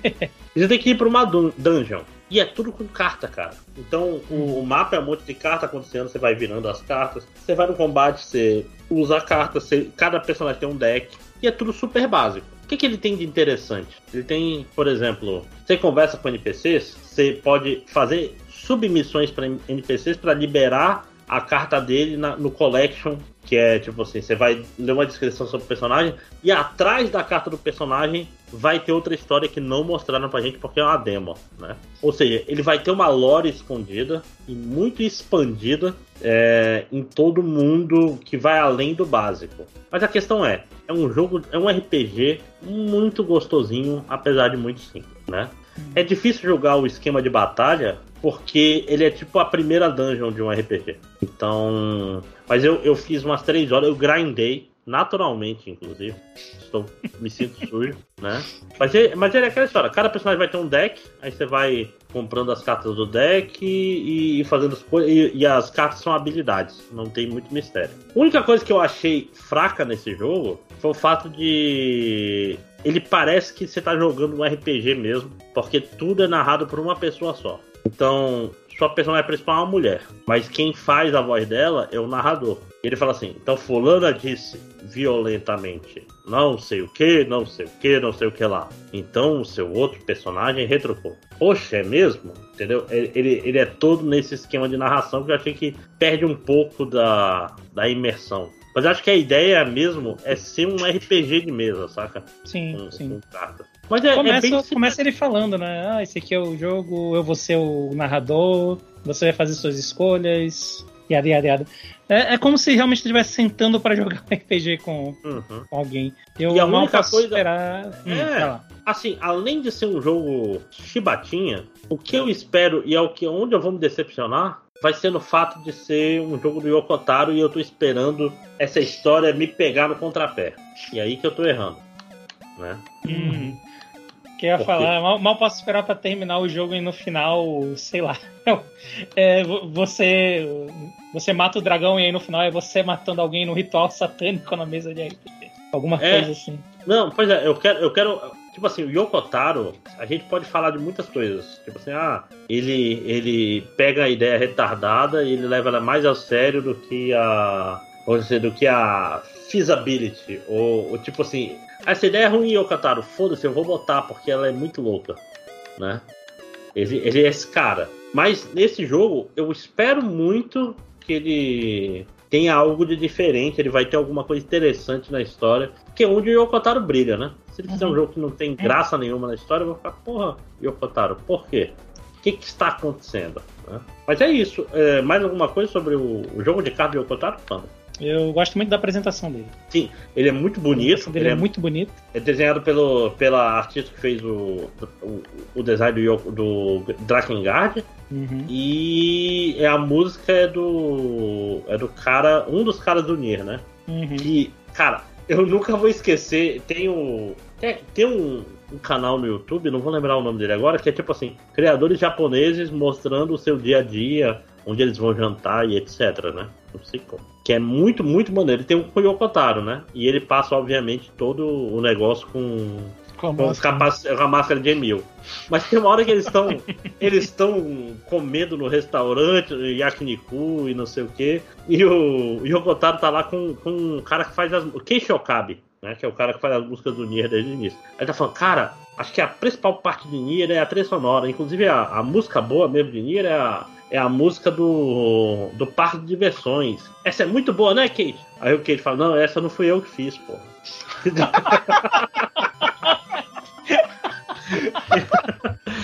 você tem que ir para uma dungeon. E é tudo com carta, cara. Então o, o, mapa é um monte de carta acontecendo, você vai virando as cartas. Você vai no combate, você usa a carta, você, cada personagem tem um deck. E é tudo super básico. O que, que ele tem de interessante? Ele tem, por exemplo, você conversa com NPCs, você pode fazer submissões para NPCs para liberar a carta dele na, no collection, que é tipo assim, você vai ler uma descrição sobre o personagem e atrás da carta do personagem vai ter outra história que não mostraram pra gente porque é uma demo, né? Ou seja, ele vai ter uma lore escondida e muito expandida é, em todo mundo que vai além do básico. Mas a questão é, é um jogo, é um RPG muito gostosinho, apesar de muito simples, né? É difícil jogar o esquema de batalha porque ele é tipo a primeira dungeon de um RPG. Então. Mas eu, eu fiz umas três horas, eu grindei, naturalmente, inclusive. Estou, me sinto sujo, né? Mas ele, mas ele é aquela história: cada personagem vai ter um deck, aí você vai comprando as cartas do deck e, e fazendo as coisas. E, e, as cartas são habilidades, não tem muito mistério. A única coisa que eu achei fraca nesse jogo foi o fato de. Ele parece que você está jogando um RPG mesmo, porque tudo é narrado por uma pessoa só. Então, sua personagem principal é uma mulher, mas quem faz a voz dela é o narrador. Ele fala assim: então Fulana disse violentamente, não sei o que, não sei o que, não sei o que lá. Então o seu outro personagem retrucou. Poxa, é mesmo? Entendeu? Ele, ele é todo nesse esquema de narração que eu achei que perde um pouco da, da imersão. Mas acho que a ideia mesmo é ser um RPG de mesa, saca?
Sim, com, sim. Com cartas. Mas é, começa, é bem... começa ele falando, né? Ah, esse aqui é o jogo, eu vou ser o narrador, você vai fazer suas escolhas, yada, yada, yada. É, é como se realmente estivesse sentando para jogar um RPG com, uhum. com, alguém. Eu
e a única coisa... esperar... Hum, é, assim, além de ser um jogo chibatinha, o que eu espero, e é o que onde eu vou me decepcionar, vai ser no fato de ser um jogo do Yokotaro e eu tô esperando essa história me pegar no contrapé. E aí que eu tô errando. Né?
Hum. Que eu ia falar, mal, mal, posso esperar para terminar o jogo e no final, sei lá. É, você você mata o dragão e aí no final é você matando alguém no ritual satânico na mesa de RPG. Alguma é, coisa assim.
Não, pois é, eu quero, eu quero. Tipo assim, o Yokotaro, a gente pode falar de muitas coisas. Tipo assim, ah, ele, ele pega a ideia retardada e ele leva ela mais a sério do que a. Vamos dizer, do que a feasibility. Ou, ou tipo assim, essa ideia é ruim, Yokotaro, foda-se, eu vou botar porque ela é muito louca. Né? Ele, ele é esse cara. Mas nesse jogo, eu espero muito que ele tem algo de diferente, ele vai ter alguma coisa interessante na história, que é onde o Yokotaro brilha, né? Se ele fizer uhum. um jogo que não tem graça nenhuma na história, eu vou ficar, porra, Yokotaro, por quê? O que, que está acontecendo? Né? Mas é isso. É, mais alguma coisa sobre o, o jogo de carta de Yokotaro?
Eu gosto muito da apresentação dele.
Sim, ele é muito bonito.
Ele é, é, muito bonito.
É desenhado pelo, pela artista que fez o, o, o design do, do Drakengard. Uhum. E é a música é do. É do cara. Um dos caras do Nier, né? Uhum. Que, cara, eu nunca vou esquecer. Tem um. Tem, tem um, um canal no YouTube, não vou lembrar o nome dele agora, que é tipo assim, criadores japoneses mostrando o seu dia a dia, onde eles vão jantar e etc, né? Não sei como. Que é muito, muito maneiro. Ele tem um Yokotaro, né? E ele passa, obviamente, todo o negócio com. Com a, máscara. com a máscara de Emil. Mas tem uma hora que eles estão eles estão comendo no restaurante, yakiniku e não sei o que. E o Yokotaro tá lá com, com um cara que faz as. O Keishokabe, né? Que é o cara que faz as músicas do Nier desde o início. Aí tá falando, cara, acho que a principal parte de Nier é a trilha sonora. Inclusive a, a música boa mesmo de Nier é a é a música do, do parque de diversões. Essa é muito boa, né, Kate? Aí o Kate fala, não, essa não fui eu que fiz, pô.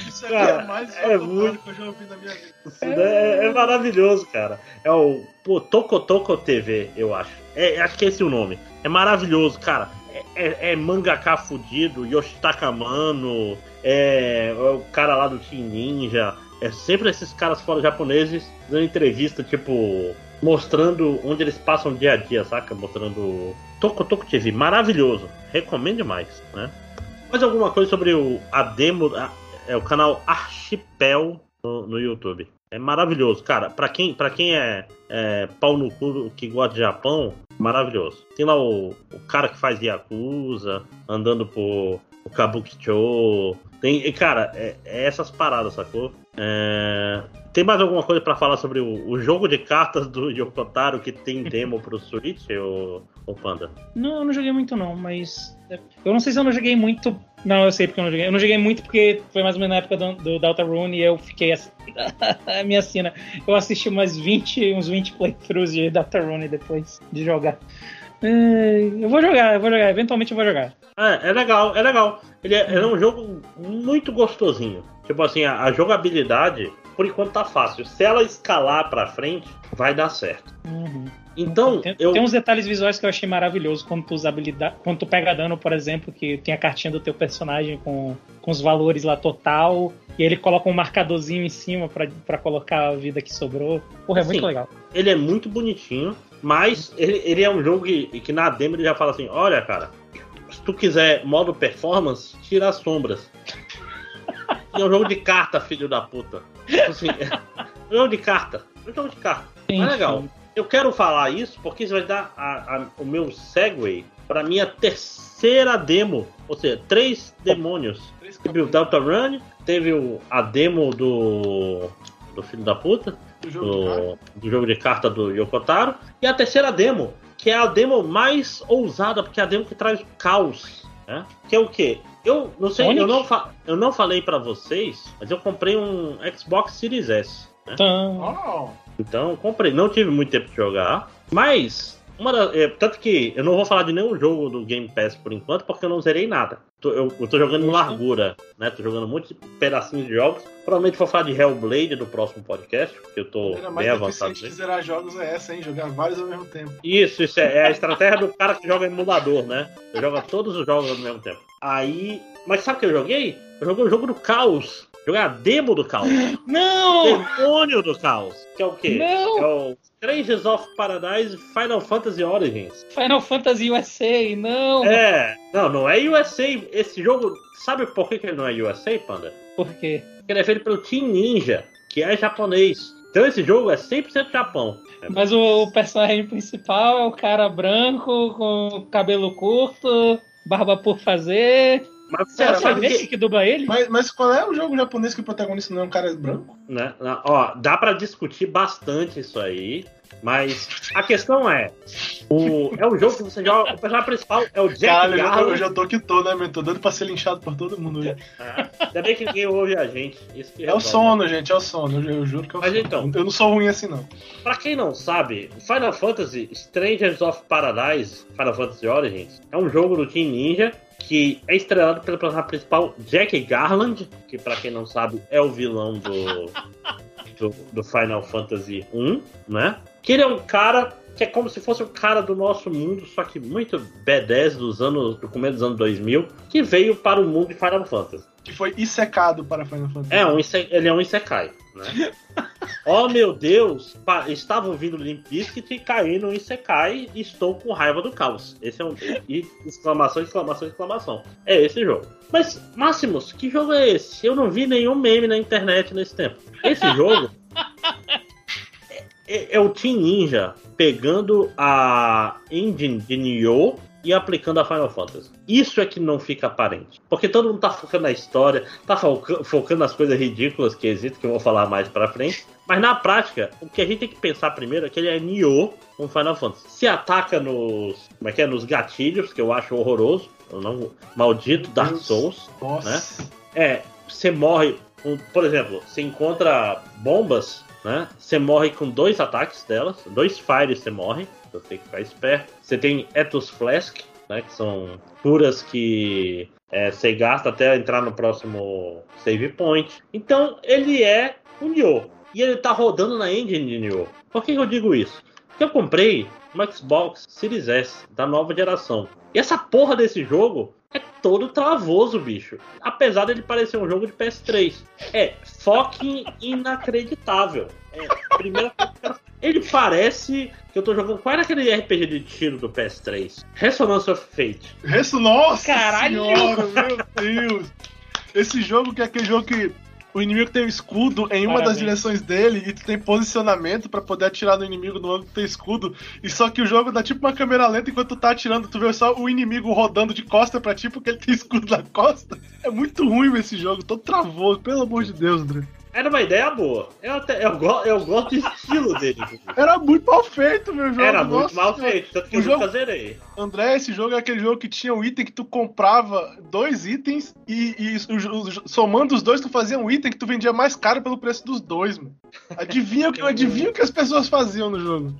Isso cara, é mais é muito... que eu já ouvi na minha vida.
É, é, maravilhoso, cara. É o pô, Toco Toco TV, eu acho. É, acho que é esse o nome. É maravilhoso, cara. É, é, é mangaka fudido, Yoshitaka Mano, é, é o cara lá do Team Ninja. É sempre esses caras fora japoneses dando entrevista, tipo, mostrando onde eles passam dia a dia, saca? Mostrando Toco Toco TV, maravilhoso. Recomendo demais, né? Mais alguma coisa sobre o, a demo, a, é o canal Archipel no, no, YouTube. É maravilhoso, cara. Pra quem, pra quem é, é pau no cu que gosta de Japão, maravilhoso. Tem lá o, o cara que faz Yakuza, andando por o Kabukicho, tem, cara, é, é essas paradas, sacou? É... Tem mais alguma coisa para falar sobre o, o, jogo de cartas do Yokotaro que tem demo pro Switch, ou, ou Panda?
Não, eu não joguei muito não, mas. Eu não sei se eu não joguei muito. Não, eu sei porque eu não joguei. Eu não joguei muito porque foi mais ou menos na época do, do Deltarune e eu fiquei assim. a minha cena. Eu assisti umas 20, uns 20 playthroughs de Deltarune depois de jogar. É, eu vou jogar, eu vou jogar, eventualmente eu vou jogar.
É, é legal, é legal. Ele é, é um jogo muito gostosinho. Tipo assim, a, a, jogabilidade, por enquanto tá fácil. Se ela escalar pra frente, vai dar certo. Uhum. Então,
tem,
eu...
tem uns detalhes visuais que eu achei maravilhoso quando tu usa habilidade, quando tu pega dano, por exemplo, que tem a cartinha do teu personagem com, com os valores lá total, e ele coloca um marcadorzinho em cima para colocar a vida que sobrou. Porra, é assim, muito legal.
Ele é muito bonitinho. Mas ele, ele é um jogo que, que na demo ele já fala assim: olha, cara, se tu quiser modo performance, tira as sombras. E é um jogo de carta, filho da puta. Tipo assim, é um jogo de carta. É um jogo de carta. Sim, é legal. Sim. Eu quero falar isso porque isso vai dar a, a, o meu segue para minha terceira demo. Ou seja, três demônios. Teve o Delta Run, teve o, a demo do. do filho da puta do jogo, do, do jogo de carta do Yokotaro. E a terceira demo, que é a demo mais ousada, porque é a demo que traz caos. Né? Que é o quê? Eu não sei, eu não, eu não falei para vocês, mas eu comprei um Xbox Series S. Né? Então, então comprei. Não tive muito tempo de jogar, mas uma da, é, tanto que eu não vou falar de nenhum jogo do Game Pass por enquanto, porque eu não zerei nada. Tô, eu, eu tô jogando em largura, né? Tô jogando muitos pedacinhos de jogos. Provavelmente vou falar de Hellblade no próximo podcast, porque eu tô
Era bem avançado. de zerar jogos é essa, hein? Jogar vários ao mesmo tempo.
Isso, isso é, é a estratégia do cara que joga emulador, né? Joga todos os jogos ao mesmo tempo. Aí. Mas sabe o que eu joguei? Eu joguei o jogo do caos Joguei a demo do caos.
Não!
Demônio do caos. Que é o quê?
Não!
É o Strangers of Paradise Final Fantasy Origins.
Final Fantasy USA, não!
É, não, não é USA. Esse jogo, sabe por que, que ele não é USA, Panda?
Por quê?
Porque ele é feito pelo Team Ninja, que é japonês. Então esse jogo é 100% Japão.
Mas o, o personagem principal é o cara branco, com cabelo curto, barba por fazer.
Mas
Será
será
que é que dubla ele?
Mas, mas qual é o jogo japonês que o protagonista não é um cara branco?
né? na- Ó, dá pra discutir bastante isso aí, mas a questão é, o, é um jogo que você joga, o personagem principal é o Jack
Cara, eu já, tô, eu
Garland.
já tô que tô, né, meu? Tô dando pra ser linchado por todo mundo hoje.
É, Ainda bem que ninguém ouve a gente.
É o sono, gente, é o sono. Eu, eu juro que é o
Mas
sono.
então.
Eu não sou ruim assim, não.
Pra quem não sabe, Final Fantasy Strangers of Paradise, Final Fantasy Origins, é um jogo do Team Ninja que é estrelado pelo personagem principal Jack Garland, que pra quem não sabe é o vilão do, do, do Final Fantasy 1, né? Que ele é um cara que é como se fosse um cara do nosso mundo, só que muito B10 dos anos, do começo dos anos 2000, que veio para o mundo de Final Fantasy.
Que foi issecado para Final Fantasy.
É, um ise- ele é um Isekai, né? oh meu Deus, pa- estava ouvindo Limp Bizkit e caí no Isekai e estou com raiva do caos. Esse é um. E exclamação, exclamação, exclamação. É esse jogo. Mas, Máximos, que jogo é esse? Eu não vi nenhum meme na internet nesse tempo. Esse jogo. é, é o Team Ninja pegando a engine de Nioh e aplicando a Final Fantasy. Isso é que não fica aparente. Porque todo mundo tá focando na história, tá foca- focando nas coisas ridículas que existem, que eu vou falar mais pra frente. Mas na prática, o que a gente tem que pensar primeiro é que ele é Nioh com Final Fantasy. Se ataca nos. Como é que é? Nos gatilhos, que eu acho horroroso. Eu não, maldito Dark. Souls.
Nossa.
É, você morre. por exemplo, você encontra bombas, né? Você morre com dois ataques delas, dois fires você morre. Você tem que ficar esperto. Você tem Ethos Flask, né? Que são curas que é, você gasta até entrar no próximo save point. Então ele é um Nioh. E ele tá rodando na engine de Nioh. Por que eu digo isso? Porque eu comprei um Xbox Series S da nova geração. E essa porra desse jogo é todo travoso, bicho. Apesar dele parecer um jogo de PS3. É fucking inacreditável. É, primeira coisa que eu quero- Ele parece que eu tô jogando. Qual era aquele RPG de tiro do PS3? Resonance of Fate.
Isso, nossa
Caralho!
senhora, meu Deus. Esse jogo que é aquele jogo que o inimigo tem um escudo em uma das
Parabéns.
direções dele e tu tem posicionamento pra poder atirar no inimigo no ângulo que tem escudo. E só que o jogo dá tipo uma câmera lenta enquanto tu tá atirando, tu vê só o inimigo rodando de costa pra ti porque ele tem escudo na costa. É muito ruim esse jogo, todo travoso, pelo amor de Deus, André.
Era uma ideia boa. Eu, até, eu, go- eu gosto do estilo dele.
Era muito mal feito, meu jogo.
Era muito
nossa
mal
senhora.
feito. Tanto que
O
eu
jogo-
nunca zerei.
André, esse jogo é aquele jogo que tinha um item que tu comprava dois itens e, e somando os dois tu fazia um item que tu vendia mais caro pelo preço dos dois, mano. Adivinha o que, adivinha o que as pessoas faziam no jogo?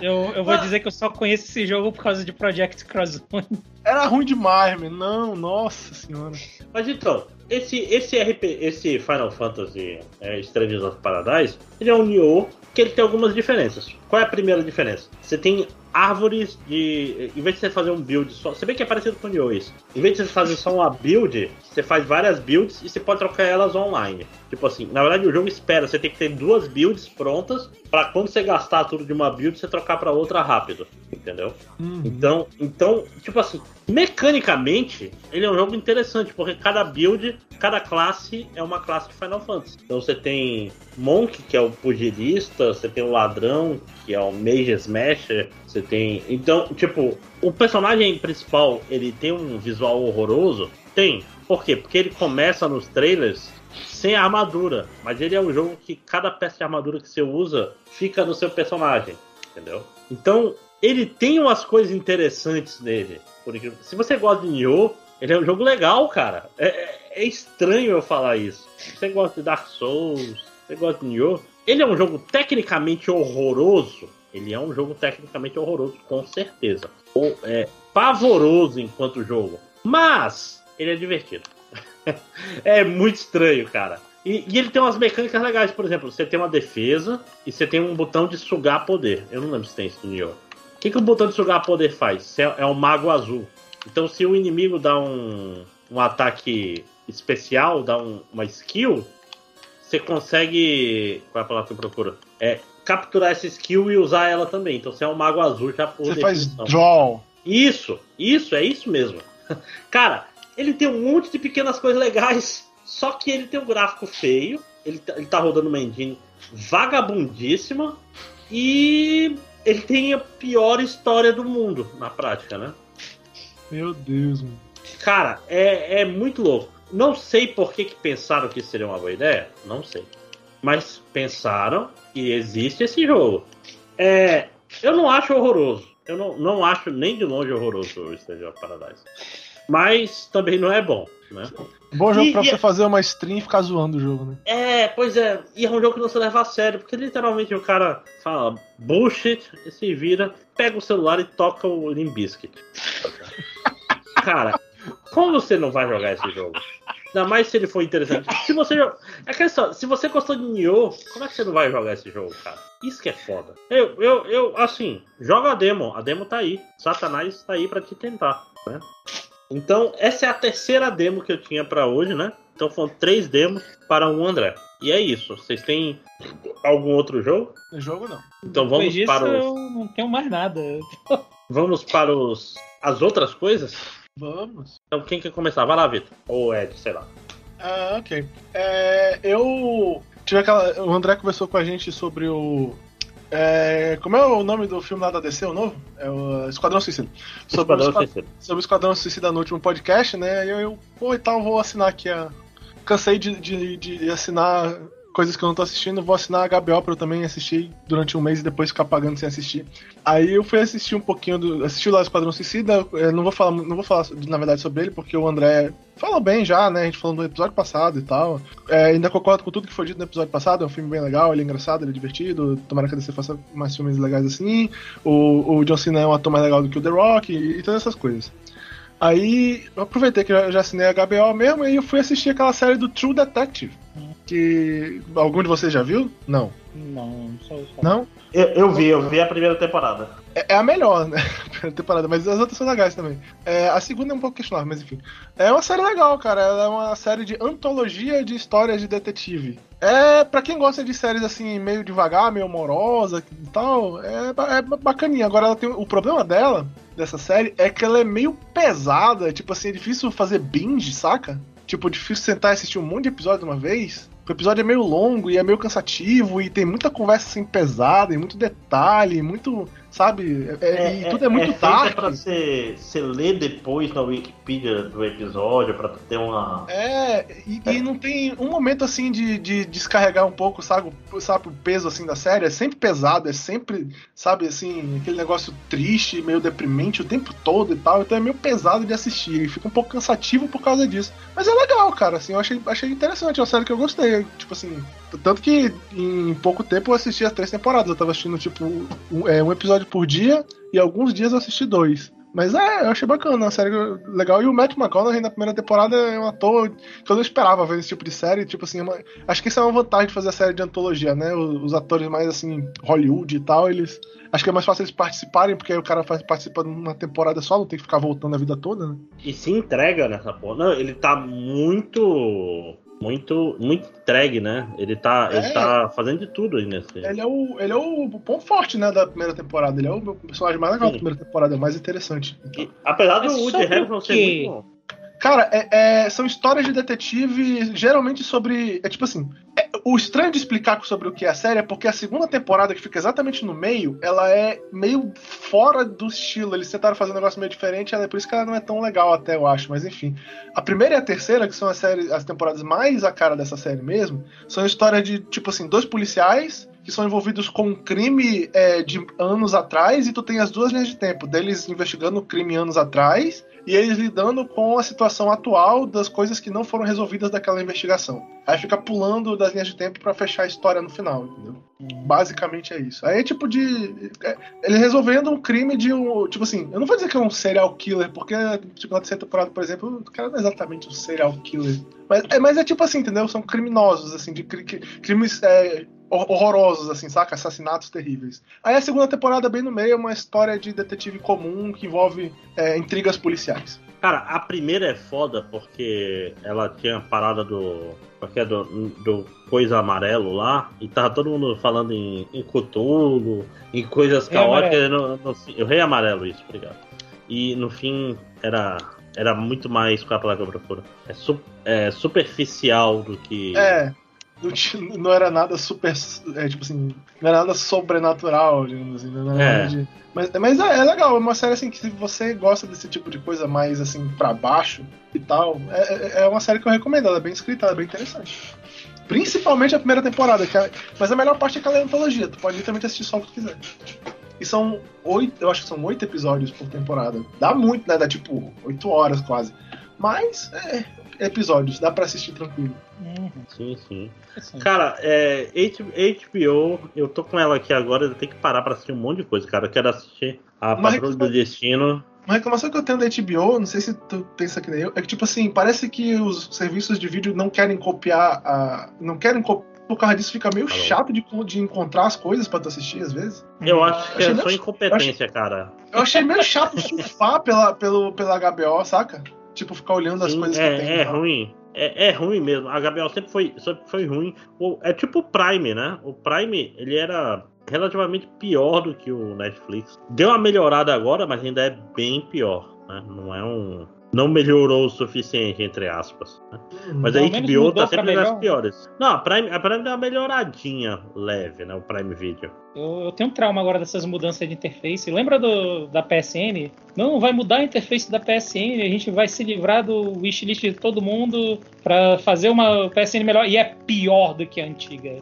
Eu, eu vou dizer que eu só conheço esse jogo por causa de Project Crosszone.
Era ruim demais, mano. Não, nossa senhora.
Mas então, esse, esse RP, esse Final Fantasy é, Strangers of Paradise, ele é um Nioh que ele tem algumas diferenças. Qual é a primeira diferença? Você tem árvores de. Em vez de você fazer um build só. Você vê que é parecido com o Nioh isso. Em vez de você fazer só uma build, você faz várias builds e você pode trocar elas online. Tipo assim, na verdade o jogo espera, você tem que ter duas builds prontas pra quando você gastar tudo de uma build, você trocar pra outra rápido. Entendeu? Então, então, tipo assim, mecanicamente, ele é um jogo interessante, porque cada build, cada classe é uma classe de Final Fantasy. Então você tem Monk, que é o pugilista, você tem o ladrão, que é o Mage Smasher, você tem. Então, tipo, o personagem principal, ele tem um visual horroroso? Tem. Por quê? Porque ele começa nos trailers sem armadura, mas ele é um jogo que cada peça de armadura que você usa fica no seu personagem, entendeu? Então, ele tem umas coisas interessantes nele. Se você gosta de Nioh, ele é um jogo legal, cara. É, é- é estranho eu falar isso. Você gosta de Dark Souls, você gosta de Nioh, ele é um jogo tecnicamente horroroso. Ele é um jogo tecnicamente horroroso, com certeza. Ou é pavoroso enquanto jogo. Mas ele é divertido. é muito estranho, cara. E, e ele tem umas mecânicas legais, por exemplo, você tem uma defesa e você tem um botão de sugar poder. Eu não lembro se tem isso no Nioh. O que, que o botão de sugar poder faz? É, é um mago azul. Então, se o inimigo dá um, um ataque especial, dá um, uma skill, você consegue. Qual é a palavra que eu procuro? É capturar essa skill e usar ela também. Então você é um mago azul já
Você faz draw.
Isso, isso, é isso mesmo. Cara, ele tem um monte de pequenas coisas legais, só que ele tem um gráfico feio, ele, tá- ele tá rodando uma engine vagabundíssima e ele tem a pior história do mundo na prática, né?
Meu Deus, mano.
Cara, é, é muito louco. Não sei por que, que pensaram que seria uma boa ideia, não sei. Mas pensaram que existe esse jogo. É, eu não acho horroroso. Eu não, não acho nem de longe horroroso o Stage of Paradise. Mas também não é bom, né?
Bom jogo
E-
pra
e-
você fazer uma stream e ficar zoando o jogo, né?
É, pois é. E é um jogo que não se leva a sério, porque literalmente o cara fala bullshit e se vira, pega o celular e toca o Limp Bizkit. Cara, como você não vai jogar esse jogo? Ainda mais se ele for interessante. Se você é que só, se você gostou de Nioh, como é que você não vai jogar esse jogo, cara? Isso que é foda. Eu, eu, eu, assim, joga a demo. A demo tá aí. Satanás tá aí pra te tentar, né? Então, essa é a terceira demo que eu tinha pra hoje, né? Então foram três demos para um André. E é isso. Vocês têm algum outro jogo?
Jogo não.
Então
Depois
vamos
disso,
para os,
eu não tenho mais nada.
vamos para os as outras coisas.
Vamos.
Então quem quer começar? Vai lá, Vitor. Ou Ed, sei lá.
Ah, ok. É, eu tive aquela. O André conversou com a gente sobre o. é, como é o nome do filme lá da DC, o novo? É o Esquadrão Suicida. Sobre,
Esquadrão
o, Esqua-
Suicida.
sobre o Esquadrão Suicida no último podcast, né? E eu, eu pô, e tal, vou assinar aqui a. Cansei de, de, de assinar coisas que eu não tô assistindo, vou assinar a HBO pra eu também assistir durante um mês e depois ficar pagando sem assistir. Aí eu fui assistir um pouquinho do. Assisti lá o Esquadrão Suicida, não vou falar, não vou falar na verdade sobre ele, porque o André falou bem já, né? A gente falou no episódio passado e tal. É, ainda concordo com tudo que foi dito no episódio passado, é um filme bem legal, ele é engraçado, ele é divertido. Tomara que a DC faça mais filmes legais assim. O, o John Cena é um ator mais legal do que o The Rock e, e todas essas coisas. Aí eu aproveitei que eu já, já assinei a HBO mesmo e eu fui assistir aquela série do True Detective. Que algum de vocês já viu? Não.
Não, só, só.
Não?
Eu, eu vi, eu vi a primeira temporada.
É, é a melhor, né? Primeira temporada, mas as outras são legais também. É, a segunda é um pouco questionável, mas enfim. É uma série legal, cara. Ela é uma série de antologia de histórias de detetive. É, pra quem gosta de séries assim, meio devagar, meio amorosa e tal, é, é bacaninha. Agora ela tem. O problema dela, dessa série, é que ela é meio pesada. Tipo assim, é difícil fazer binge, saca? Tipo, difícil sentar e assistir um monte de episódio de uma vez. O episódio é meio longo e é meio cansativo e tem muita conversa assim pesada e muito detalhe, muito, sabe? É- e tudo é muito
feita
dark.
pra você, ler depois na Wikipedia do episódio, pra ter uma.
É, e, e não tem um momento assim de, de descarregar um pouco, sabe, o- sabe, o peso assim da série. É sempre pesado, é sempre, sabe, assim, aquele negócio triste, meio deprimente o tempo todo e tal. Então é meio pesado de assistir. E fica um pouco cansativo por causa disso. Mas é legal, cara, assim, eu achei, achei interessante, é uma série que eu gostei. Tipo assim, tanto que em pouco tempo eu assisti as três temporadas. Eu tava assistindo, tipo, um, é, um episódio por dia e alguns dias eu assisti dois. Mas é, eu achei bacana, uma série legal. E o Matt McConaughey na primeira temporada é um ator que eu não esperava ver esse tipo de série. Tipo assim, é uma- acho que isso é uma vantagem de fazer a série de antologia, né? Os, os atores mais assim, Hollywood e tal, eles. Acho que é mais fácil eles participarem, porque aí o cara faz, participa de uma temporada só, não tem que ficar voltando a vida toda, né?
E se entrega nessa porra. Não, ele tá muito. Muito. Muito entregue, né? Ele tá,
É.
ele tá fazendo de tudo aí nesse.
Ele é o, ele é o ponto forte, né, da primeira temporada. Ele é o personagem mais legal
Sim.
da primeira temporada, é o mais interessante.
E, apesar do Woody
o
ser muito bom.
Cara, é- é- são histórias de detetive, geralmente sobre. É tipo assim. é- o estranho de explicar sobre o que é a série é porque a segunda temporada, que fica exatamente no meio, ela é meio fora do estilo. Eles tentaram fazer um negócio meio diferente, é por isso que ela não é tão legal, até eu acho. Mas enfim. A primeira e a terceira, que são as, séries, as temporadas mais a cara dessa série mesmo, são histórias de, tipo assim, dois policiais que são envolvidos com um crime é, de anos atrás, e tu tem as duas linhas de tempo, deles investigando o crime anos atrás e eles lidando com a situação atual das coisas que não foram resolvidas daquela investigação. Aí fica pulando das linhas de tempo pra fechar a história no final, entendeu? Basicamente é isso. Aí é tipo de. é, ele resolvendo um crime de um. Tipo assim, eu não vou dizer que é um serial killer, porque, tipo, na terceira temporada, por exemplo, o cara não é exatamente um serial killer. Mas é, mas é tipo assim, entendeu? São criminosos, assim, de cri- cri- crimes é, horrorosos, assim, saca? Assassinatos terríveis. Aí a segunda temporada, bem no meio, é uma história de detetive comum que envolve é, intrigas policiais.
Cara, a primeira é foda porque ela tinha a parada do. Porque é do, do coisa amarelo lá, e tava todo mundo falando em, em Cthulhu, em coisas
Rei
caóticas. No, no, o Rei Amarelo, isso, obrigado. E no fim era. Era muito mais com a palavra que eu procuro. É, su, é superficial do que.
É, não, tinha- não era nada super. É, tipo assim, não era nada sobrenatural, digamos assim. Não era
É.
de- mas mas é, é legal, é uma série assim que se você gosta desse tipo de coisa mais assim pra baixo e tal, é, é- é uma série que eu recomendo, ela é bem escrita, ela é bem interessante. Principalmente a primeira temporada, que é- mas a melhor parte é que ela é antologia, tu pode literalmente assistir só o que tu quiser. E são oito, eu acho que são oito episódios por temporada. Dá muito, né? Dá tipo oito horas quase. Mas é episódios, dá pra assistir tranquilo.
Uhum,
Sim, sim.
assim.
Cara, é, HBO, eu tô com ela aqui agora, eu tenho que parar pra assistir um monte de coisa, cara. Eu quero assistir a
Mas
Patrulha do Destino.
Uma reclamação que eu tenho da HBO, não sei se tu pensa que nem eu, é que, tipo assim, parece que os serviços de vídeo não querem copiar a. Não querem copiar. Por causa disso fica meio
Alô?
chato de, de encontrar as coisas pra tu assistir, às vezes.
Eu acho que
Achei
é só incompetência, cara.
Eu achei meio chato surfar pela, pelo, pela HBO, saca? Tipo, ficar olhando as
Sim,
coisas
é,
que tem.
é
tal.
ruim. É, é ruim mesmo. A Gabriel sempre foi, sempre foi ruim. O- é tipo o Prime, né? O Prime, ele era relativamente pior do que o Netflix. Deu uma melhorada agora, mas ainda é bem pior. Né? Não é um. Não melhorou o suficiente, entre aspas. né? Mas a
Pelo menos
HBO tá sempre nas piores. Não, a Prime, a Prime deu uma melhoradinha leve, né? O Prime Video.
Eu, eu tenho um trauma agora dessas mudanças de interface. Lembra do, da PSN? Não, vai mudar a interface da PSN, a gente vai se livrar do wishlist de todo mundo pra fazer uma PSN melhor. E é pior do que a antiga.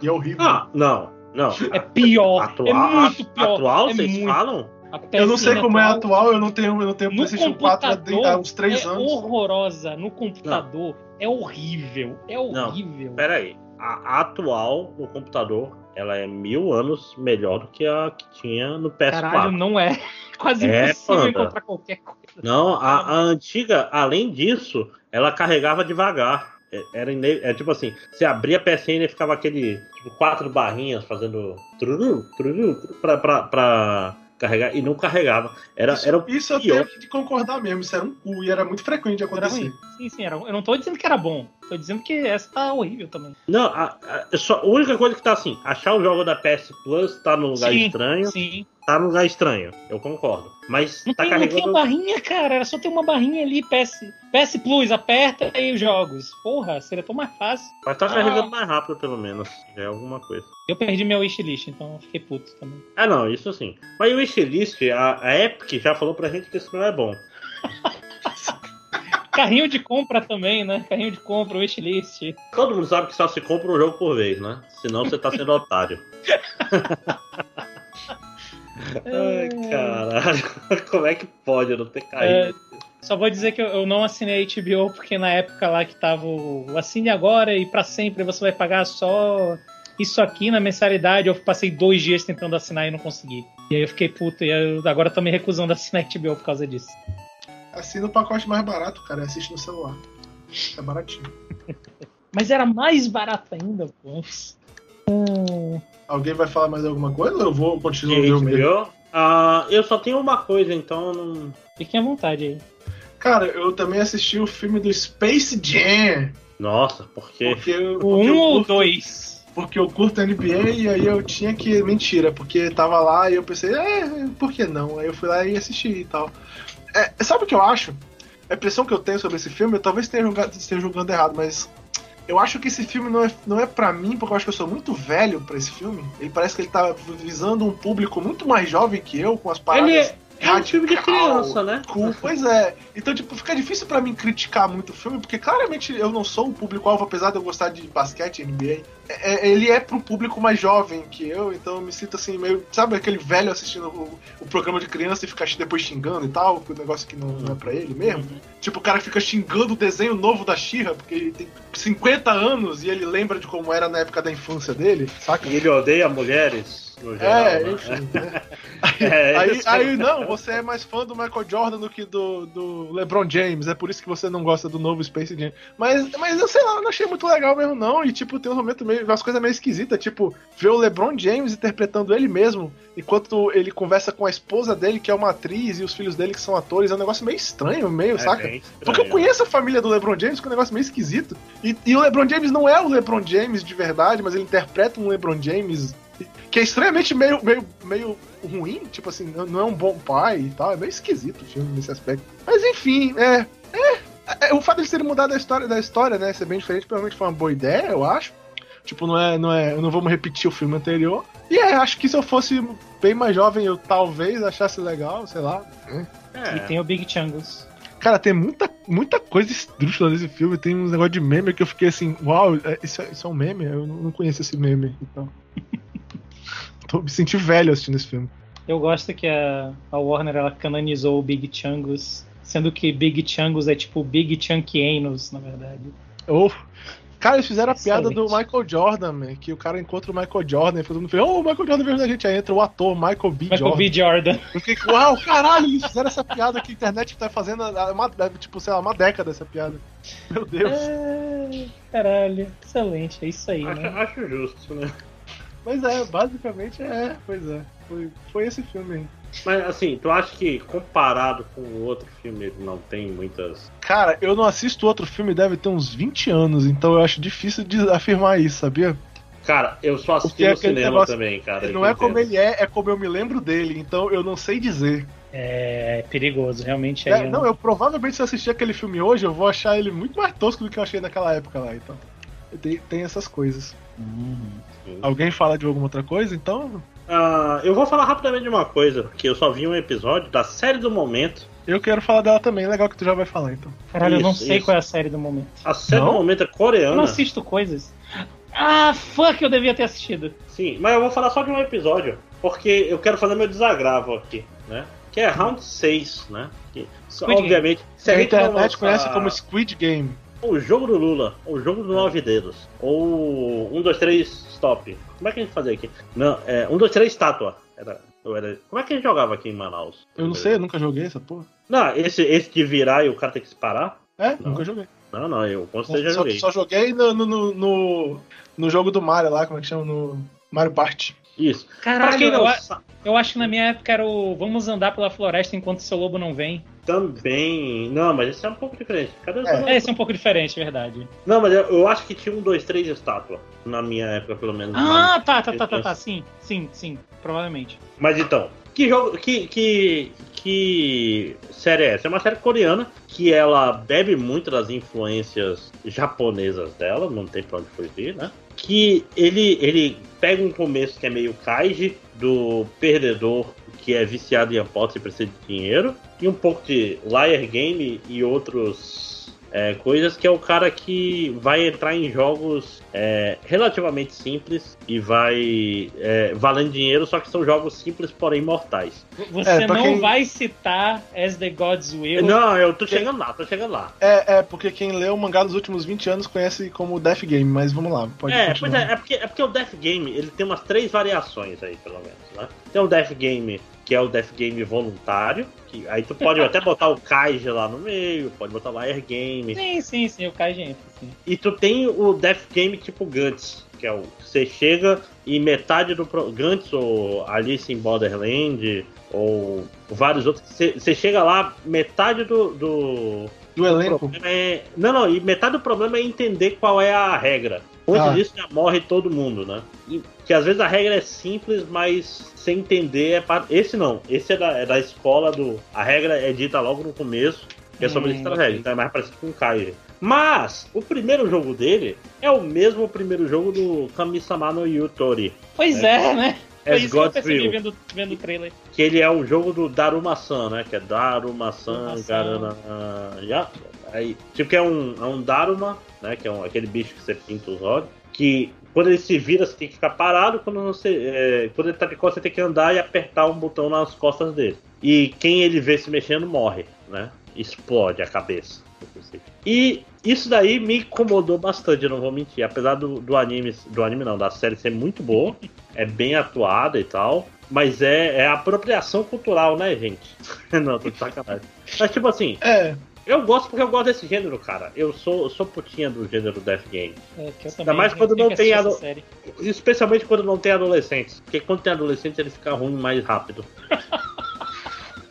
E é horrível.
Ah, não. Não.
É pior.
Atual,
é muito pior.
atual
é
vocês
muito.
falam?
A
eu não sei como é
atual
atual, eu não tenho, eu não tenho PlayStation 4 há uns 3
é
anos.
horrorosa. No computador é horrível. É horrível.
Pera aí. A, atual no computador, ela é mil anos melhor do que a que tinha no PS4.
Caralho, não é. Quase
É,
impossível
panda.
encontrar qualquer coisa.
Não, a, a antiga, além disso, ela carregava devagar. É- Era é tipo assim, você abria a PSN e ficava aquele, tipo, quatro barrinhas fazendo truru, truru, pra, pra, pra carregar, e não carregava. Era,
Isso,
era o
isso eu tenho que concordar mesmo, isso era um cu e era muito frequente de acontecer.
Sim, sim, era. Eu não tô dizendo que era bom. Tô dizendo que essa tá horrível também.
Não, a, a- só, a única coisa que tá assim, achar o jogo da PS Plus tá num lugar
Sim,
estranho,
Sim.
Tá num lugar estranho, eu concordo. Mas
Não,
tá
tem, não tem
carregando.
a barrinha, cara. Era só ter uma barrinha ali, PS, PS Plus, aperta e os jogos. Porra, seria tão mais fácil.
Mas tá
Ah.
carregando mais rápido, pelo menos. Já é alguma coisa.
Eu perdi meu wishlist, então eu fiquei puto também.
Ah, não, isso sim. Mas o wishlist, a, a Epic já falou pra gente que isso não é bom.
Carrinho de compra também, né? Carrinho de compra, wishlist.
Todo mundo sabe que só se compra um jogo por vez, né? Senão você tá sendo otário. Ai, caralho. Como é que pode eu não ter caído?
Só vou dizer que eu, eu não assinei HBO porque na época lá que tava o assine agora e pra sempre você vai pagar só isso aqui na mensalidade. Eu passei dois dias tentando assinar e não consegui. E aí eu fiquei puto e agora eu tô me recusando a assinar HBO por causa disso.
Assina o pacote mais barato, cara, e assiste no celular. É baratinho.
Mas era mais barato ainda, pô. Hum,
Alguém vai falar mais alguma coisa ou eu vou continuar o meu mesmo?
Ah, eu só tenho uma coisa, então não.
fiquem à vontade aí.
Cara, eu também assisti o filme do Space Jam.
Nossa, por quê?
Porque, eu-
O
porque
um
eu
ou
curto-
dois?
Porque eu curto NBA e aí eu tinha que. Mentira, porque tava lá e eu pensei, é, por que não? Aí eu fui lá e assisti e tal. É, sabe o que eu acho? A impressão que eu tenho sobre esse filme, eu talvez esteja julgando, esteja julgando errado, mas eu acho que esse filme não é, não é pra mim, porque eu acho que eu sou muito velho pra esse filme. Ele parece que ele tá visando um público muito mais jovem que eu, com as paradas.
Ele é, um filme de criança, né?
cool. Pois é. Então, tipo, fica difícil pra mim criticar muito o filme, porque claramente eu não sou o público-alvo, apesar de eu gostar de basquete, NBA. É- é- ele é pro público mais jovem que eu, então eu me sinto assim, meio. Sabe aquele velho assistindo o, o programa de criança e ficar depois xingando e tal, o negócio que não, não é pra ele mesmo? Tipo, o cara fica xingando o desenho novo da Xirra, porque ele tem 50 anos e ele lembra de como era na época da infância dele, saca?
E ele odeia mulheres, geral.
É,
né?
enfim. né? É, aí, aí, não, você é mais fã do Michael Jordan do que do, do LeBron James, é por isso que você não gosta do novo Space Jam. Mas, mas eu sei lá, eu não achei muito legal mesmo, não. E, tipo, tem um momento meio. umas coisas meio esquisitas, tipo, ver o LeBron James interpretando ele mesmo, enquanto ele conversa com a esposa dele, que é uma atriz, e os filhos dele, que são atores, é um negócio meio estranho, meio, é saca? Porque eu conheço a família do LeBron James, que é um negócio meio esquisito. E, e o LeBron James não é o LeBron James de verdade, mas ele interpreta um LeBron James que é extremamente meio, meio, meio ruim, tipo assim, não é um bom pai e tal. É meio esquisito o filme nesse aspecto. Mas enfim, é. É, é o fato de eles terem mudado a história da história, né? Ser bem diferente, provavelmente foi uma boa ideia, eu acho. Tipo, não é, não é. Não vamos repetir o filme anterior. E é, acho que se eu fosse bem mais jovem, eu talvez achasse legal, sei lá.
É. E tem o Big Changos.
Cara, tem muita, muita coisa estrúxula nesse filme. Tem uns negócio de meme que eu fiquei assim, uau, é, isso, é, isso é um meme? Eu não conheço esse meme. Então. Tô, me senti velho assistindo esse filme.
Eu gosto que a, a Warner ela canonizou o Big Chungus, sendo que Big Chungus é tipo Big Chunkianos, na verdade.
Oh. Cara, eles fizeram a Excelente. piada do Michael Jordan, man, que o cara encontra o Michael Jordan e todo mundo fala, oh, o Michael Jordan veio da gente. Aí entra o ator Michael B.
Michael
Jordan.
B. Jordan.
Eu fiquei, uau, caralho, eles fizeram essa piada que a internet tá fazendo há uma, tipo, sei lá, uma década essa piada. Meu Deus.
É, caralho, excelente, é isso aí,
acho,
né?
Acho justo, né?
Mas é, basicamente é, pois é. Foi, foi esse filme aí.
Mas assim, tu acha que comparado com o outro filme ele não tem muitas.
Cara, eu não assisto outro filme deve ter uns 20 anos, então eu acho difícil de afirmar isso, sabia?
Cara, eu só assisti no cinema negócio, também, cara.
Não é como ele é, é como eu me lembro dele, então eu não sei dizer.
É perigoso, realmente é.
é não, eu provavelmente se eu assistir aquele filme hoje, eu vou achar ele muito mais tosco do que eu achei naquela época lá, então. Tem, tem essas coisas. Uhum. Alguém fala de alguma outra coisa, então?
Uh, eu vou falar rapidamente de uma coisa, porque eu só vi um episódio da série do momento.
Eu quero falar dela também, legal que tu já vai falar então.
Caralho, isso, eu não sei isso. qual é a série do momento.
A série não? do momento é coreana. Eu
não assisto coisas. Ah, fuck, eu devia ter assistido.
Sim, mas eu vou falar só de um episódio, porque eu quero fazer meu desagravo aqui, né? Que é Round 6, né? Que, obviamente,
Game. se a, a internet lançar... conhece como Squid Game.
O jogo do Lula, o jogo do Nove Dedos, ou um, dois, três, stop. Como é que a gente fazia aqui? Não, é um, dois, três, estátua. Era, era... Como é que a gente jogava aqui em Manaus?
Eu não sei, eu nunca joguei essa porra.
Não, esse, esse de virar e o cara tem que se parar?
É, não. nunca joguei.
Não, não, eu com certeza
só,
joguei.
Só joguei no, no, no, no, jogo do Mario lá, como é que chama? No Mario Party.
Isso.
Caralho, eu, eu acho que na minha época era o Vamos andar pela floresta enquanto seu lobo não vem.
Também. Não, mas esse é um pouco diferente.
Cadê é. esse é um pouco diferente, verdade.
Não, mas eu, eu acho que tinha um, dois, três estátua. Na minha época, pelo menos.
Ah, tá, tá, tá, tá, tá. Sim, sim, sim. Provavelmente.
Mas então, que jogo. Que, que, que série é essa? É uma série coreana que ela bebe muito das influências japonesas dela, não tem pra onde fugir, né? Que ele, ele pega um começo que é meio kaiji, do perdedor que é viciado em apostas e precisa de dinheiro, e um pouco de Liar Game e outros é, coisas que é o cara que vai entrar em jogos é, relativamente simples e vai é, valendo dinheiro, só que são jogos simples, porém mortais.
Você é, não quem... vai citar As the Gods Will?
Não, eu tô chegando lá, tô chegando lá.
É, é porque quem leu o mangá dos últimos 20 anos conhece como Death Game, mas vamos lá, pode
É, pois é, é porque, é porque o Death Game ele tem umas três variações aí, pelo menos, né? Tem o Death Game que é o Death Game voluntário. Que, aí tu pode até botar o Kaiji lá no meio, pode botar o Air Game.
Sim, sim, sim, o Kaiji entra, sim.
E tu tem o Death Game tipo Guts, que é o você chega e metade do Guts ou Alice em Borderland ou vários outros, você chega lá, metade do, do
do elenco.
É, não, não, e metade do problema é entender qual é a regra. Antes ah. disso já morre todo mundo, né? E, que às vezes a regra é simples, mas sem entender é para. Esse não, esse é da, é da escola do. A regra é dita logo no começo, que é sobre hum, estratégia, então é mais parecido com o Kaiji. Mas o primeiro jogo dele é o mesmo primeiro jogo do Kami-sama no Yutori.
Pois né? é, né?
As Foi isso God's que eu
vendo, vendo o trailer.
Que ele é o jogo do Daruma-san, né? Que é Daruma-san, Garana... Yeah. Aí, tipo que é um, é um Daruma, né? Que é um, aquele bicho que você pinta os olhos. Que quando ele se vira, você tem que ficar parado. Quando, você, é, quando ele tá de costas, você tem que andar e apertar um botão nas costas dele. E quem ele vê se mexendo morre, né? Explode a cabeça. E isso daí me incomodou bastante, não vou mentir. Apesar do, do anime, do anime não, da série ser muito boa, é bem atuada e tal. Mas é, é apropriação cultural, né, gente? não, tô de sacanagem. Mas tipo assim,
É,
eu gosto porque eu gosto desse gênero, cara. Eu sou, eu sou putinha do gênero Death Game.
É, que eu
Ainda mais
também
quando não tem
assistir
ado-
essa série.
Especialmente quando não tem adolescentes. Porque quando tem adolescentes ele fica ruim mais rápido.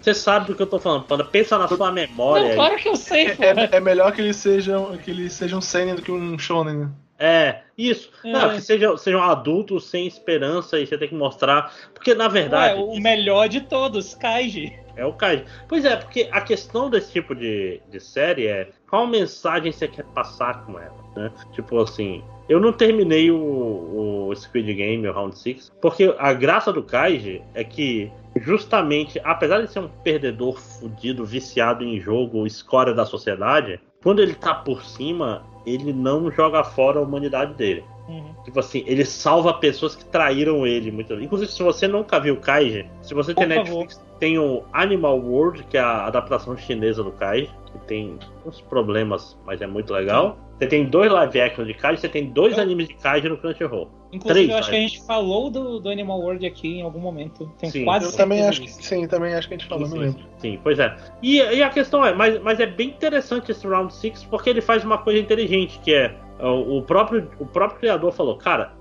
Você sabe do que eu tô falando, Panda. Pensa na sua memória.
Não, claro que eu sei, pô.
é, é melhor que eles sejam que eles sejam seinen do que um shonen, né?
É, isso.
É.
Não, que sejam, sejam adultos sem esperança e você tem que mostrar. Porque na verdade.
Ué, o melhor de todos, Kaiji.
É o Kaiji. Pois é, porque a questão desse tipo de, de série é qual mensagem você quer passar com ela, né? Tipo assim, eu não terminei o, o Squid Game, o Round 6, porque a graça do Kaiji é que justamente, apesar de ser um perdedor fudido, viciado em jogo, escória da sociedade, quando ele tá por cima, ele não joga fora a humanidade dele.
Uhum.
Tipo assim, ele salva pessoas que traíram ele. Muito... Inclusive, se você nunca viu Kaiji, se você tem
Por
Netflix, tem o Animal World, que é a adaptação chinesa do Kaiji, que tem uns problemas, mas é muito legal. Você tem dois live action de Kaiji, você tem dois
Eu-
animes de Kaiji no Crunchyroll.
Inclusive,
Três,
eu acho
vai.
que a gente falou do, do Animal World aqui em algum momento. Tenho
Sim.
quase
Eu também acho que sim, também acho que a gente falou,
Sim,
não
sim,
lembro.
Sim, pois é. E, e a questão é, mas, mas é bem interessante esse Round 6 porque ele faz uma coisa inteligente, que é o, próprio, o próprio criador falou, cara,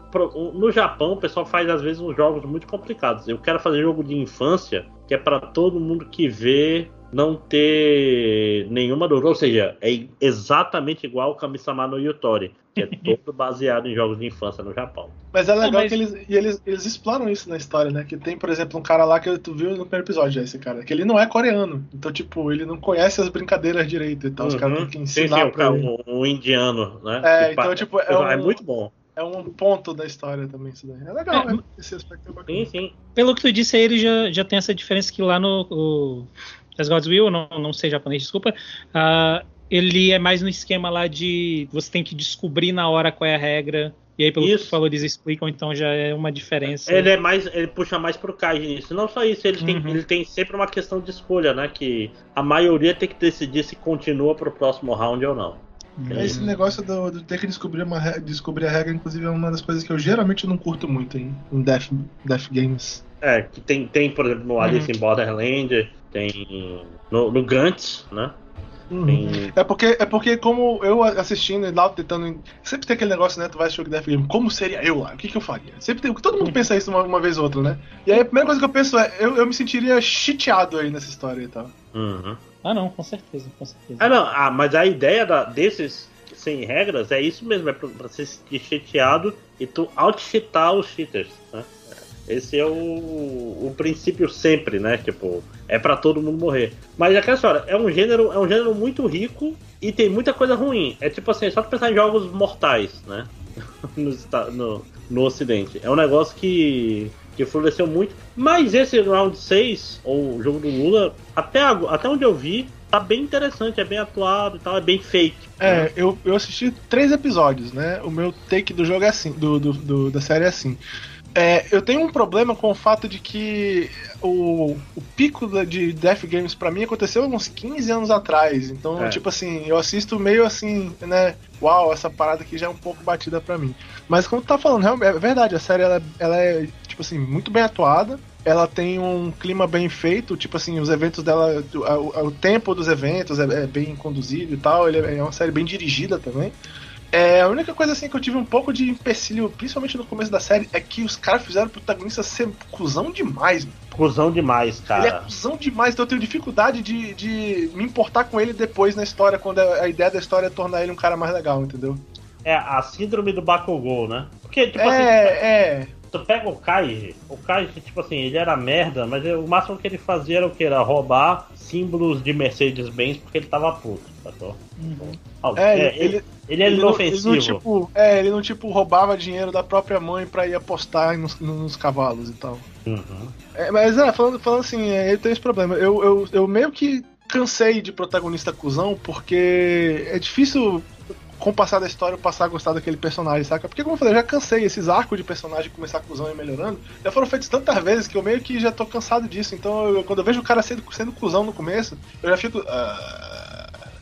no Japão o pessoal faz às vezes uns jogos muito complicados. Eu quero fazer jogo de infância que é pra todo mundo que vê não ter nenhuma dúvida. Ou seja, é exatamente igual o Kami-sama no Yutori, que é todo baseado em jogos de infância no Japão.
Mas é legal
mas-
que eles, e eles, eles exploram isso na história, né? Que tem, por exemplo, um cara lá que tu viu no primeiro episódio, já, esse cara, que ele não é coreano. Então, tipo, ele não conhece as brincadeiras direito e tal. Os caras
Uhum.
têm que
Sim,
ensinar
sim, o,
pra
cara-
ele.
o- o indiano, né?
É,
Que
então, tipo, é um-
muito bom.
É um ponto da história também, isso daí. É legal,
É,
né? Esse aspecto é bacana.
Sim, sim.
Pelo que tu disse aí, ele já, já tem essa diferença que lá no o, As God's Will, não, não sei japonês, desculpa, ah, ele é mais no esquema lá de você tem que descobrir na hora qual é a regra. E aí, pelo que
Isso.
tu falou, eles explicam, então já é uma diferença.
Ele é mais, ele puxa mais pro Kaiji nisso. Não só isso, ele, tem,
Uhum.
ele tem sempre uma questão de escolha, né? Que a maioria tem que decidir se continua pro próximo round ou não.
É Esse negócio do, do ter que descobrir, uma, descobrir a regra, inclusive, é uma das coisas que eu geralmente não curto muito em, em Death, Death Games.
É, que tem, tem por exemplo, no Alice in Borderland, tem no, no Gantz, né? Tem,
É porque, é porque como eu assistindo e lá tentando. Sempre tem aquele negócio, né? Tu vai assistir o Death Game. Como seria eu lá? O que, que eu faria? Sempre tem, todo mundo pensa isso uma, uma vez ou outra, né? E aí a primeira coisa que eu penso é, eu, eu me sentiria chiteado aí nessa história e tal.
Uhum.
Ah, não, com certeza, com certeza.
Ah, não, ah, mas a ideia da- desses sem regras é isso mesmo, é pra, pra ser cheateado e tu out-cheatar os cheaters, né? Esse é o, o princípio sempre, né? Tipo, é pra todo mundo morrer. Mas é aquela história, é um gênero, é um gênero muito rico e tem muita coisa ruim. É tipo assim, só pensar em jogos mortais, né? no, no, no ocidente. É um negócio que, que floresceu muito. Mas esse Round 6, ou jogo do Lula, até, até onde eu vi, tá bem interessante, é bem atuado e tal, é bem feito.
É, eu, eu assisti três episódios, né? O meu take do jogo é assim, do, do, do- da série é assim. É, eu tenho um problema com o fato de que o, o pico de Death Games pra mim aconteceu uns 15 anos atrás. Então,
É.
tipo assim, eu assisto meio assim, né? Uau, essa parada aqui já é um pouco batida pra mim. Mas como tu tá falando, é verdade, a série ela, ela é, tipo assim, muito bem atuada. Ela tem um clima bem feito, tipo assim, os eventos dela, o, o- o tempo dos eventos é, é bem conduzido e tal. Ele é é uma série bem dirigida também. É, a única coisa assim que eu tive um pouco de empecilho, principalmente no começo da série, é que os caras fizeram o protagonista ser cuzão demais. mano.
Cusão demais,
Ele é
cara.
cuzão demais, então eu tenho dificuldade de, de me importar com ele depois na história, quando a, ideia da história é tornar ele um cara mais legal, entendeu?
É a síndrome do Bakugou, né? Porque, tipo assim,
É, é.
Tu pega o Kaiji, o Kaiji, tipo assim, ele era merda, mas o máximo que ele fazia era o que? Era roubar símbolos de Mercedes-Benz porque ele tava puto, sacou?
Uhum.
É,
é,
ele-
ele, ele era
Ele não, ele
inofensivo.
não, tipo, é, ele não tipo roubava dinheiro da própria mãe pra ir apostar nos, nos cavalos e tal.
Uhum.
É, mas é, falando, falando assim, é, ele tem esse problema. Eu, eu, eu meio que cansei de protagonista cuzão, porque é difícil com o passar da história eu passar a gostar daquele personagem, saca? Porque, como eu falei, eu já cansei esses arcos de personagem começar cuzão e melhorando. Já foram feitos tantas vezes que eu meio que já tô cansado disso. Então, eu- quando eu vejo o cara sendo, sendo cuzão no começo, eu já fico. ah,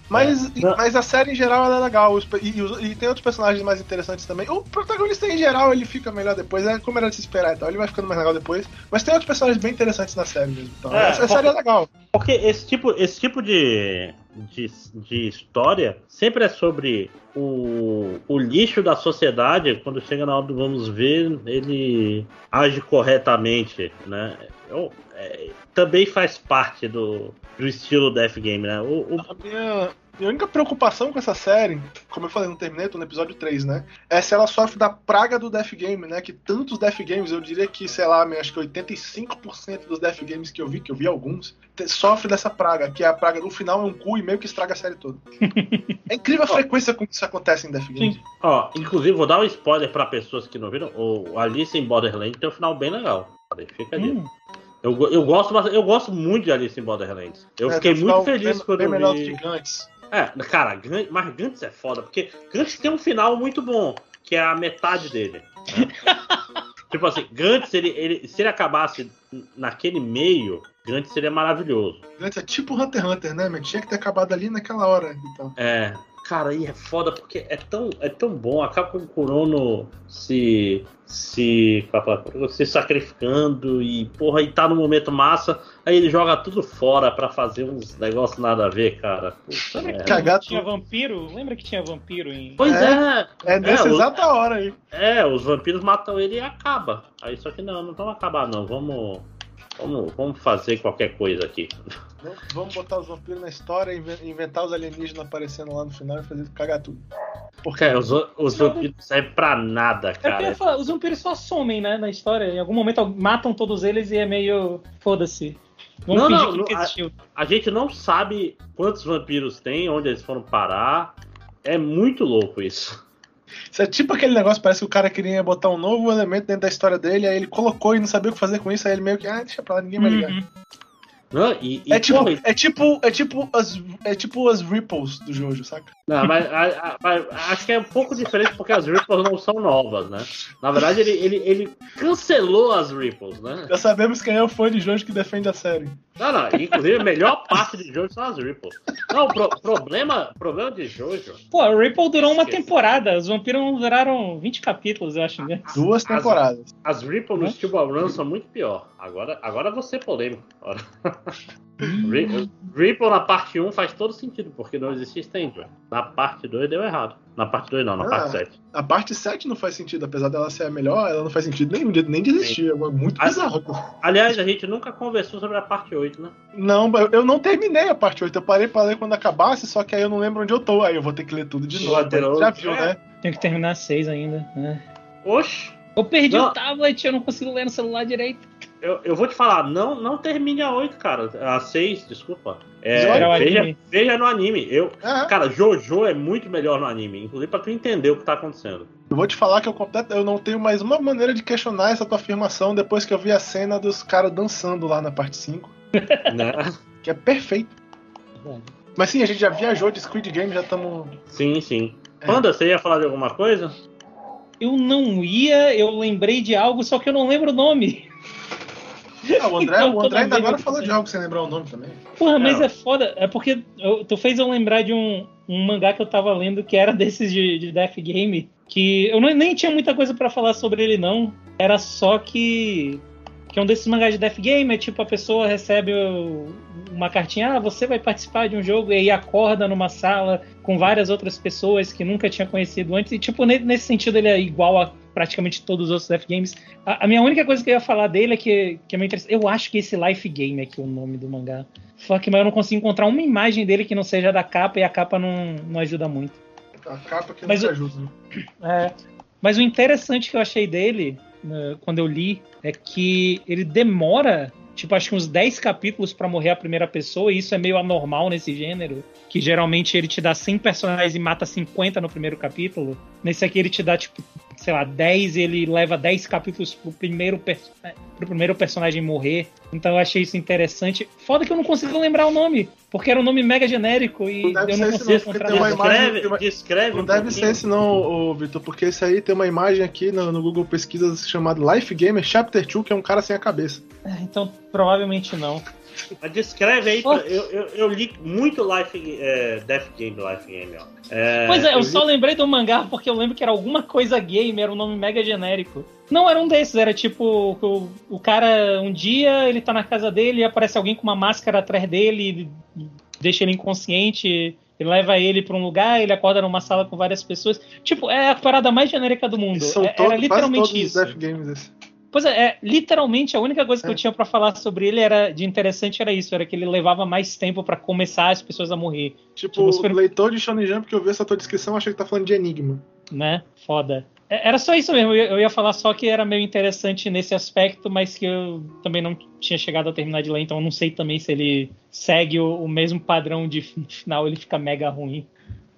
Mas,
É.
Mas a série em geral ela é legal. E, os- e tem outros personagens mais interessantes também. O protagonista em geral ele fica melhor depois, é como era de se esperar, então ele vai ficando mais legal depois. Mas tem outros personagens bem interessantes na série mesmo. Então,
É,
essa, a série é legal.
Porque esse tipo, esse tipo de, de, de história sempre é sobre o, o lixo da sociedade. Quando chega na hora do vamos ver, ele age corretamente, né? Eu- é, também faz parte do, do estilo Death Game, né? O, o-
A minha, minha única preocupação com essa série, como eu falei, não terminei, tô no episódio 3, né? É se ela sofre da praga do Death Game, né? Que tantos Death Games, eu diria que, sei lá, acho que 85% dos Death Games que eu vi, que eu vi alguns, sofre dessa praga, que é a praga do final é um cu e meio que estraga a série toda. é incrível a frequência com que isso acontece em Death Games.
Sim.
ó, inclusive, vou dar um spoiler pra pessoas que não viram. O Alice em Borderlands tem um final bem legal. Fica ali.
Hum,
Eu, eu, gosto, eu gosto muito de Alice em Borderlands. Eu
É,
fiquei muito feliz
bem,
quando
bem melhor
vi...
Gigantes.
É, cara, mas Gantz é foda, porque Gantz tem um final muito bom, que é a metade dele. né? tipo assim, Gantz, ele, ele, se ele acabasse naquele meio, Gantz seria maravilhoso.
Gigantes é tipo Hunter x Hunter, né? Mas tinha que ter acabado ali naquela hora. Então.
É, cara, aí é foda porque é tão, é tão bom. Acaba com o Kurono se, se, se sacrificando e, porra, e tá no momento massa. Aí ele joga tudo fora pra fazer uns negócios nada a ver, cara. Puta merda.
Cagar
tinha
tudo.
vampiro? Lembra que tinha vampiro em.
Pois é,
É nessa
É, o-
exata hora aí.
É, os vampiros matam ele e acaba. Aí só que não, não vamos acabar não. Vamos, vamos, vamos fazer qualquer coisa aqui.
Vamos- botar os vampiros na história, inven- inventar os alienígenas aparecendo lá no final e fazer cagar tudo. Porque
Cara, os, os vampiros não servem pra nada,
É porque eu ia
cara.
falar, os vampiros só somem, né, na história. Em algum momento matam todos eles e é meio. Foda-se. Vamos
Não, não,
existiu.
A gente não sabe quantos vampiros tem, onde eles foram parar. É muito louco isso.
isso é tipo aquele negócio, parece que o cara queria botar um novo elemento dentro da história dele, aí ele colocou e não sabia o que fazer com isso, aí ele meio que, ah, deixa pra lá, ninguém vai ligar.
Uhum.
Não, e, e,
É tipo,
porra,
é tipo, é tipo as, é tipo as ripples do Jojo, saca?
Não, mas a- a- a- acho que é um pouco diferente porque as Ripples não são novas, né? Na verdade, ele, ele, ele cancelou as Ripples, né?
Já sabemos quem é o fã de Jojo que defende a série.
Não, não, inclusive a melhor parte de Jojo são as Ripples. Não, o pro- problema, problema de Jojo.
Pô, a Ripple durou uma temporada. Os vampiros duraram 20 capítulos, eu acho. Né?
Duas
As-
temporadas.
As Ripples no Steel Ball Run são muito pior. Agora, agora você polêmico. Agora. Ri- Ripple na parte 1 faz todo sentido, porque não existia Stranger. Na parte 2 deu errado. Na parte 2 não, na
Ah.
parte 7.
A parte 7 não faz sentido, apesar dela ser a melhor, ela não faz sentido nenhum, de- nem de existir. É muito
Ah.
bizarro.
Aliás, a gente nunca conversou sobre a parte 8, né?
Não, eu- não terminei a parte 8. Eu parei pra ler quando acabasse, só que aí eu não lembro onde eu tô. Aí eu vou ter que ler tudo de novo. Já viu,
É.
né?
Tenho que terminar às 6 ainda. né?
Oxe!
Eu perdi
Não.
o tablet, eu não consigo ler no celular direito.
Eu, eu vou te falar, não, não termine a 8, cara. A 6, desculpa. É, veja, veja no anime. Eu,
É.
cara, Jojo é muito melhor no anime, inclusive pra tu entender o que tá acontecendo.
Eu vou te falar que eu, completo, eu não tenho mais uma maneira de questionar essa tua afirmação depois que eu vi a cena dos caras dançando lá na parte 5,
né?
que é perfeito. Mas sim, a gente já viajou de Squid Game, já estamos.
Sim, sim.
É.
Panda, você ia falar de alguma coisa?
Eu não ia, eu lembrei de algo, só que eu não lembro o nome.
Ah, o André,
Então,
o André ainda agora falou de algo sem lembrar o nome também.
Porra, mas
Não.
é foda. É porque eu- tu fez eu lembrar de um, um mangá que eu tava lendo que era desses de, de Death Game. Que eu não- nem tinha muita coisa pra falar sobre ele, não. Era só que. Que é um desses mangás de Death Game, é tipo a pessoa recebe uma cartinha, ah, você vai participar de um jogo, e aí acorda numa sala com várias outras pessoas que nunca tinha conhecido antes. E tipo, ne- nesse sentido ele é igual a praticamente todos os outros Death Games. A, a minha única coisa que eu ia falar dele é que, que é meio interessante. Eu acho que esse Life Game aqui é o nome do mangá. Fuck, mas eu não consigo encontrar uma imagem dele que não seja da capa e a capa não, não ajuda muito.
A capa que
Mas
não te ajuda. né?
É, mas o interessante que eu achei dele, quando eu li, é que ele demora, tipo, acho que uns 10 capítulos pra morrer a primeira pessoa, e isso é meio anormal nesse gênero, que geralmente ele te dá 100 personagens e mata 50 no primeiro capítulo. Nesse aqui ele te dá, tipo, sei lá, 10, ele leva 10 capítulos pro primeiro, pro primeiro personagem morrer. Então eu achei isso interessante. Foda que eu não consigo lembrar o nome, porque era um nome mega genérico e
Não
eu não consigo encontrar.
imagem-
Descreve,
tem uma-
descreve
Não
um
deve
pouquinho.
ser esse não, Vitor, porque esse aí tem uma imagem aqui no, no Google Pesquisas chamada Life Gamer Chapter 2, que é um cara sem a cabeça.
Então provavelmente não.
Mas descreve aí, pra- eu, eu, eu li muito Life, é, Death Game, Life Game, ó. É,
Pois é, eu
li-
só lembrei do mangá porque eu lembro que era alguma coisa game, era um nome mega genérico. Não era um desses, era tipo o, o cara um dia ele tá na casa dele e aparece alguém com uma máscara atrás dele, deixa ele inconsciente, e leva ele pra um lugar, ele acorda numa sala com várias pessoas. Tipo, é a parada mais genérica do mundo.
São
É-
todos,
era
quase
literalmente
todos os
isso.
Death Games esse.
Pois é, é, literalmente a única coisa que
É.
eu tinha pra falar sobre ele era de interessante era isso, era que ele levava mais tempo pra começar as pessoas a morrer,
Tipo,
Tipo, prim-
leitor de Shonen Jump que eu vi essa tua descrição, achei que tá falando de Enigma.
né? Foda. É- Era só isso mesmo, eu ia- eu ia falar só que era meio interessante nesse aspecto, mas que eu também não tinha chegado a terminar de ler, então eu não sei também se ele segue o, o mesmo padrão de no final ele fica mega ruim.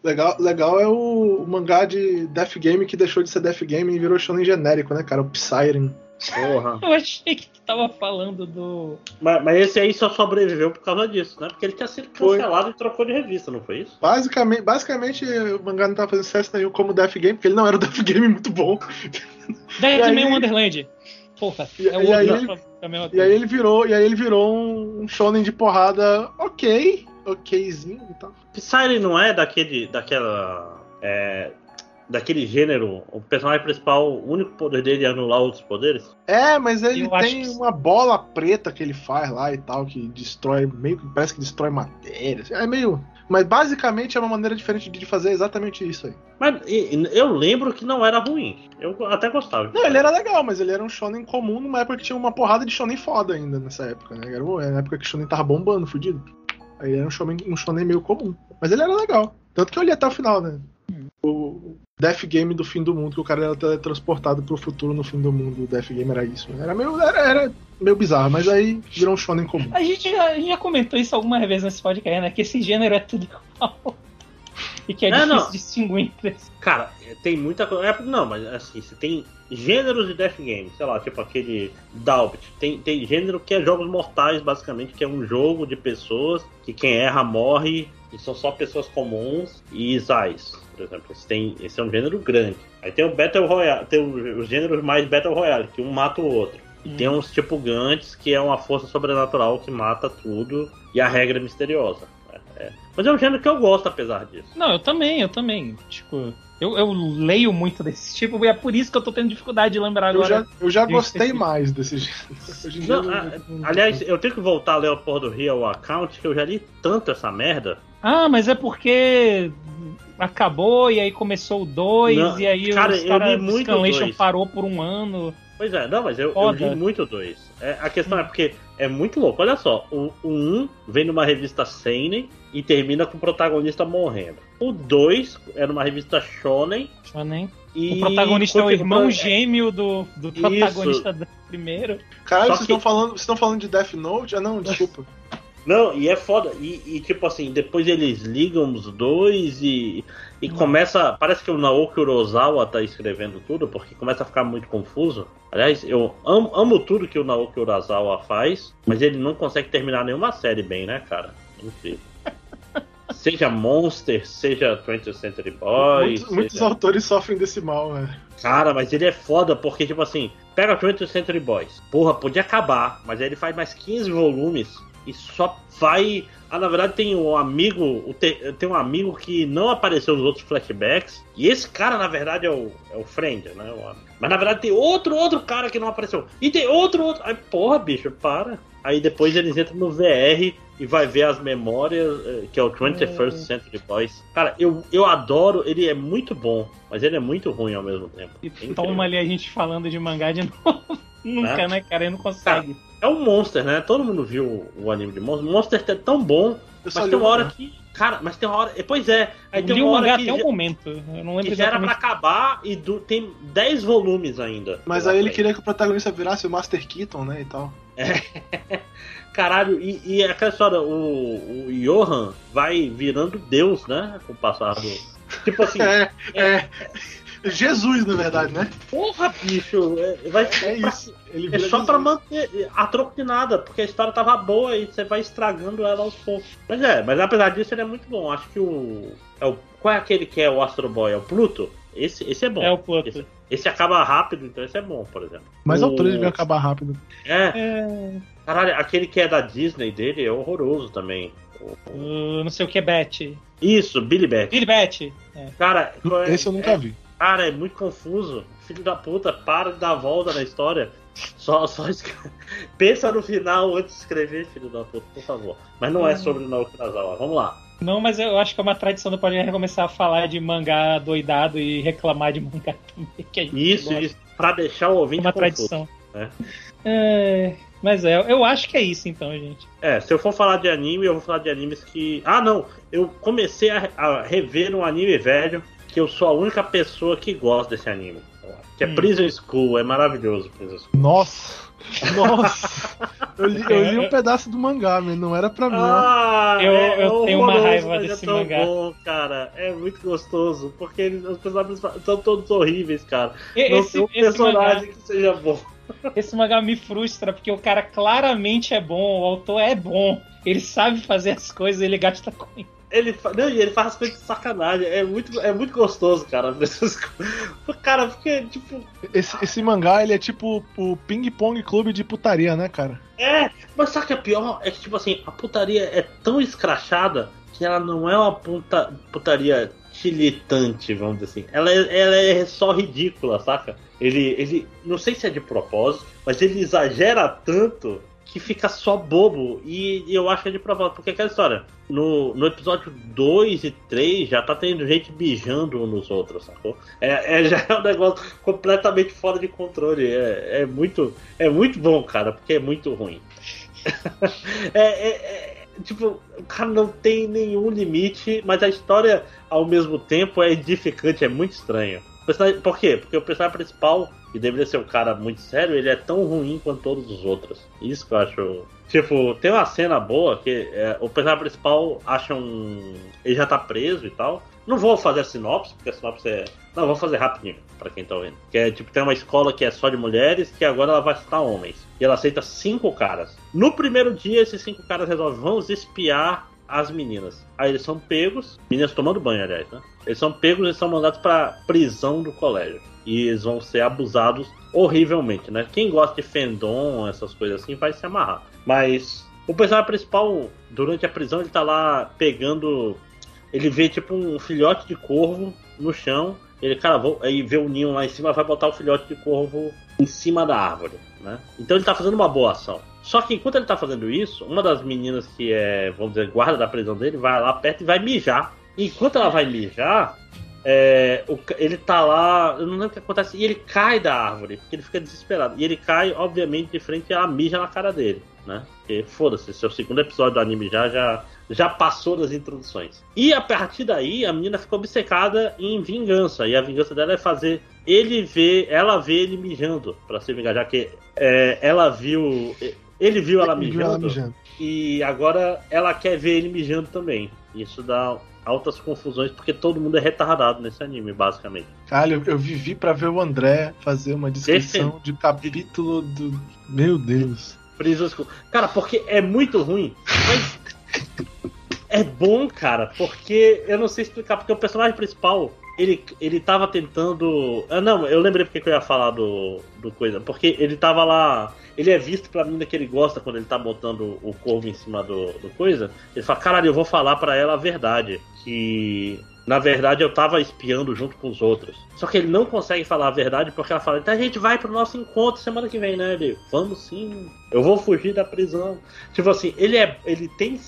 Legal, legal é o, o mangá de Death Game que deixou de ser Death Game e virou Shonen genérico, né, cara? O Psyren.
Porra.
Eu achei que tu tava falando do.
Mas, mas esse aí só sobreviveu por causa disso, né? Porque ele tinha sido
Foi.
cancelado e trocou de revista, não foi isso?
Basicamente, basicamente, o mangá não tava fazendo sucesso nenhum como Death Game, porque ele não era um Death Game muito bom.
Death
aí-
Man Wonderland. Porra,
E-
é o
e aí ele- E aí ele virou, e aí ele virou um, um shonen de porrada ok, okzinho e tal.
Psyre não é daquele. daquela. É, daquele gênero. O personagem principal, o único poder dele é anular outros poderes?
É, mas ele
Eu
tem
que-
uma bola preta que ele faz lá e tal, que destrói, meio que parece que destrói matéria. É meio. Mas basicamente é uma maneira diferente de fazer exatamente isso aí.
Mas eu lembro que não era ruim. Eu até gostava.
Não, ele era legal, mas ele era um shonen comum numa época que tinha uma porrada de shonen foda ainda nessa época, né? Era uma era uma época que o shonen tava bombando, fudido. Aí era um shonen, um shonen meio comum. Mas ele era legal. Tanto que eu li até o final, né? O Death Game do fim do mundo, que o cara era teletransportado pro futuro no fim do mundo. O Death Game era isso. né? Era meio, era, era meio bizarro, mas aí virou um shonen comum.
A gente, já, a gente já comentou isso alguma vez nesse podcast, né? Que esse gênero é tudo igual. E que é
Não,
difícil
não.
distinguir.
Cara, tem muita coisa. é, não, mas assim, você tem gêneros de Death Game, sei lá, tipo aquele Dalbit. Tem, tem gênero que é jogos mortais, basicamente, que é um jogo de pessoas que quem erra morre e são só pessoas comuns e Isais, por exemplo. Esse, tem, esse é um gênero grande. Aí tem o Battle Royale, tem os gêneros mais Battle Royale, que um mata o outro. E
Hum.
tem uns tipo Gantz, que é uma força sobrenatural que mata tudo e a regra é misteriosa. É. Mas é um gênero que eu gosto, apesar disso.
Não, eu também, eu também. Tipo, eu, eu leio muito desse tipo e é por isso que eu tô tendo dificuldade de lembrar
Eu
agora.
já, eu já gostei mais desse gênero.
Não,
eu
a- Aliás, eu tenho que voltar a ler o porra do Real Account, que eu já li tanto essa merda.
Ah, mas é porque acabou e aí começou o 2
Não,
e aí
cara, muito
Scanlation
dois.
parou por um ano.
Pois é, não, mas eu, eu li muito dois. É, a questão é porque é muito louco. Olha só, o, o um vem numa revista Seinen e termina com o protagonista morrendo. O 2 era uma revista Shonen
Shonen.
e.
O protagonista é o irmão gêmeo do, do protagonista do primeiro.
Caralho, vocês
que-
estão falando, vocês estão falando de Death Note? Ah, não, desculpa.
Não, e é foda. E, e, tipo assim, depois eles ligam os dois e, e começa. Parece que o Naoki Urasawa tá escrevendo tudo, porque começa a ficar muito confuso. Aliás, eu amo, amo tudo que o Naoki Urasawa faz, mas ele não consegue terminar nenhuma série bem, né, cara? Incrível. seja Monster, seja 20th Century Boys.
muitos, muitos
seja-
autores sofrem desse mal, é.
Cara, mas ele é foda porque, tipo assim, pega 20th Century Boys. Porra, podia acabar, mas aí ele faz mais 15 volumes e só vai. Ah, na verdade tem um amigo, tem um amigo que não apareceu nos outros flashbacks. E esse cara, na verdade, é o, é o Friend, né? O- Mas na verdade tem outro, outro cara que não apareceu. E tem outro, outro. Aí, porra, bicho, para. Aí depois eles entram no VR e vai ver as memórias, eh, que é o 21st Century Boys. Cara, eu, eu adoro, ele é muito bom, mas ele é muito ruim ao mesmo tempo.
E
É
toma ali a gente falando de mangá de novo. Nunca,
É.
né, cara? Ele não consegue.
É um Monster, né? Todo mundo viu o, anime de Monster. Monster é tão bom,
Eu
mas tem uma hora que. Cara, mas tem uma hora. Pois é, aí
Eu
tem uma
o
hora que,
até o
já,
momento. Eu não lembro
que já era pra acabar e du- tem 10 volumes ainda.
Mas aí ele queria que o protagonista virasse o Master Keaton, né, e tal.
Caralho, e, e aquela história, o, o Johan vai virando Deus, né? Com o passar do. Tipo assim,
É, é. Jesus, na verdade, né?
Porra, bicho, é, vai,
É
pra-
isso. Ele
É só pra manter a troco de nada, porque a história tava boa e você vai estragando ela aos poucos. Mas é, mas apesar disso ele é muito bom. Acho que o. É o qual é aquele que é o Astro Boy? É o Pluto? Esse, esse é bom.
É o Pluto.
Esse, esse acaba rápido, então esse é bom, por exemplo.
Mas
o...
autores deviam acabar rápido.
É,
É,
caralho, aquele que é da Disney dele é horroroso também.
o não sei o que é Bet.
Isso, Billy Bat.
Billy Bet. É.
Cara, é-
Esse eu nunca vi.
Cara, é muito confuso. Filho da puta, para de dar volta na história. Só, só pensa no final antes de escrever, filho da puta, por favor. Mas não é sobre Naoki Urasawa. Vamos lá.
Não, mas eu acho que é uma tradição do podcast começar a falar de mangá doidado e reclamar de mangá também. Que
Isso,
gosta.
isso. Pra deixar o
É
ouvinte
uma
confuso.
tradição.
né?
É, mas é, eu acho que é isso então, gente.
É, se eu for falar de anime, eu vou falar de animes que. Ah, não! Eu comecei a, a rever um anime velho que eu sou a única pessoa que gosta desse anime. Que é
Hum.
Prison School, é maravilhoso Prison School.
Nossa! Nossa! Eu li, eu li um pedaço do mangá, mas não era pra mim.
Ah,
Eu-
é
eu tenho uma raiva desse
é tão
mangá.
bom, cara. É muito gostoso, porque os personagens são todos horríveis, cara. Não
Esse,
tem um
esse, mangá,
personagem que seja bom.
esse mangá me frustra, porque o cara claramente é bom, o autor é bom, ele sabe fazer as coisas, ele gasta com
Ele, não, ele faz as coisas de sacanagem. É muito, é muito gostoso, cara. Essas Cara, porque, tipo.
Esse, esse mangá, ele é tipo o ping-pong clube de putaria, né, cara?
É, mas sabe o que é pior? É que, tipo assim, a putaria é tão escrachada que ela não é uma puta, putaria tilitante, vamos dizer assim. Ela é, ela é só ridícula, saca? Ele, ele. Não sei se é de propósito, mas ele exagera tanto que fica só bobo. E, e eu acho que é de propósito. Porque aquela história. No, no episódio 2 e 3 já tá tendo gente bijando uns nos outros, sacou? É, é, já é um negócio completamente fora de controle. É, é, muito, é muito bom, cara, porque é muito ruim. é, é- é- tipo, o cara não tem nenhum limite, mas a história ao mesmo tempo é edificante, é muito estranho. Por quê? Porque o personagem principal, que deveria ser um cara muito sério, ele é tão ruim quanto todos os outros. Isso que eu acho. Tipo, tem uma cena boa que é, o personagem principal acha um. Ele já tá preso e tal. Não vou fazer a sinopse, porque a sinopse é. Não, vou fazer rapidinho, pra quem tá ouvindo. Que é tipo, tem uma escola que é só de mulheres, que agora ela vai citar homens. E ela aceita cinco caras. No primeiro dia, esses cinco caras resolvem, vamos espiar as meninas. Aí eles são pegos, meninas tomando banho, aliás, né? Eles são pegos e são mandados pra prisão do colégio. E eles vão ser abusados horrivelmente, né? Quem gosta de fandom, essas coisas assim, vai se amarrar. Mas o personagem principal, durante a prisão, ele tá lá pegando. Ele vê tipo um filhote de corvo no chão. Ele, cara, vou, aí vê o ninho lá em cima, vai botar o filhote de corvo em cima da árvore, né? Então ele tá fazendo uma boa ação. Só que enquanto ele tá fazendo isso, uma das meninas que é, vamos dizer, guarda da prisão dele, vai lá perto e vai mijar. Enquanto ela vai mijar, é, o ele tá lá, eu não lembro o que acontece, e ele cai da árvore, porque ele fica desesperado. E ele cai, obviamente, de frente à mija na cara dele, né? Porque foda-se, esse é o segundo episódio do anime já, já, já passou das introduções. E a partir daí, a menina ficou obcecada em vingança, e a vingança dela é fazer ele ver, ela ver ele mijando, pra se vingar, já que é, ela viu. Ele viu ela
Ele viu ela
mijando,
mijando.
e agora ela quer ver ele mijando também. Isso dá altas confusões, porque todo mundo é retardado nesse anime, basicamente.
Cara, eu, eu vivi pra ver o André fazer uma descrição de capítulo do. Meu Deus.
Cara, porque é muito ruim, mas é bom, cara, porque eu não sei explicar, porque o personagem principal, ele, ele tava tentando. Ah, não, eu lembrei porque que eu ia falar do, do coisa. Porque ele tava lá. Ele é visto pela menina que ele gosta quando ele tá botando o corvo em cima do, do coisa. Ele fala, caralho, eu vou falar pra ela a verdade. Que. Na verdade, eu tava espiando junto com os outros. Só que ele não consegue falar a verdade porque ela fala, então a gente vai pro nosso encontro semana que vem, né? Ele, vamos sim, eu vou fugir da prisão. Tipo assim, ele é. Ele tem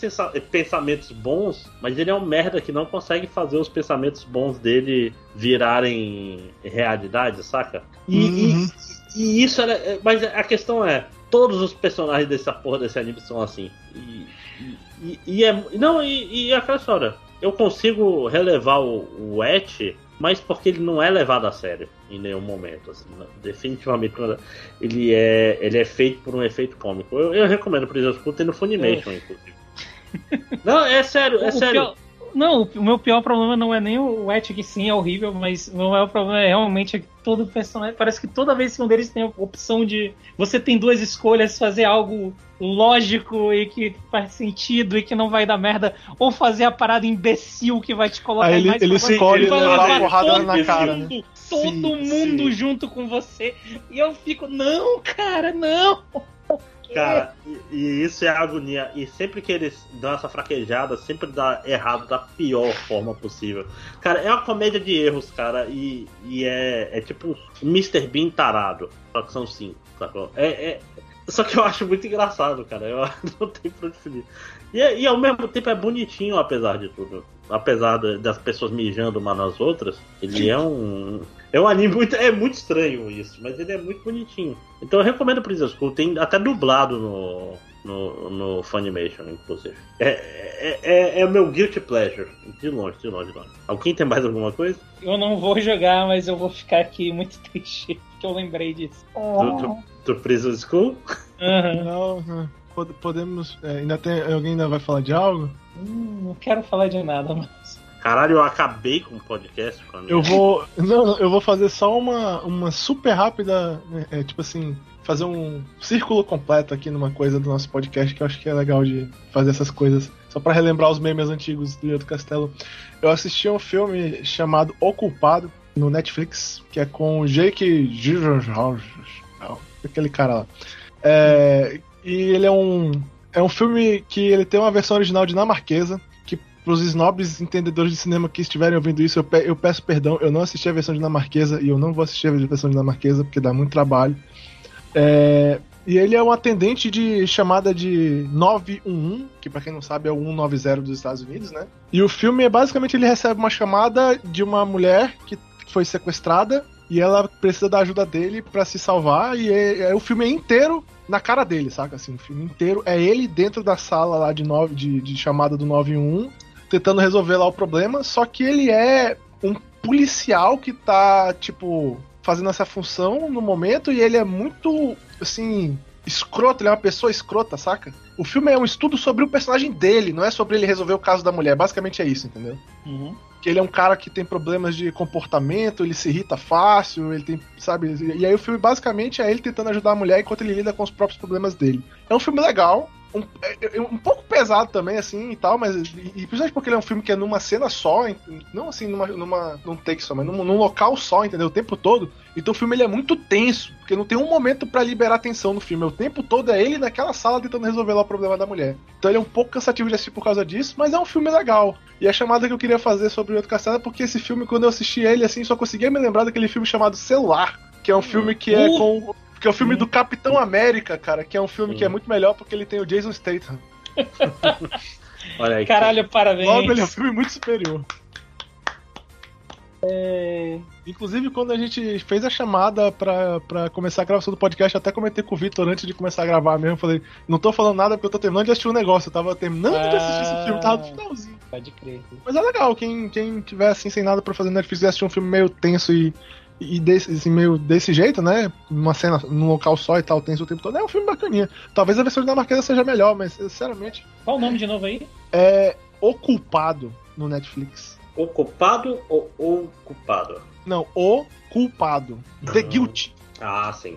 pensamentos bons, mas ele é um merda que não consegue fazer os pensamentos bons dele virarem realidade, saca? E, e-
Uhum.
e isso era. é, Mas a questão é, todos os personagens dessa porra desse anime são assim. E, e, e é. Não, e, e aquela história. Eu consigo relevar o, o Et, mas porque ele não é levado a sério em nenhum momento. assim, definitivamente é. ele é, ele é feito por um efeito cômico. Eu, eu recomendo, por exemplo, tem no Funimation, inclusive. Não, é sério, é
O
sério.
pior- Não, o meu pior problema não é nem o Etch, que sim, é horrível, mas o meu maior problema é realmente que todo personagem. Parece que toda vez que um deles tem a opção de. Você tem duas escolhas, fazer algo lógico e que faz sentido e que não vai dar merda, ou fazer a parada imbecil que vai te colocar
Aí ele,
mais
ele escolhe
baixo,
levar
vai
a porrada
todo
na cara,
mundo,
né?
Todo
Sim,
mundo
sim.
junto com você. E eu fico, não, cara, não.
Cara, e, e isso é agonia. E sempre que eles dão essa fraquejada, sempre dá errado da pior forma possível. Cara, é uma comédia de erros, cara. E, e é, é tipo Mr. Bean tarado. Só que são cinco, sacou? É, é- Só que eu acho muito engraçado, cara. Eu não tenho pra definir. E, é- e ao mesmo tempo é bonitinho, apesar de tudo. Apesar de- das pessoas mijando umas nas outras, ele é um. É um anime muito. É muito estranho isso, mas ele é muito bonitinho. Então eu recomendo Prison School. Tem até dublado no. No, no Funimation, inclusive. É, é, é, é o meu guilty pleasure. De longe, de longe, de longe. Alguém tem mais alguma coisa?
Eu não vou jogar, mas eu vou ficar aqui muito triste, porque eu lembrei disso.
Do, do, do Prison School?
Aham.
Não, não. Pod- podemos. é, ainda tem. Alguém ainda vai falar de algo?
Hum, não quero falar de nada, mas.
Caralho, eu acabei com o podcast.
Eu vou. Não, eu vou fazer só uma, uma super rápida. né, é, tipo assim, fazer um círculo completo aqui numa coisa do nosso podcast que eu acho que é legal de fazer essas coisas. Só pra relembrar os memes antigos do do Castelo. Eu assisti um filme chamado O Culpado no Netflix, que é com o Jake aquele cara lá. É, e ele é um é um filme que ele tem uma versão original dinamarquesa, que pros snobs entendedores de cinema que estiverem ouvindo isso, eu, pe- eu peço perdão, eu não assisti a versão dinamarquesa e eu não vou assistir a versão dinamarquesa porque dá muito trabalho. É, e ele é um atendente de chamada de 911, que pra quem não sabe é o 190 dos Estados Unidos, né? E o filme é basicamente ele recebe uma chamada de uma mulher que foi sequestrada e ela precisa da ajuda dele pra se salvar e é, é- o filme é inteiro na cara dele, saca? Assim, o filme inteiro é ele dentro da sala lá de, nove, de, de chamada do 911 tentando resolver lá o problema, só que ele é um policial que tá, tipo, fazendo essa função no momento e ele é muito, assim, escroto, ele é uma pessoa escrota, saca? O filme é um estudo sobre o personagem dele, não é sobre ele resolver o caso da mulher, basicamente é isso, entendeu?
Uhum.
que ele é um cara que tem problemas de comportamento, ele se irrita fácil, ele tem, sabe? E aí o filme basicamente é ele tentando ajudar a mulher enquanto ele lida com os próprios problemas dele. É um filme legal, um, é- é um pouco pesado também, assim, e tal, mas. E, e principalmente porque ele é um filme que é numa cena só, não assim, numa, numa, num take só, mas num, num local só, entendeu? O tempo todo. Então o filme ele é muito tenso, porque não tem um momento pra liberar tensão no filme. O tempo todo é ele naquela sala tentando resolver lá o problema da mulher. Então ele é um pouco cansativo de assistir por causa disso, mas é um filme legal. E a chamada que eu queria fazer sobre o Outro Castelo é porque esse filme, quando eu assisti ele, assim, só conseguia me lembrar daquele filme chamado Celular, que é um filme que é
Uh!
com. Que é o filme do Capitão América, cara, que é um filme que é muito melhor porque ele tem o Jason Statham.
Olha aí.
Caralho, parabéns.
Logo, ele é um filme muito superior.
É,
Inclusive, quando a gente fez a chamada pra, pra começar a gravação do podcast, eu até comentei com o Vitor antes de começar a gravar mesmo. Falei, não tô falando nada porque eu tô terminando de assistir um negócio. Eu tava terminando de assistir esse filme, tava no finalzinho.
Pode crer.
Mas é legal, quem, quem tiver assim sem nada pra fazer no Netflix e assistir um filme meio tenso e, e desse, assim, meio desse jeito, né? Numa cena, num local só e tal, tenso o tempo todo, é um filme bacaninha. Talvez a versão dinamarquesa seja melhor, mas sinceramente,
Qual o nome de novo aí?
é O Culpado no Netflix.
O culpado ou o culpado?
Não, O Culpado. The
Ah.
Guilty.
Ah, sim.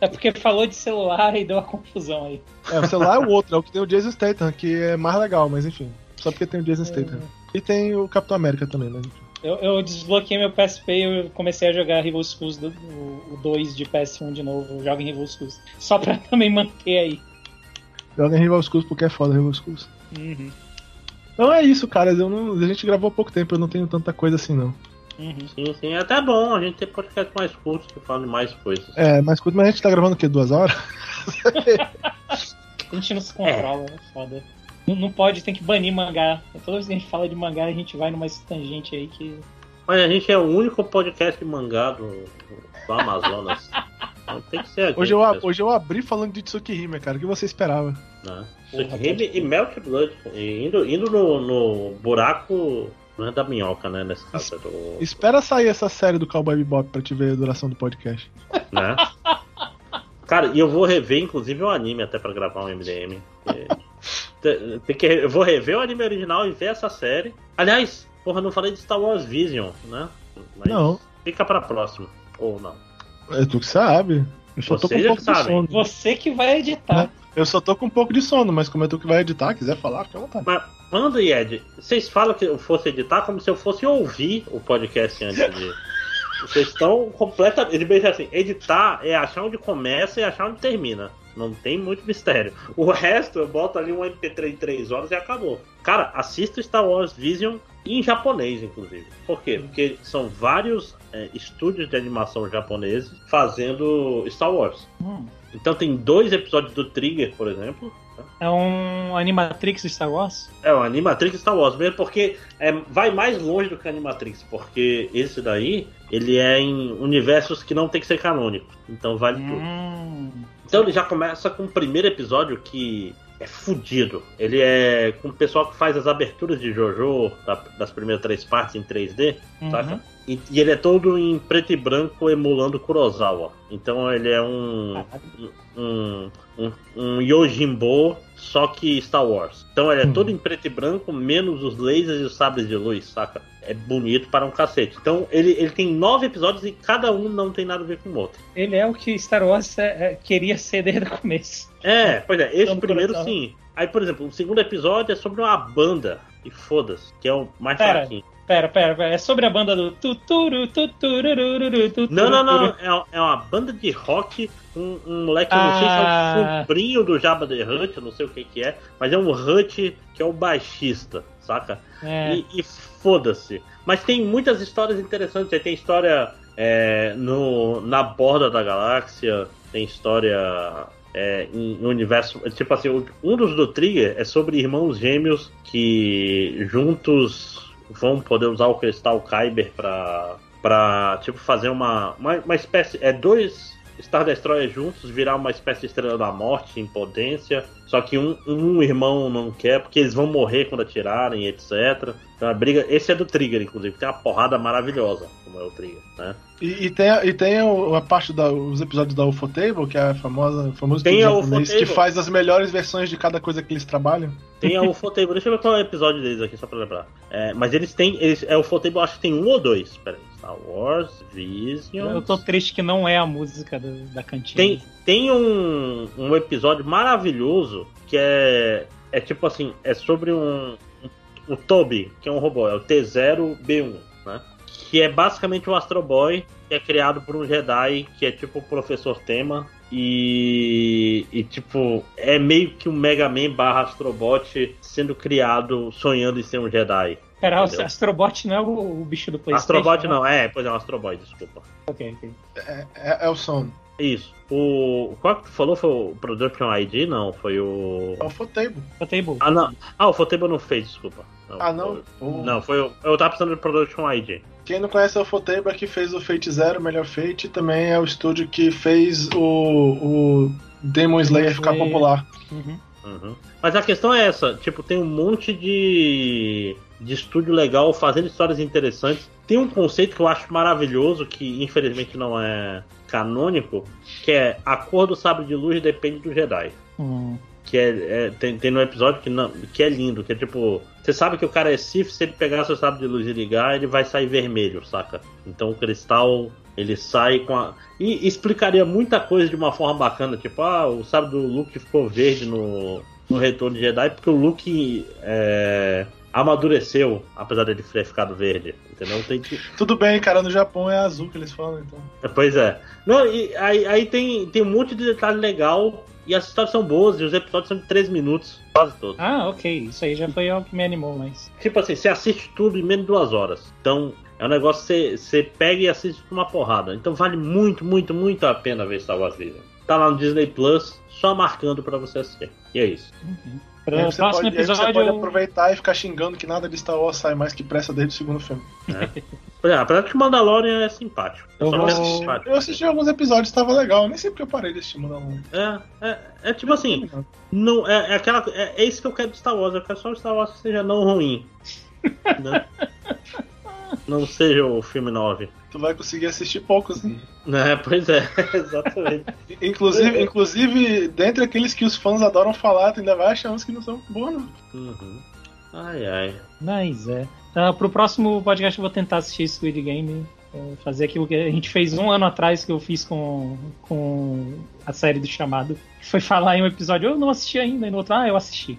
É porque falou de celular e deu uma confusão aí.
É, o celular é o outro, é o que tem o Jason Statham, que é mais legal, mas enfim. Só porque tem o Jason Statham. E tem o Capitão América também, mas enfim.
Eu, eu desbloqueei meu PSP e eu comecei a jogar Rival Schools, do, o, o 2 de PS1 de novo. Joga em Rival Schools. Só pra também manter aí.
Joga em Rival Schools porque é foda Rival Schools. Então é isso, cara. Eu não, a gente gravou há pouco tempo, eu não tenho tanta coisa assim, não.
Uhum.
Sim, sim. É até bom a gente ter podcast mais curtos que falam de mais coisas.
É, mas quando mas a gente tá gravando o quê? Duas horas?
A gente não se controla, é foda. Não, não pode, tem que banir mangá. Toda vez que a gente fala de mangá, a gente vai numa tangente aí que.
Mas a gente é o único podcast de mangá do, do Amazonas. Então tem que ser aqui.
Hoje eu, a- hoje eu abri falando de Tsukihime, cara. O que você esperava?
Né? Tsukihime e Melt Blood. E indo indo no, no buraco. Não é da minhoca, né? Nesse caso. É do,
Espera sair essa série do Cowboy Bebop pra te ver a duração do podcast.
né? Cara, e eu vou rever, inclusive, o anime até pra gravar um MDM. porque Tem, que, eu vou rever o anime original e ver essa série. Aliás, porra, não falei de Star Wars Vision, né? Mas
Não.
Fica pra próxima. Ou não.
É tu que sabe. Eu só tô
Você
com um pouco de
sabe.
sono.
Você que vai editar.
Eu só tô com um pouco de sono, mas como é tu que vai editar, quiser falar, fica à vontade.
Mas, Wanda e Ed, vocês falam que eu fosse editar como se eu fosse ouvir o podcast antes de. Vocês estão completamente. Ele assim: editar é achar onde começa e achar onde termina. Não tem muito mistério. O resto, eu boto ali um MP3 em 3 horas e acabou. Cara, assista Star Wars Vision em japonês, inclusive. Por quê? Porque são vários é, estúdios de animação japoneses fazendo Star Wars.
Hum.
Então tem dois episódios do Trigger, por exemplo.
É um Animatrix Star Wars?
É o Animatrix Star Wars mesmo, porque é, vai mais longe do que Animatrix, porque esse daí, ele é em universos que não tem que ser canônico. Então vale tudo. Então ele já começa com o primeiro episódio que é fudido. Ele é com o pessoal que faz as aberturas de JoJo, da- das primeiras três partes em 3D,
Uhum.
saca? E, e ele é todo em preto e branco emulando Kurosawa. Então ele é um um, um, um Yojimbo, só que Star Wars. Então ele é
Hum.
todo em preto e branco, menos os lasers e os sabres de luz, saca? É bonito para um cacete. Então ele, ele tem nove episódios e cada um não tem nada a ver com o outro.
Ele é o que Star Wars é, é, queria ser desde o começo.
É, pois é, esse primeiro
coração.
sim. Aí, por exemplo, o segundo episódio é sobre uma banda. E foda-se, que é o mais
Pera.
fraquinho.
Pera, pera, pera. É sobre a banda do.
Não, não, não. É, é uma banda de rock. Um, um moleque, eu não sei se é
Ah.
o sobrinho do Jabba the Hutt, eu não sei o que, que é. Mas é um Hutt que é o baixista, saca?
É.
E, e foda-se. Mas tem muitas histórias interessantes. Aí Tem história é, no, na borda da galáxia, tem história é, em, em universo. Tipo assim, um dos do Trigger é sobre irmãos gêmeos que juntos vão poder usar o cristal Kyber pra, pra tipo, fazer uma, uma, uma espécie. É dois. Star Destroyer juntos virar uma espécie de estrela da morte em potência. Só que um, um irmão não quer, porque eles vão morrer quando atirarem, etc. Então a briga. Esse é do Trigger, inclusive. Tem uma porrada maravilhosa, como é o Trigger, né?
E, e tem, a- e tem a parte dos episódios da UFOtable, que é a famosa, famoso
Tem a
japonês, que faz as melhores versões de cada coisa que eles trabalham.
Tem a Ufotable, deixa eu ver qual é o episódio deles aqui, só pra lembrar. É, mas eles têm. Eles, é o Ufotable, acho que tem um ou dois. Peraí. Star Wars, Vision.
Eu tô triste que não é a música do- da cantina.
Tem, tem um, um episódio maravilhoso que é. É tipo assim, é sobre um. um- O Toby, que é um robô, é o T0B1, né? Que é basicamente um Astro Boy que é criado por um Jedi que é tipo o professor Tema. E, e tipo, é meio que um Mega Man barra Astrobot sendo criado sonhando em ser um Jedi.
Pera, o
Entendeu?
Astrobot não é o, o bicho do PlayStation?
Astrobot não, é, pois é um Astro Boy, desculpa.
Ok, ok.
É, é, é o som.
Isso. O. Qual que tu falou foi o Production ID? Não, foi o.
É o UFOtable.
Potable.
Ah, não. Ah, o Fotable não fez, desculpa.
Ah, não?
foi-
Pô.
Não, foi o. Eu tava precisando de Production ID.
Quem não conhece o UFOtable é que fez o Fate Zero, o melhor Fate, e também é o estúdio que fez o, o Demon Slayer ficar popular.
Uhum.
Uhum. Mas a questão é essa, tipo, tem um monte de, de estúdio legal fazendo histórias interessantes. Tem um conceito que eu acho maravilhoso, que infelizmente não é canônico, que é a cor do sabre de luz depende do Jedi.
Hum.
Que é, é- tem, tem no episódio que, não, que é lindo, que é tipo. Você sabe que o cara é Sith, se ele pegar seu sabre de luz e ligar, ele vai sair vermelho, saca? Então o cristal ele sai com a. E explicaria muita coisa de uma forma bacana, tipo, ah, o sabre do Luke ficou verde no, no Retorno de Jedi, porque o Luke é, amadureceu, apesar dele ter ficado verde, entendeu? Que.
Tudo bem, cara, no Japão é azul que eles falam, então.
Pois é. Não, e aí, aí tem, tem um monte de detalhe legal. E as histórias são boas, e os episódios são de 3 minutos, quase todos.
Ah, ok. Isso aí já foi algo que me animou, mas.
Tipo assim, você assiste tudo em menos de duas horas. Então, é um negócio que você, você pega e assiste com uma porrada. Então vale muito, muito, muito a pena ver Star Wars Vision. Tá lá no Disney Plus, só marcando pra você assistir. E é isso.
Uhum.
Aí
o
você,
próximo
pode, aí você
episódio.
pode aproveitar e ficar xingando que nada de Star Wars sai mais que pressa desde o segundo filme.
Exemplo, apesar que o Mandalorian é simpático.
Eu vou-
não é
Eu assisti,
simpático.
eu assisti alguns episódios, tava legal. Nem sei porque eu parei de assistir Mandalorian.
É, é, é tipo assim, não, é, é aquela, é, é isso que eu quero de Star Wars. Eu quero só um Star Wars que seja não ruim. Né? Não seja o filme 9.
Tu vai conseguir assistir poucos, né?
É, pois é, exatamente.
Inclusive, inclusive, dentre aqueles que os fãs adoram falar, tu ainda vai achar uns que não são bons, não.
Uhum. Ai, ai.
Mas é. Uh, pro próximo podcast eu vou tentar assistir Squid Game. uh, fazer aquilo que a gente fez um ano atrás que eu fiz com, com a série do chamado. Que foi falar em um episódio, eu não assisti ainda, e no outro, ah, eu assisti.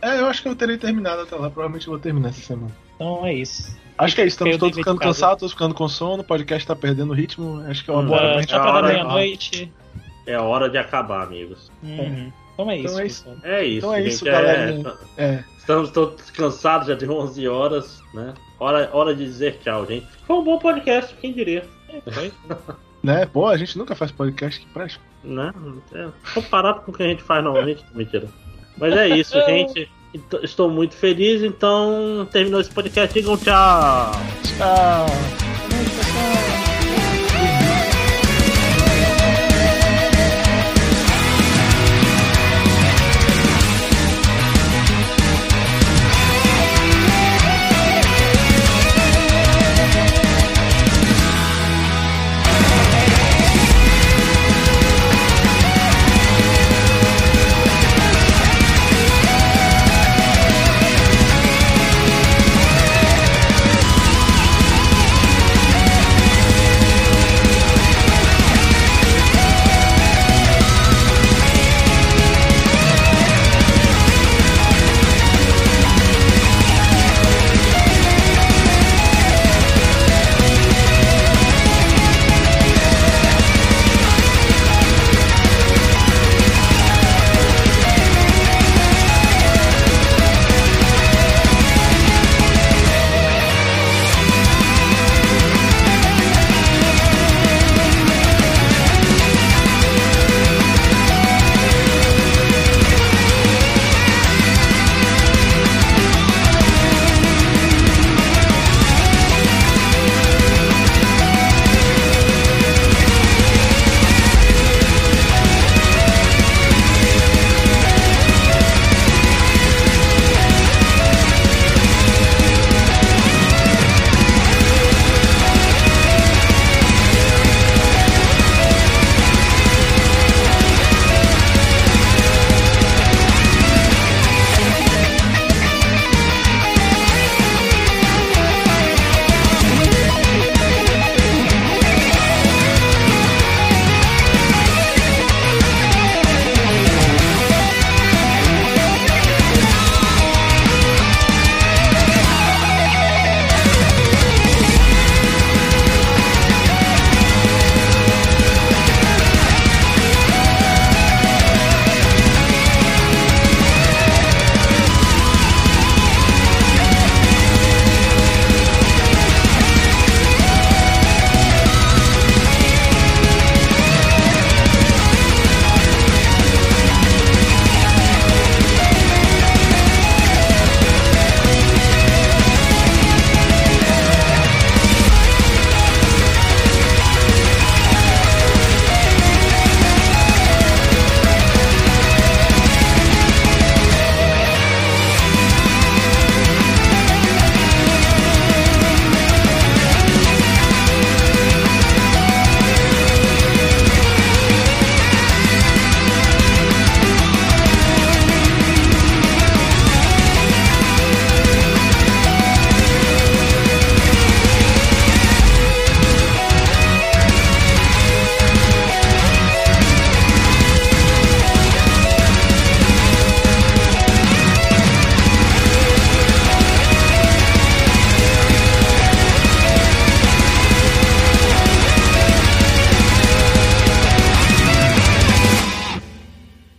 É, eu acho que eu terei terminado até lá. Provavelmente eu vou terminar essa semana.
Então é isso.
Acho que é isso. Estamos todos ficando
de
cansados, todos ficando com sono. O podcast tá perdendo o ritmo. Acho que é uma
Hum,
boa hora pra
Uh,
gente
já tá da
hora,
meia-noite.
É hora de acabar, amigos.
Uhum. Então é isso.
Então é isso.
É isso,
Então é isso, galerinha. É.
Estamos todos cansados, já deu 11 horas, né? Hora, hora de dizer tchau, gente. Foi um bom podcast, quem diria,
Foi?
Né? Pô, a gente nunca faz podcast que presta.
né? É, comparado com o que a gente faz normalmente, mentira. Mas é isso, gente. Então, Estou muito feliz, então terminou esse podcast. Digam tchau.
Tchau.
Pessoal.